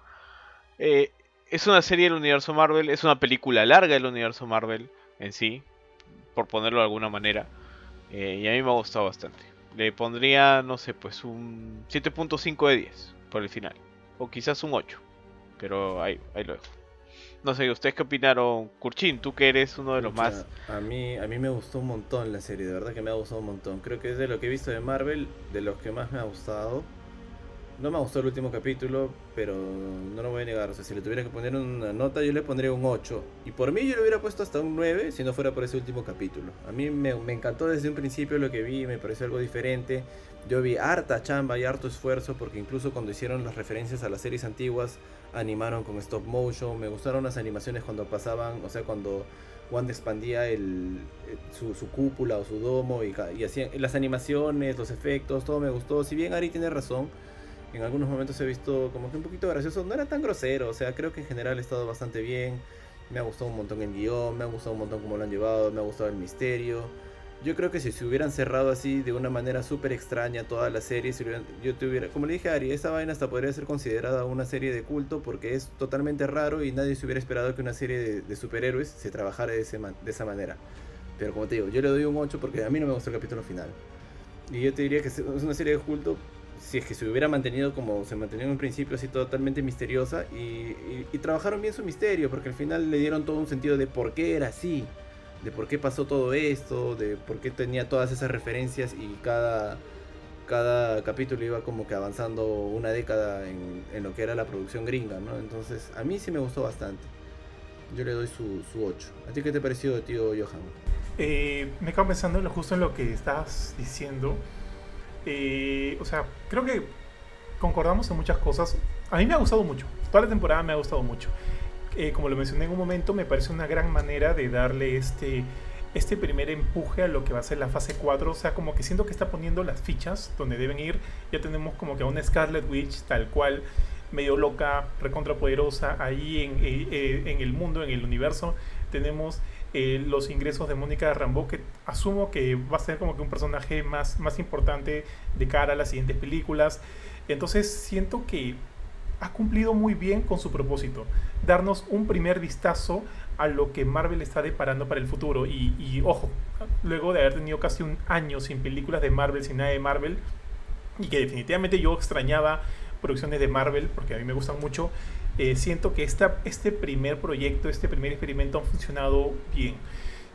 eh, es una serie del universo Marvel, es una película larga del universo Marvel en sí, por ponerlo de alguna manera. eh, y a mí me ha gustado bastante. Le pondría, no sé, pues un 7.5 de 10 por el final. O quizás un 8. Pero ahí, ahí lo dejo. No sé, ¿ustedes qué opinaron? Kurchin, tú que eres uno de los más... A mí, a mí me gustó un montón la serie, de verdad que me ha gustado un montón. Creo que es de lo que he visto de Marvel, de los que más me ha gustado. No me gustó el último capítulo, pero no lo voy a negar. O sea, si le tuviera que poner una nota, yo le pondría un 8. Y por mí yo le hubiera puesto hasta un 9 si no fuera por ese último capítulo. A mí me, encantó desde un principio lo que vi, me pareció algo diferente. Yo vi harta chamba y harto esfuerzo porque incluso cuando hicieron las referencias a las series antiguas, animaron con stop motion. Me gustaron las animaciones cuando pasaban, o sea, cuando Wanda expandía el, eh, su, cúpula o su domo y, y hacían las animaciones, los efectos, todo me gustó. Si bien Ari tiene razón, en algunos momentos he visto como que un poquito gracioso, no era tan grosero, o sea, creo que en general ha estado bastante bien. Me ha gustado un montón el guion, me ha gustado un montón cómo lo han llevado, me ha gustado el misterio. Yo creo que si se hubieran cerrado así de una manera súper extraña toda la serie, si hubieran- yo te hubiera, como le dije a Ari, esta vaina hasta podría ser considerada una serie de culto porque es totalmente raro y nadie se hubiera esperado que una serie de, de superhéroes se trabajara de, ese de esa manera. Pero como te digo, yo le doy un 8 porque a mí no me gustó el capítulo final. Y yo te diría que es una serie de culto si es que se hubiera mantenido como se mantenía en un principio, así totalmente misteriosa. Y, trabajaron bien su misterio, porque al final le dieron todo un sentido de por qué era así, de por qué pasó todo esto, de por qué tenía todas esas referencias y cada, cada capítulo iba como que avanzando una década en, lo que era la producción gringa, ¿no? Entonces, a mí sí me gustó bastante. Yo le doy su, su 8. ¿A ti qué te pareció, tío Johan? Eh, me quedo pensando justo en lo que estabas diciendo. Eh, o sea, creo que concordamos en muchas cosas. A mí me ha gustado mucho. Toda la temporada me ha gustado mucho. Eh, como lo mencioné en un momento, me parece una gran manera de darle este, este primer empuje a lo que va a ser la fase 4. O sea, como que siento que está poniendo las fichas donde deben ir. Ya tenemos como que a una Scarlet Witch tal cual, medio loca, recontrapoderosa, ahí en, eh, en el mundo, en el universo. Tenemos eh, los ingresos de Mónica Rambeau, que asumo que va a ser como que un personaje más, más importante de cara a las siguientes películas. Entonces siento que ha cumplido muy bien con su propósito, darnos un primer vistazo a lo que Marvel está deparando para el futuro. Y, y, ojo, luego de haber tenido casi un año sin películas de Marvel, sin nada de Marvel, y que definitivamente yo extrañaba producciones de Marvel, porque a mí me gustan mucho, eh, siento que esta, este primer proyecto, este primer experimento han funcionado bien.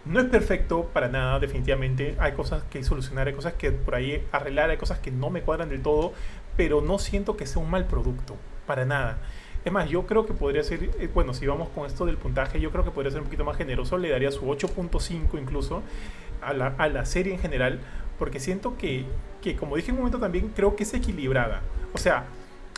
No es perfecto para nada, definitivamente. Hay cosas que solucionar, hay cosas que por ahí arreglar, hay cosas que no me cuadran del todo, pero no siento que sea un mal producto, para nada. Es más, yo creo que podría ser, eh, bueno, si vamos con esto del puntaje, yo creo que podría ser un poquito más generoso, le daría su 8.5 incluso a la, a la serie en general, porque siento que, que, como dije en un momento también, creo que es equilibrada. O sea,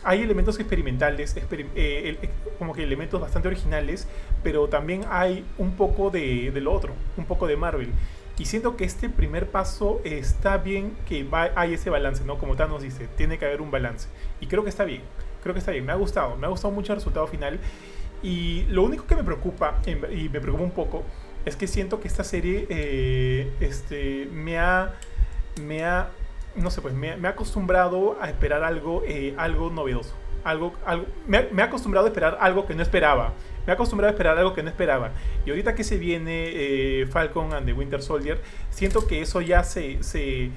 hay elementos experimentales, eh, como que elementos bastante originales, pero también hay un poco de, de, lo otro, un poco de Marvel. Y siento que este primer paso está bien que hay ese balance, ¿no? Como Thanos dice, tiene que haber un balance. Y creo que está bien, creo que está bien. Me ha gustado, me ha gustado mucho el resultado final. Y lo único que me preocupa, y me preocupa un poco, es que siento que esta serie eh, este, me ha... Me ha no sé, pues me, ha acostumbrado a esperar algo, eh, algo novedoso. Algo, algo, me, ha acostumbrado a esperar algo que no esperaba. Me ha acostumbrado a esperar algo que no esperaba. Y ahorita que se viene eh, Falcon and the Winter Soldier, siento que eso ya se, se,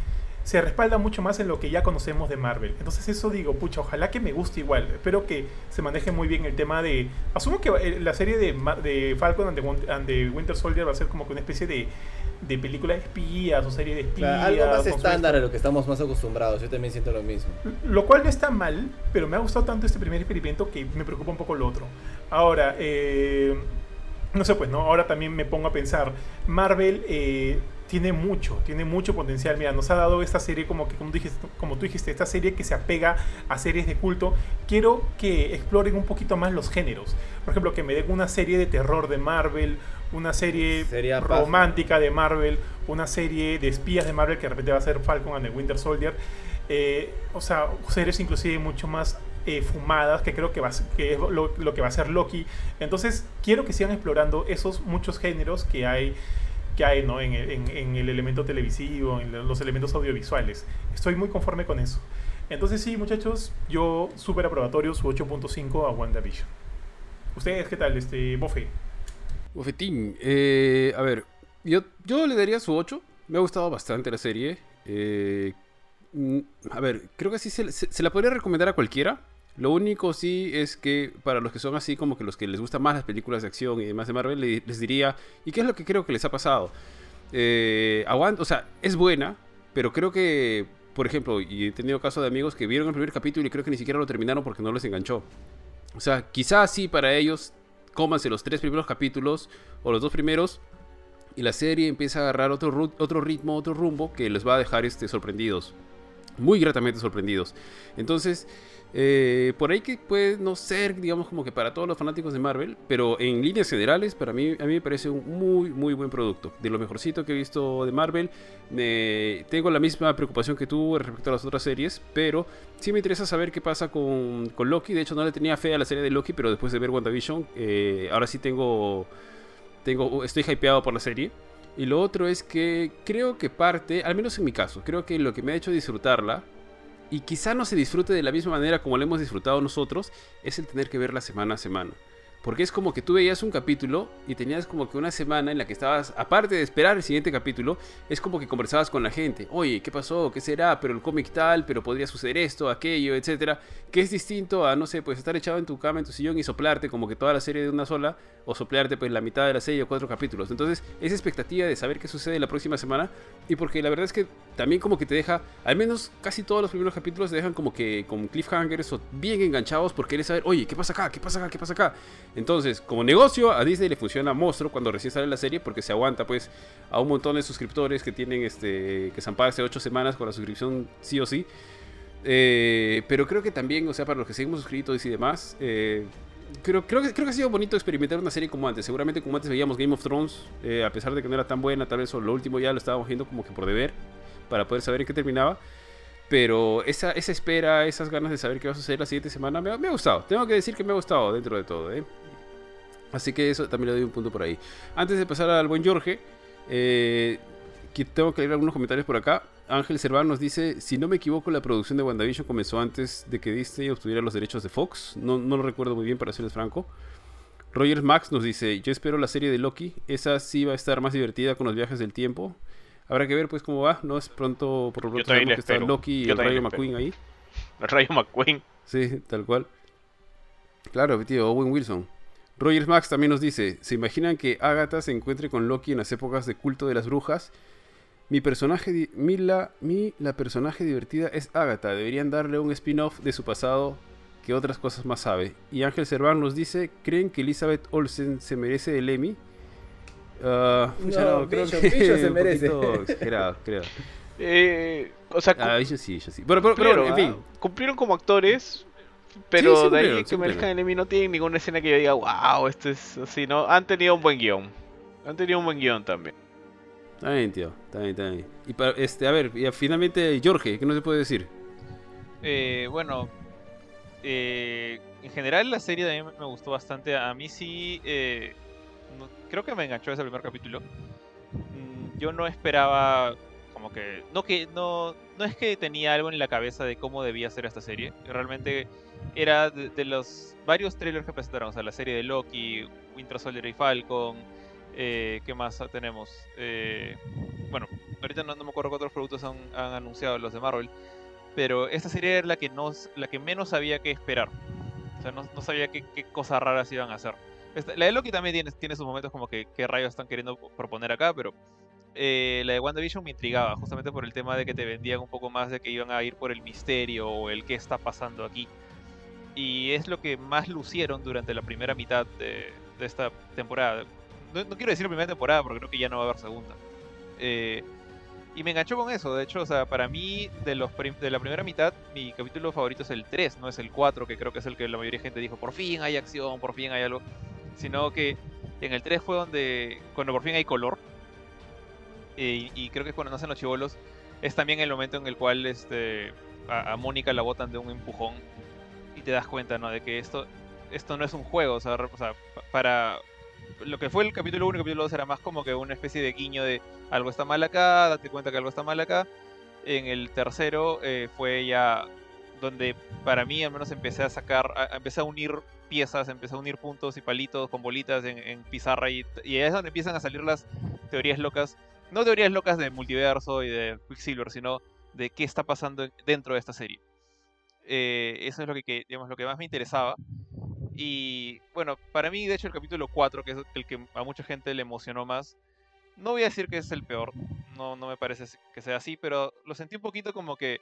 se, respalda mucho más en lo que ya conocemos de Marvel. Entonces eso digo, pucha, ojalá que me guste igual. Espero que se maneje muy bien el tema de... Asumo que eh, la serie de, de Falcon and the, and the Winter Soldier va a ser como que una especie de de película de espías o serie de espías. Claro, algo más estándar a lo que estamos más acostumbrados. Yo también siento lo mismo. Lo cual no está mal, pero me ha gustado tanto este primer experimento que me preocupa un poco lo otro. Ahora, eh, no sé, pues, ¿no? Ahora también me pongo a pensar. Marvel eh, tiene mucho, tiene mucho potencial. Mira, nos ha dado esta serie como que, como, dijiste, como tú dijiste, esta serie que se apega a series de culto. Quiero que exploren un poquito más los géneros. Por ejemplo, que me den una serie de terror de Marvel, una serie Sería romántica de Marvel, una serie de espías de Marvel que de repente va a ser Falcon and the Winter Soldier. Eh, o sea, series inclusive mucho más eh, fumadas, que creo que, va, que es lo, lo, que va a ser Loki. Entonces, quiero que sigan explorando esos muchos géneros que hay, que hay ¿no? en, el elemento televisivo, en los elementos audiovisuales. Estoy muy conforme con eso. Entonces, sí, muchachos, yo súper aprobatorio su 8.5 a WandaVision. ¿Ustedes qué tal, este, Bofe? Bofetín, eh, a ver, yo, yo le daría su 8. Me ha gustado bastante la serie. Eh, a ver, creo que sí se, se, la podría recomendar a cualquiera. Lo único sí es que para los que son así como que los que les gustan más las películas de acción y demás de Marvel, les, diría, ¿y qué es lo que creo que les ha pasado? Eh, aguanta, o sea, es buena, pero creo que, por ejemplo, y he tenido casos de amigos que vieron el primer capítulo y creo que ni siquiera lo terminaron porque no les enganchó. O sea, quizás sí para ellos cómanse los tres primeros capítulos o los dos primeros y la serie empieza a agarrar otro, otro ritmo, otro rumbo que les va a dejar este, sorprendidos. Muy gratamente sorprendidos. Entonces, eh, por ahí que puede no ser, digamos, como que para todos los fanáticos de Marvel, pero en líneas generales, para mí, a mí me parece un muy, muy buen producto. De lo mejorcito que he visto de Marvel, me, tengo la misma preocupación que tú respecto a las otras series, pero sí me interesa saber qué pasa con, con Loki. De hecho, no le tenía fe a la serie de Loki, pero después de ver WandaVision, eh, ahora sí tengo, tengo, estoy hypeado por la serie. Y lo otro es que creo que parte, al menos en mi caso, creo que lo que me ha hecho disfrutarla y quizá no se disfrute de la misma manera como lo hemos disfrutado nosotros, es el tener que verla semana a semana. Porque es como que tú veías un capítulo y tenías como que una semana en la que estabas, aparte de esperar el siguiente capítulo, es como que conversabas con la gente. Oye, ¿qué pasó? ¿Qué será? Pero el cómic tal, pero podría suceder esto, aquello, etcétera. Que es distinto a, no sé, pues estar echado en tu cama, en tu sillón y soplarte como que toda la serie de una sola, o soplarte pues la mitad de la serie o cuatro capítulos. Entonces, esa expectativa de saber qué sucede la próxima semana. Y porque la verdad es que también como que te deja, al menos casi todos los primeros capítulos te dejan como que con cliffhangers o bien enganchados por querer saber, oye, ¿qué pasa acá? ¿Qué pasa acá? ¿Qué pasa acá? Entonces, como negocio, a Disney le funciona monstruo cuando recién sale la serie porque se aguanta pues a un montón de suscriptores que tienen este que se han pagado hace 8 semanas con la suscripción sí o sí. Eh, pero creo que también, o sea, para los que seguimos suscritos y demás, eh, creo, creo, que, creo que ha sido bonito experimentar una serie como antes. Seguramente como antes veíamos Game of Thrones, eh, a pesar de que no era tan buena, tal vez lo último ya lo estábamos viendo como que por deber, para poder saber en qué terminaba. Pero esa, espera, esas ganas de saber qué va a suceder la siguiente semana, me, ha gustado. Tengo que decir que me ha gustado dentro de todo. ¿eh? Así que eso también le doy un punto por ahí. Antes de pasar al buen Jorge, eh, tengo que leer algunos comentarios por acá. Ángel Cerván nos dice, si no me equivoco, la producción de WandaVision comenzó antes de que Disney obtuviera los derechos de Fox. No, no lo recuerdo muy bien, para serles franco. Rogers Max nos dice, yo espero la serie de Loki. Esa sí va a estar más divertida con los viajes del tiempo. Habrá que ver pues cómo va. No es pronto, por lo pronto sabemos que está Loki y Yo el Rayo McQueen ahí. El Rayo McQueen. Sí, tal cual. Claro, tío, Owen Wilson. Rogers Max también nos dice, ¿se imaginan que Agatha se encuentre con Loki en las épocas de culto de las brujas? Mi personaje, mi la, mi, la personaje divertida es Agatha. Deberían darle un spin-off de su pasado que otras cosas más sabe. Y Ángel Cerván nos dice, ¿creen que Elizabeth Olsen se merece el Emmy? Ah, pucha, No, creo que Bishop se merece. exagerado, creo. Eh, o sea, Ah, yo sí, yo sí. Bueno, pero, pero cumplieron, bueno, en fin. ¿ah? cumplieron como actores, pero Sí, sí de ahí que merezcan el Emmy no tienen ninguna escena que yo diga, wow, esto es así, ¿no? Han tenido un buen guion. Han tenido un buen guion también. Está bien, tío. Está bien, está bien. Y para, este, a ver, y finalmente, Jorge, ¿qué no se puede decir? Eh, bueno, eh, en general la serie también me gustó bastante. A mí sí, eh, no- creo que me enganchó ese primer capítulo. Mm, Yo no esperaba, como que, no que, no, no es que tenía algo en la cabeza de cómo debía ser esta serie. Realmente era de, de los varios trailers que presentaron, o sea, la serie de Loki, Winter Soldier y Falcon. eh, ¿Qué más tenemos? Eh, bueno, ahorita no, no me acuerdo qué otros productos han, han anunciado los de Marvel pero esta serie era la que, no, la que menos sabía qué esperar. O sea, no, no sabía qué, qué cosas raras iban a hacer. Esta- la de Loki también tiene, sus momentos como que qué rayos están queriendo proponer acá, pero eh, la de WandaVision me intrigaba, justamente por el tema de que te vendían un poco más de que iban a ir por el misterio o el qué está pasando aquí. Y es lo que más lucieron durante la primera mitad de, esta temporada. No, quiero decir primera temporada porque creo que ya no va a haber segunda. Eh, y me enganchó con eso. De hecho, o sea, para mí, de, los de la primera mitad, mi capítulo favorito es el 3, no es el 4, que creo que es el que la mayoría de gente dijo, por fin hay acción, por fin hay algo. Sino que en el 3 fue donde, cuando por fin hay color. y, creo que cuando nacen los chivolos, es también el momento en el cual este, a, a Mónica la botan de un empujón. Y te das cuenta, ¿no? De que esto, esto no es un juego. O sea, o sea, pa- para... Lo que fue el capítulo 1 y el capítulo 2 era más como que una especie de guiño de algo está mal acá, date cuenta que algo está mal acá. En el tercero eh, fue ya donde para mí al menos empecé a sacar, a- empecé a unir piezas, empecé a unir puntos y palitos con bolitas en, pizarra y, es donde empiezan a salir las teorías locas. No teorías locas de multiverso y de Quicksilver, sino de qué está pasando en- dentro de esta serie. Eh, eso es lo que, que, digamos, lo que más me interesaba. Y bueno, para mí, de hecho, el capítulo 4, que es el que a mucha gente le emocionó más, no voy a decir que es el peor, no, no me parece que sea así, pero lo sentí un poquito como que,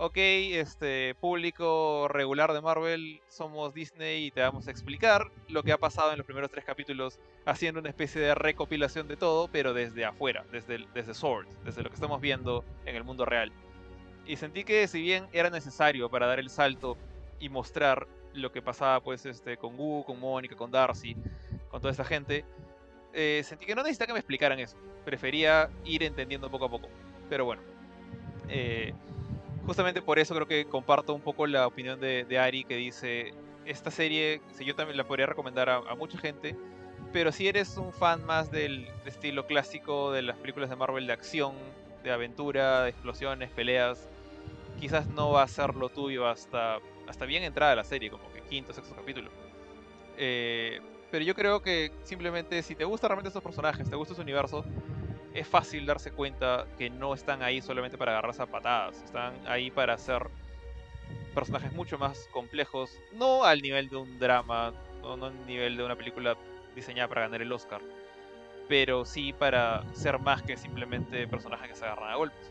ok, este público regular de Marvel, somos Disney y te vamos a explicar lo que ha pasado en los primeros tres capítulos, haciendo una especie de recopilación de todo, pero desde afuera, desde, desde Sword, desde lo que estamos viendo en el mundo real. Y sentí que si bien era necesario para dar el salto y mostrar lo que pasaba pues este con Gu, con Mónica, con Darcy, con toda esta gente, eh, sentí que no necesitaba que me explicaran eso. Prefería ir entendiendo poco a poco. Pero bueno. eh, justamente por eso creo que comparto un poco la opinión de, de Ari que dice, esta serie, si yo también la podría recomendar a, a mucha gente, pero si eres un fan más del estilo clásico de las películas de Marvel de acción, de aventura, de explosiones, peleas, quizás no va a ser lo tuyo hasta, hasta bien entrada la serie, como que quinto, sexto capítulo. Eh, pero yo creo que simplemente si te gustan realmente estos personajes, te gusta su universo, es fácil darse cuenta que no están ahí solamente para agarrarse a patadas, están ahí para hacer personajes mucho más complejos, no al nivel de un drama, no, no al nivel de una película diseñada para ganar el Oscar, pero sí para ser más que simplemente personajes que se agarran a golpes.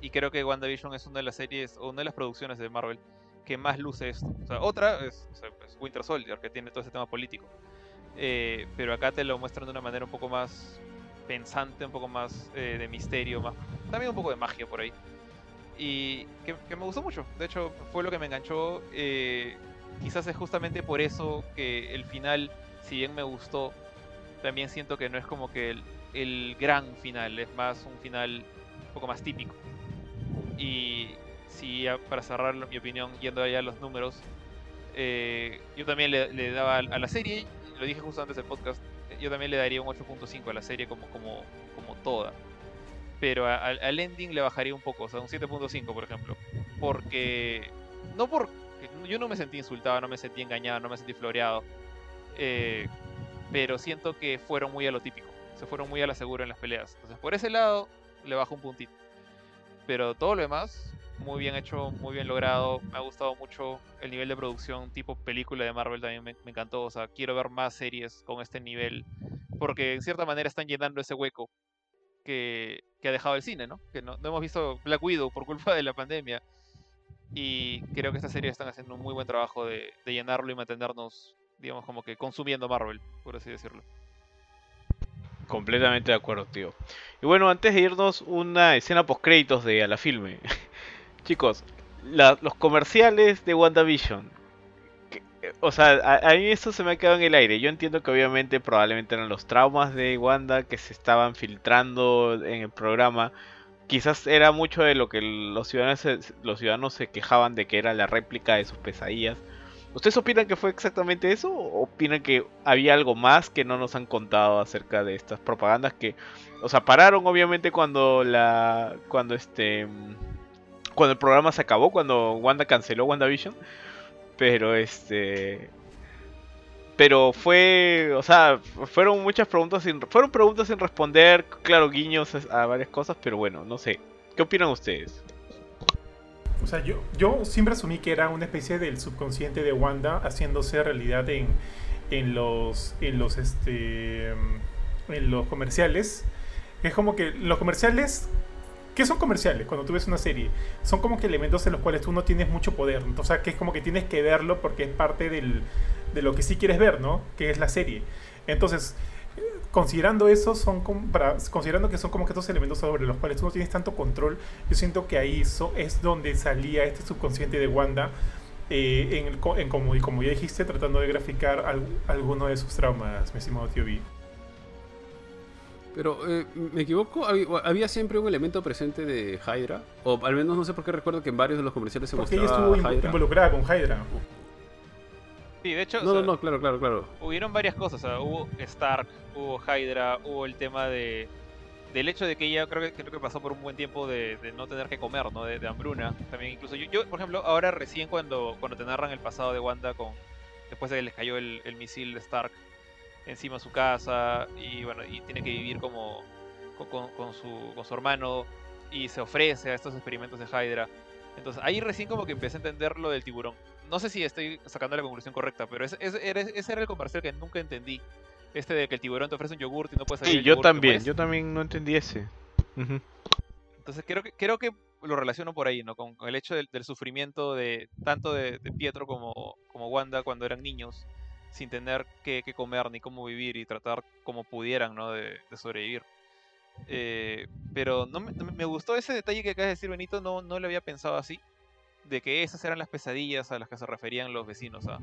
Y creo que WandaVision es una de las series, o una de las producciones de Marvel que más luce esto. O sea, otra es, Winter Soldier, que tiene todo ese tema político. Eh, pero acá te lo muestran de una manera un poco más pensante, un poco más eh, de misterio, más, también un poco de magia por ahí. Y que, que me gustó mucho. De hecho, fue lo que me enganchó. eh, quizás es justamente por eso que el final, si bien me gustó, también siento que no es como que el, el gran final, es más un final un poco más típico. Y si para cerrar mi opinión, yendo allá a los números, eh, yo también le, le daba a la serie, lo dije justo antes del podcast, yo también le daría un 8.5 a la serie como, como, como toda. Pero al, ending le bajaría un poco, o sea, un 7.5 por ejemplo. Porque, no porque, yo no me sentí insultado, no me sentí engañado, no me sentí floreado. eh, pero siento que fueron muy a lo típico, se fueron muy a la segura en las peleas. Entonces por ese lado le bajo un puntito. Pero todo lo demás, muy bien hecho, muy bien logrado. Me ha gustado mucho el nivel de producción tipo película de Marvel también me, encantó. O sea, quiero ver más series con este nivel porque en cierta manera están llenando ese hueco que, que ha dejado el cine, ¿no? Que no, no hemos visto Black Widow por culpa de la pandemia. Y creo que estas series están haciendo un muy buen trabajo de, de llenarlo y mantenernos, digamos, como que consumiendo Marvel, por así decirlo. Completamente de acuerdo, tío. Y bueno, antes de irnos, una escena post créditos de a la filme. Chicos, los comerciales de WandaVision. O sea, a, mí eso se me ha quedado en el aire. Yo entiendo que obviamente probablemente eran los traumas de Wanda que se estaban filtrando en el programa. Quizás era mucho de lo que los ciudadanos, se- quejaban de que era la réplica de sus pesadillas. ¿Ustedes opinan que fue exactamente eso? ¿O opinan que había algo más que no nos han contado acerca de estas propagandas que, o sea, pararon obviamente cuando la, cuando este, cuando el programa se acabó, cuando Wanda canceló WandaVision, pero este, pero fue, o sea, fueron muchas preguntas sin, fueron preguntas sin responder, claro, guiños a varias cosas, pero bueno, no sé, ¿qué opinan ustedes? O sea, yo, yo siempre asumí que era una especie del subconsciente de Wanda haciéndose realidad en, en los en los este en los comerciales. Es como que los comerciales ¿Qué son comerciales cuando tú ves una serie? Son como que elementos en los cuales tú no tienes mucho poder. O sea, que es como que tienes que verlo porque es parte del, de lo que sí quieres ver, ¿no? Que es la serie. Entonces, considerando eso, son como para, considerando que son como que estos elementos sobre los cuales tú no tienes tanto control, yo siento que ahí so- es donde salía este subconsciente de Wanda. eh, en, en como, y como ya dijiste, tratando de graficar al- alguno de sus traumas, mi estimado tío B. Pero, eh, ¿me equivoco? ¿Había, siempre un elemento presente de Hydra? O al menos no sé por qué recuerdo que en varios de los comerciales se Porque ella mostraba estuvo invo- Hydra. involucrada con Hydra. Sí, de hecho, o No, no, no, claro, claro, claro. hubieron varias cosas. O sea, hubo Stark, hubo Hydra, hubo el tema de del hecho de que ella creo que, creo que pasó por un buen tiempo de, de no tener que comer, ¿no? De, de hambruna. También incluso yo, yo, por ejemplo, ahora recién cuando, cuando te narran el pasado de Wanda con después de que les cayó el, el misil de Stark encima su casa y bueno, y tiene que vivir como con, con- su, con su hermano y se ofrece a estos experimentos de Hydra. Entonces ahí recién como que empecé a entender lo del tiburón. No sé si estoy sacando la conclusión correcta, pero ese, ese, era- ese era el comercial que nunca entendí. Este de que el tiburón te ofrece un yogurt y no puedes salir Sí, el yo yogurt, también, yo también no entendí ese. Entonces creo que, creo que lo relaciono por ahí, ¿no? Con, con el hecho del, del sufrimiento de tanto de, de Pietro como, como Wanda cuando eran niños, sin tener que, que comer ni cómo vivir y tratar como pudieran, ¿no? De, de sobrevivir. Eh, pero no me, gustó ese detalle que acabas de decir, Benito, no, no lo había pensado así, de que esas eran las pesadillas a las que se referían los vecinos. ¿ah?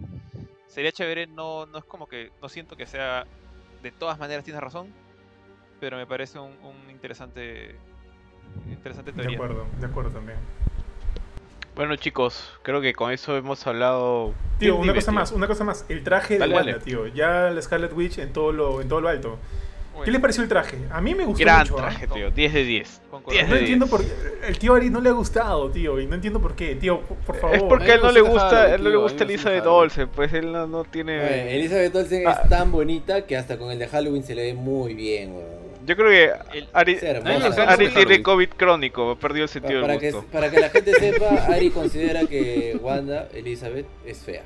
Sería chévere, no, no es como que, no siento que sea, de todas maneras tienes razón, pero me parece un, un interesante, interesante De acuerdo, de acuerdo también. Bueno chicos, creo que con eso hemos hablado... Tío, Dime, una cosa tío. más, una cosa más. El traje de Wanda, dale. tío. Ya la Scarlet Witch en todo lo, en todo lo alto. ¿Qué les pareció el traje? A mí me gustó Gran mucho. ¿ah? traje, tío, 10 de 10. concuerdo. 10 No de entiendo 10. por qué. El tío Ari no le ha gustado, tío. Y no entiendo por qué. Tío, por, favor. Es porque a él no le gusta él no le gusta Elizabeth. Olsen, pues él no, no tiene... Oye, Elizabeth Olsen Ah. es tan bonita que hasta con el de Halloween se le ve muy bien, weón. Yo creo que El- Ari, hermosa. Ari tiene COVID crónico, perdió el sentido para, del que, gusto. para que la gente sepa, Ari considera que Wanda, Elizabeth, es fea.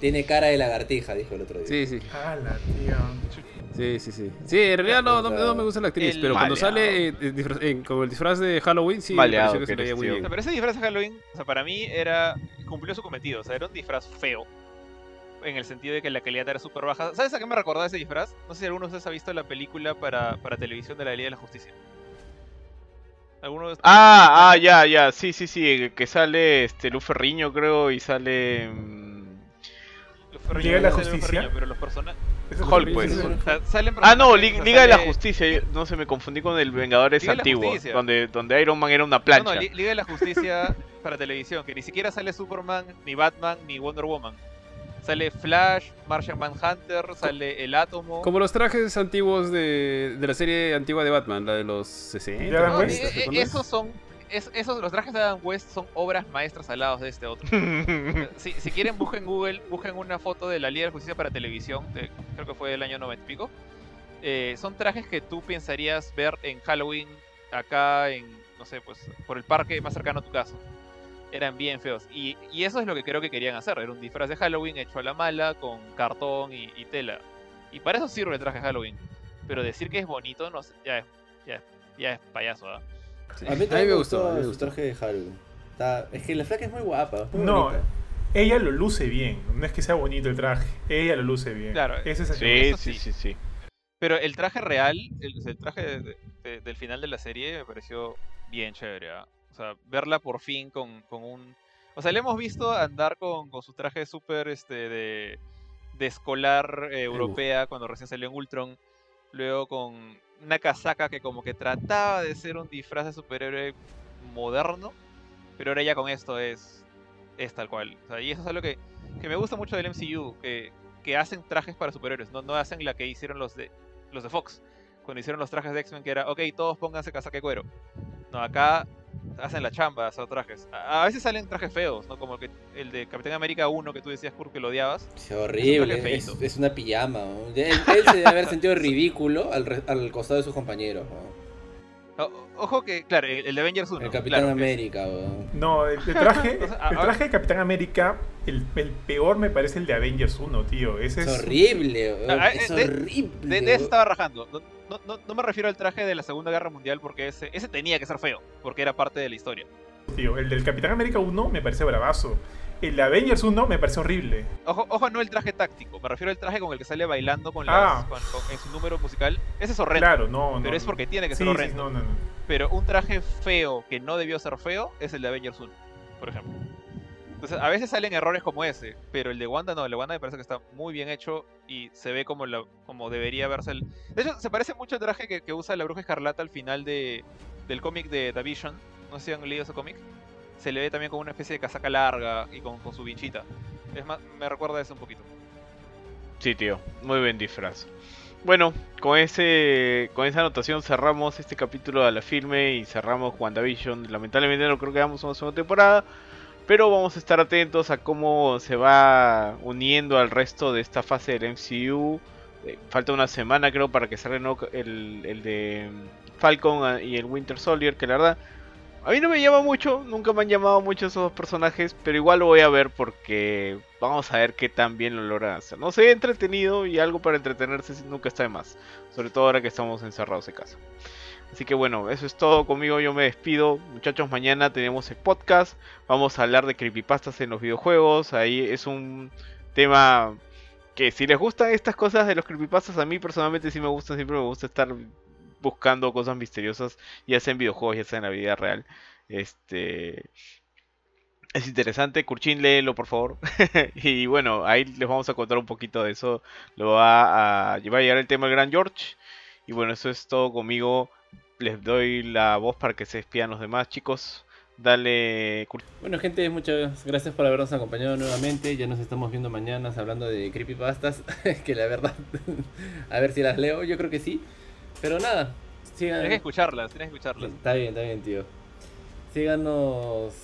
Tiene cara de lagartija, dijo el otro día. Sí, sí. Ala, tío. Sí, sí, sí. Sí, en realidad no, no, no me gusta la actriz, El pero cuando maleado. sale eh, disfraz- en- con el disfraz de Halloween, sí, Maleado me pareció que se que veía muy bien. sea, pero ese disfraz de Halloween, o sea, para mí era cumplió su cometido, o sea, era un disfraz feo. En el sentido de que la calidad era súper baja. ¿Sabes a qué me recordaba ese disfraz? No sé si alguno de ustedes ha visto la película para, para televisión de la Liga de la Justicia. ¿Alguno de Ah, ah, ya, ya, sí, sí, sí, que sale este Lu Ferriño, creo, y sale... mm, los Ferriño, Liga de la no Justicia? Pero los personajes. Hulk, pues. ese fue- O sea, salen Ah, no, Liga de la Justicia, yo- no se me confundí con el Vengadores Liga antiguo, donde, donde Iron Man era una No, plancha. no, Li- Liga de la Justicia para televisión, que ni siquiera sale Superman, ni Batman, ni Wonder Woman. Sale Flash, Martian Manhunter, sale el Átomo. Como los trajes antiguos de, de la serie antigua de Batman, la de los 60. De Adam West. eh, eh, esos son. es- esos, los trajes de Adam West son obras maestras al lado de este otro. Si, si quieren, busquen Google, busquen una foto de la Liga de la Justicia para televisión, de- creo que fue del año 90 y pico. Eh, son trajes que tú pensarías ver en Halloween acá en, no sé, pues por el parque más cercano a tu casa. Eran bien feos. Y, y eso es lo que creo que querían hacer. Era un disfraz de Halloween hecho a la mala, con cartón y, y tela. Y para eso sirve el traje de Halloween. Pero decir que es bonito, no sé, ya es, ya es, ya es payaso, ¿ah? Sí. A mí también me gustó, me su gustó. traje de Halloween. Está- Es que la flaca es muy guapa. muy No, bonita. ella lo luce bien. No es que sea bonito el traje. Ella lo luce bien. Claro, Ese es el Sí, eso sí, sí. sí, sí. Pero el traje real, el, el traje de- de- del final de la serie me pareció bien chévere. ¿ah? O sea, verla por fin con, con un... O sea, le hemos visto andar con, con su traje súper este, de, de escolar eh, europea cuando recién salió en Ultron. Luego con una casaca que como que trataba de ser un disfraz de superhéroe moderno. Pero ahora ya con esto es, es tal cual. O sea, y eso es algo que, que me gusta mucho del MCU. Que, que hacen trajes para superhéroes. No, no hacen la que hicieron los de, los de Fox. Cuando hicieron los trajes de X-Men que era, ok, todos pónganse casaca de cuero. No, acá hacen la chamba, esos trajes. A, a veces salen trajes feos, ¿no? Como que el de Capitán América 1 que tú decías, Kurt, que lo odiabas. Es horrible, es, una pijama. ¿no? Él, él se debe haber sentido ridículo al, re- al costado de sus compañeros. ¿no? O- ojo que, claro, el, el de Avengers 1. El Capitán claro, es- América. ¿no? El, el traje, el traje de Capitán América, el, el peor me parece el de Avengers 1, tío. Ese Es es horrible. Ah, Es de- horrible. De, de eso estaba rajando. No, no, me refiero al traje de la Segunda Guerra Mundial porque ese, ese tenía que ser feo, porque era parte de la historia. tío. El del Capitán América 1 me parece bravazo. El de Avengers 1 me parece horrible. Ojo, ojo, no el traje táctico, me refiero al traje con el que sale bailando con Ah. las, con- con- en su número musical. Ese es horrendo, Claro, no, no. pero es porque tiene que Sí, ser sí, horrendo. no, no, no. Pero un traje feo que no debió ser feo es el de Avengers 1, por ejemplo. A veces salen errores como ese, pero el de Wanda no, el de Wanda me parece que está muy bien hecho y se ve como, la, como debería verse el... De hecho, se parece mucho al traje que, que usa la Bruja Escarlata al final de, del cómic de The. No sé si han leído ese cómic. Se le ve también como una especie de casaca larga y con, con su vinchita. Es más, me recuerda a eso un poquito. Sí, tío. Muy buen disfraz. Bueno, con ese con esa anotación cerramos este capítulo de la filme y cerramos WandaVision. Lamentablemente no creo que hagamos una segunda temporada, pero vamos a estar atentos a cómo se va uniendo al resto de esta fase del MCU. Eh, falta una semana creo para que salga el, el, de Falcon ah, y el Winter Soldier, que la verdad a mí no me llama mucho, nunca me han llamado mucho esos dos personajes, pero igual lo voy a ver porque vamos a ver qué tan bien lo logran hacer. No sé, entretenido y algo para entretenerse nunca está de más, sobre todo ahora que estamos encerrados en casa. Así que bueno, eso es todo conmigo, yo me despido. Muchachos, mañana tenemos el podcast, vamos a hablar de creepypastas en los videojuegos, ahí es un tema que si les gustan estas cosas de los creepypastas, a mí personalmente sí me gustan, siempre me gusta estar buscando cosas misteriosas, ya sea en videojuegos, ya sea en la vida real. Este es interesante, Kurchin, léelo por favor. y bueno, ahí les vamos a contar un poquito de eso. Lo va a, va a llegar el tema del Gran George. Y bueno, eso es todo conmigo. Les doy la voz para que se despidan los demás, chicos. Dale, Bueno, gente, muchas gracias por habernos acompañado nuevamente. Ya nos estamos viendo mañana hablando de creepypastas. que la verdad, a ver si las leo. Yo creo que sí. Pero nada, sigan. Tienes que escucharlas, tienes que escucharlas. Está bien, está bien, tío. Síganos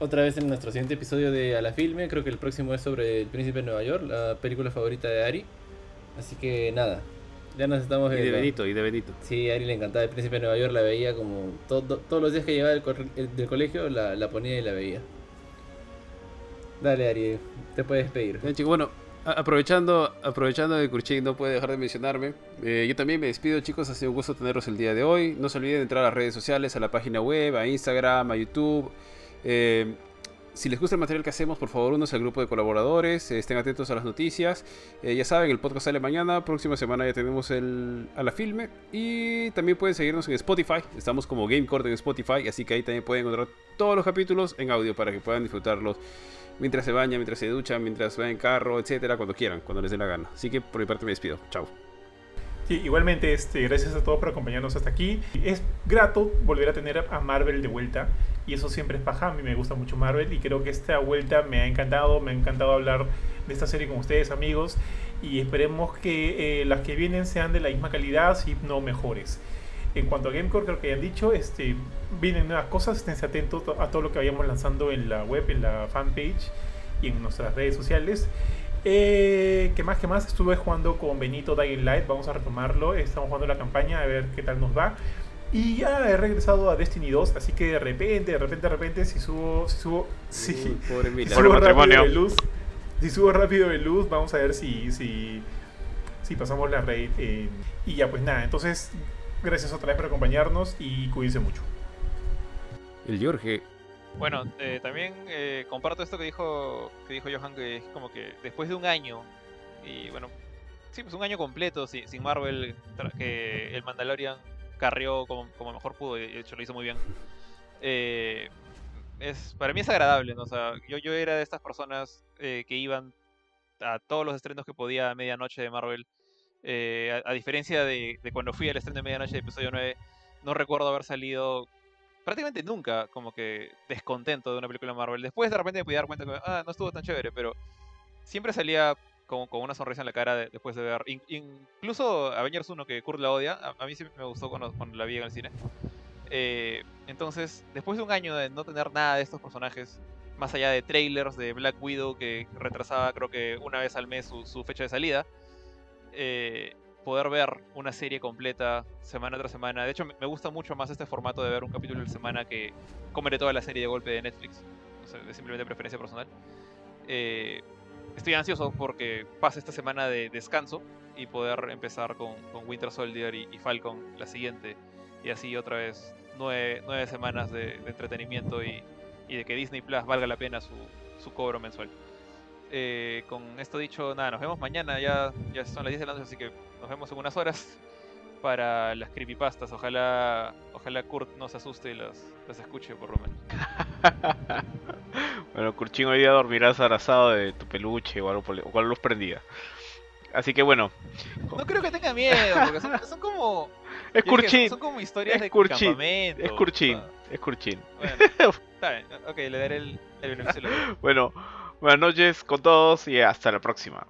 otra vez en nuestro siguiente episodio de A la Filme. Creo que el próximo es sobre El Príncipe de Nueva York, la película favorita de Ari. Así que nada, ya nos estamos Y de viendo. Benito, y de Benito. Sí, a Ari le encantaba El Príncipe de Nueva York, la veía como todo- todos los días que llegaba del, el- del colegio, la, la ponía y la veía. Dale, Ari, te puedes despedir. Bien, chicos, bueno, aprovechando, aprovechando que Kurchin no puede dejar de mencionarme, eh, yo también me despido, chicos. Ha sido un gusto tenerlos el día de hoy. No se olviden de entrar a las redes sociales, a la página web, a Instagram, a YouTube. Eh, si les gusta el material que hacemos, por favor, únanse al grupo de colaboradores, eh, estén atentos a las noticias. Eh, ya saben, el podcast sale mañana, próxima semana ya tenemos el, a la filme. Y también pueden seguirnos en Spotify, estamos como GameCord en Spotify, así que ahí también pueden encontrar todos los capítulos en audio para que puedan disfrutarlos mientras se bañan, mientras se duchan, mientras van en carro, etcétera, cuando quieran, cuando les dé la gana. Así que por mi parte me despido. Chao. Igualmente, este, gracias a todos por acompañarnos hasta aquí. Es grato volver a tener a Marvel de vuelta. Y eso siempre es paja. A mí me gusta mucho Marvel. Y creo que esta vuelta me ha encantado. Me ha encantado hablar de esta serie con ustedes, amigos. Y esperemos que eh, las que vienen sean de la misma calidad, si no mejores. En cuanto a Gamecore, creo que ya han dicho, este, vienen nuevas cosas. Esténse atentos a todo lo que vayamos lanzando en la web, en la fanpage y en nuestras redes sociales. Eh, ¿Qué más? ¿Qué más? Estuve jugando con Benito Dying Light. Vamos a retomarlo. Estamos jugando la campaña a ver qué tal nos va. Y ya he regresado a Destiny 2, así que de repente, de repente, de repente, si subo, si subo, si, Uy, pobre si. Por subo rápido de luz, si subo rápido de luz, vamos a ver si, si, si pasamos la raid. eh, y ya, pues nada, entonces, gracias otra vez por acompañarnos y cuídense mucho. El Jorge. Bueno, eh, también eh, comparto esto que dijo que dijo Johan, que es como que después de un año, y bueno, sí, pues un año completo sin, sin Marvel, que el Mandalorian carrió como, mejor pudo, y de hecho lo hizo muy bien. eh, es, para mí es agradable. O sea, yo, yo era de estas personas eh, que iban a todos los estrenos que podía a medianoche de Marvel. eh, a, diferencia de, de cuando fui al estreno de medianoche de episodio 9, no recuerdo haber salido prácticamente nunca como que descontento de una película de Marvel. Después de repente me pude dar cuenta que ah, no estuvo tan chévere, pero siempre salía con, con una sonrisa en la cara de- después de ver. in- incluso Avengers 1, que Kurt la odia, a, a mí sí me gustó cuando, cuando la vi en el cine. Eh, entonces, después de un año de no tener nada de estos personajes, más allá de trailers de Black Widow que retrasaba creo que una vez al mes su, su fecha de salida, eh, poder ver una serie completa semana tras semana. De hecho, me gusta mucho más este formato de ver un capítulo la semana que comer toda la serie de golpe de Netflix. O sea, es simplemente preferencia personal. Eh, estoy ansioso porque pase esta semana de descanso y poder empezar con, con Winter Soldier y, y Falcon la siguiente. Y así otra vez nueve, nueve semanas de, de entretenimiento y, y de que Disney Plus valga la pena su, su cobro mensual. Eh, con esto dicho, nada, nos vemos mañana, ya, ya son las 10 de la noche, así que nos vemos en unas horas para las creepypastas. Ojalá, ojalá Kurt no se asuste y las, las escuche por lo menos. Bueno, Kurchin hoy día dormirás abrazado de tu peluche o algo o con luz prendida. Así que bueno, No creo que tenga miedo, porque son, son como. es Kurchin, Son como historias es de campamento. es o sea, es Kurchin. Bueno, está bien, ok, le daré el, el beneficio. Bueno, buenas noches con todos y hasta la próxima.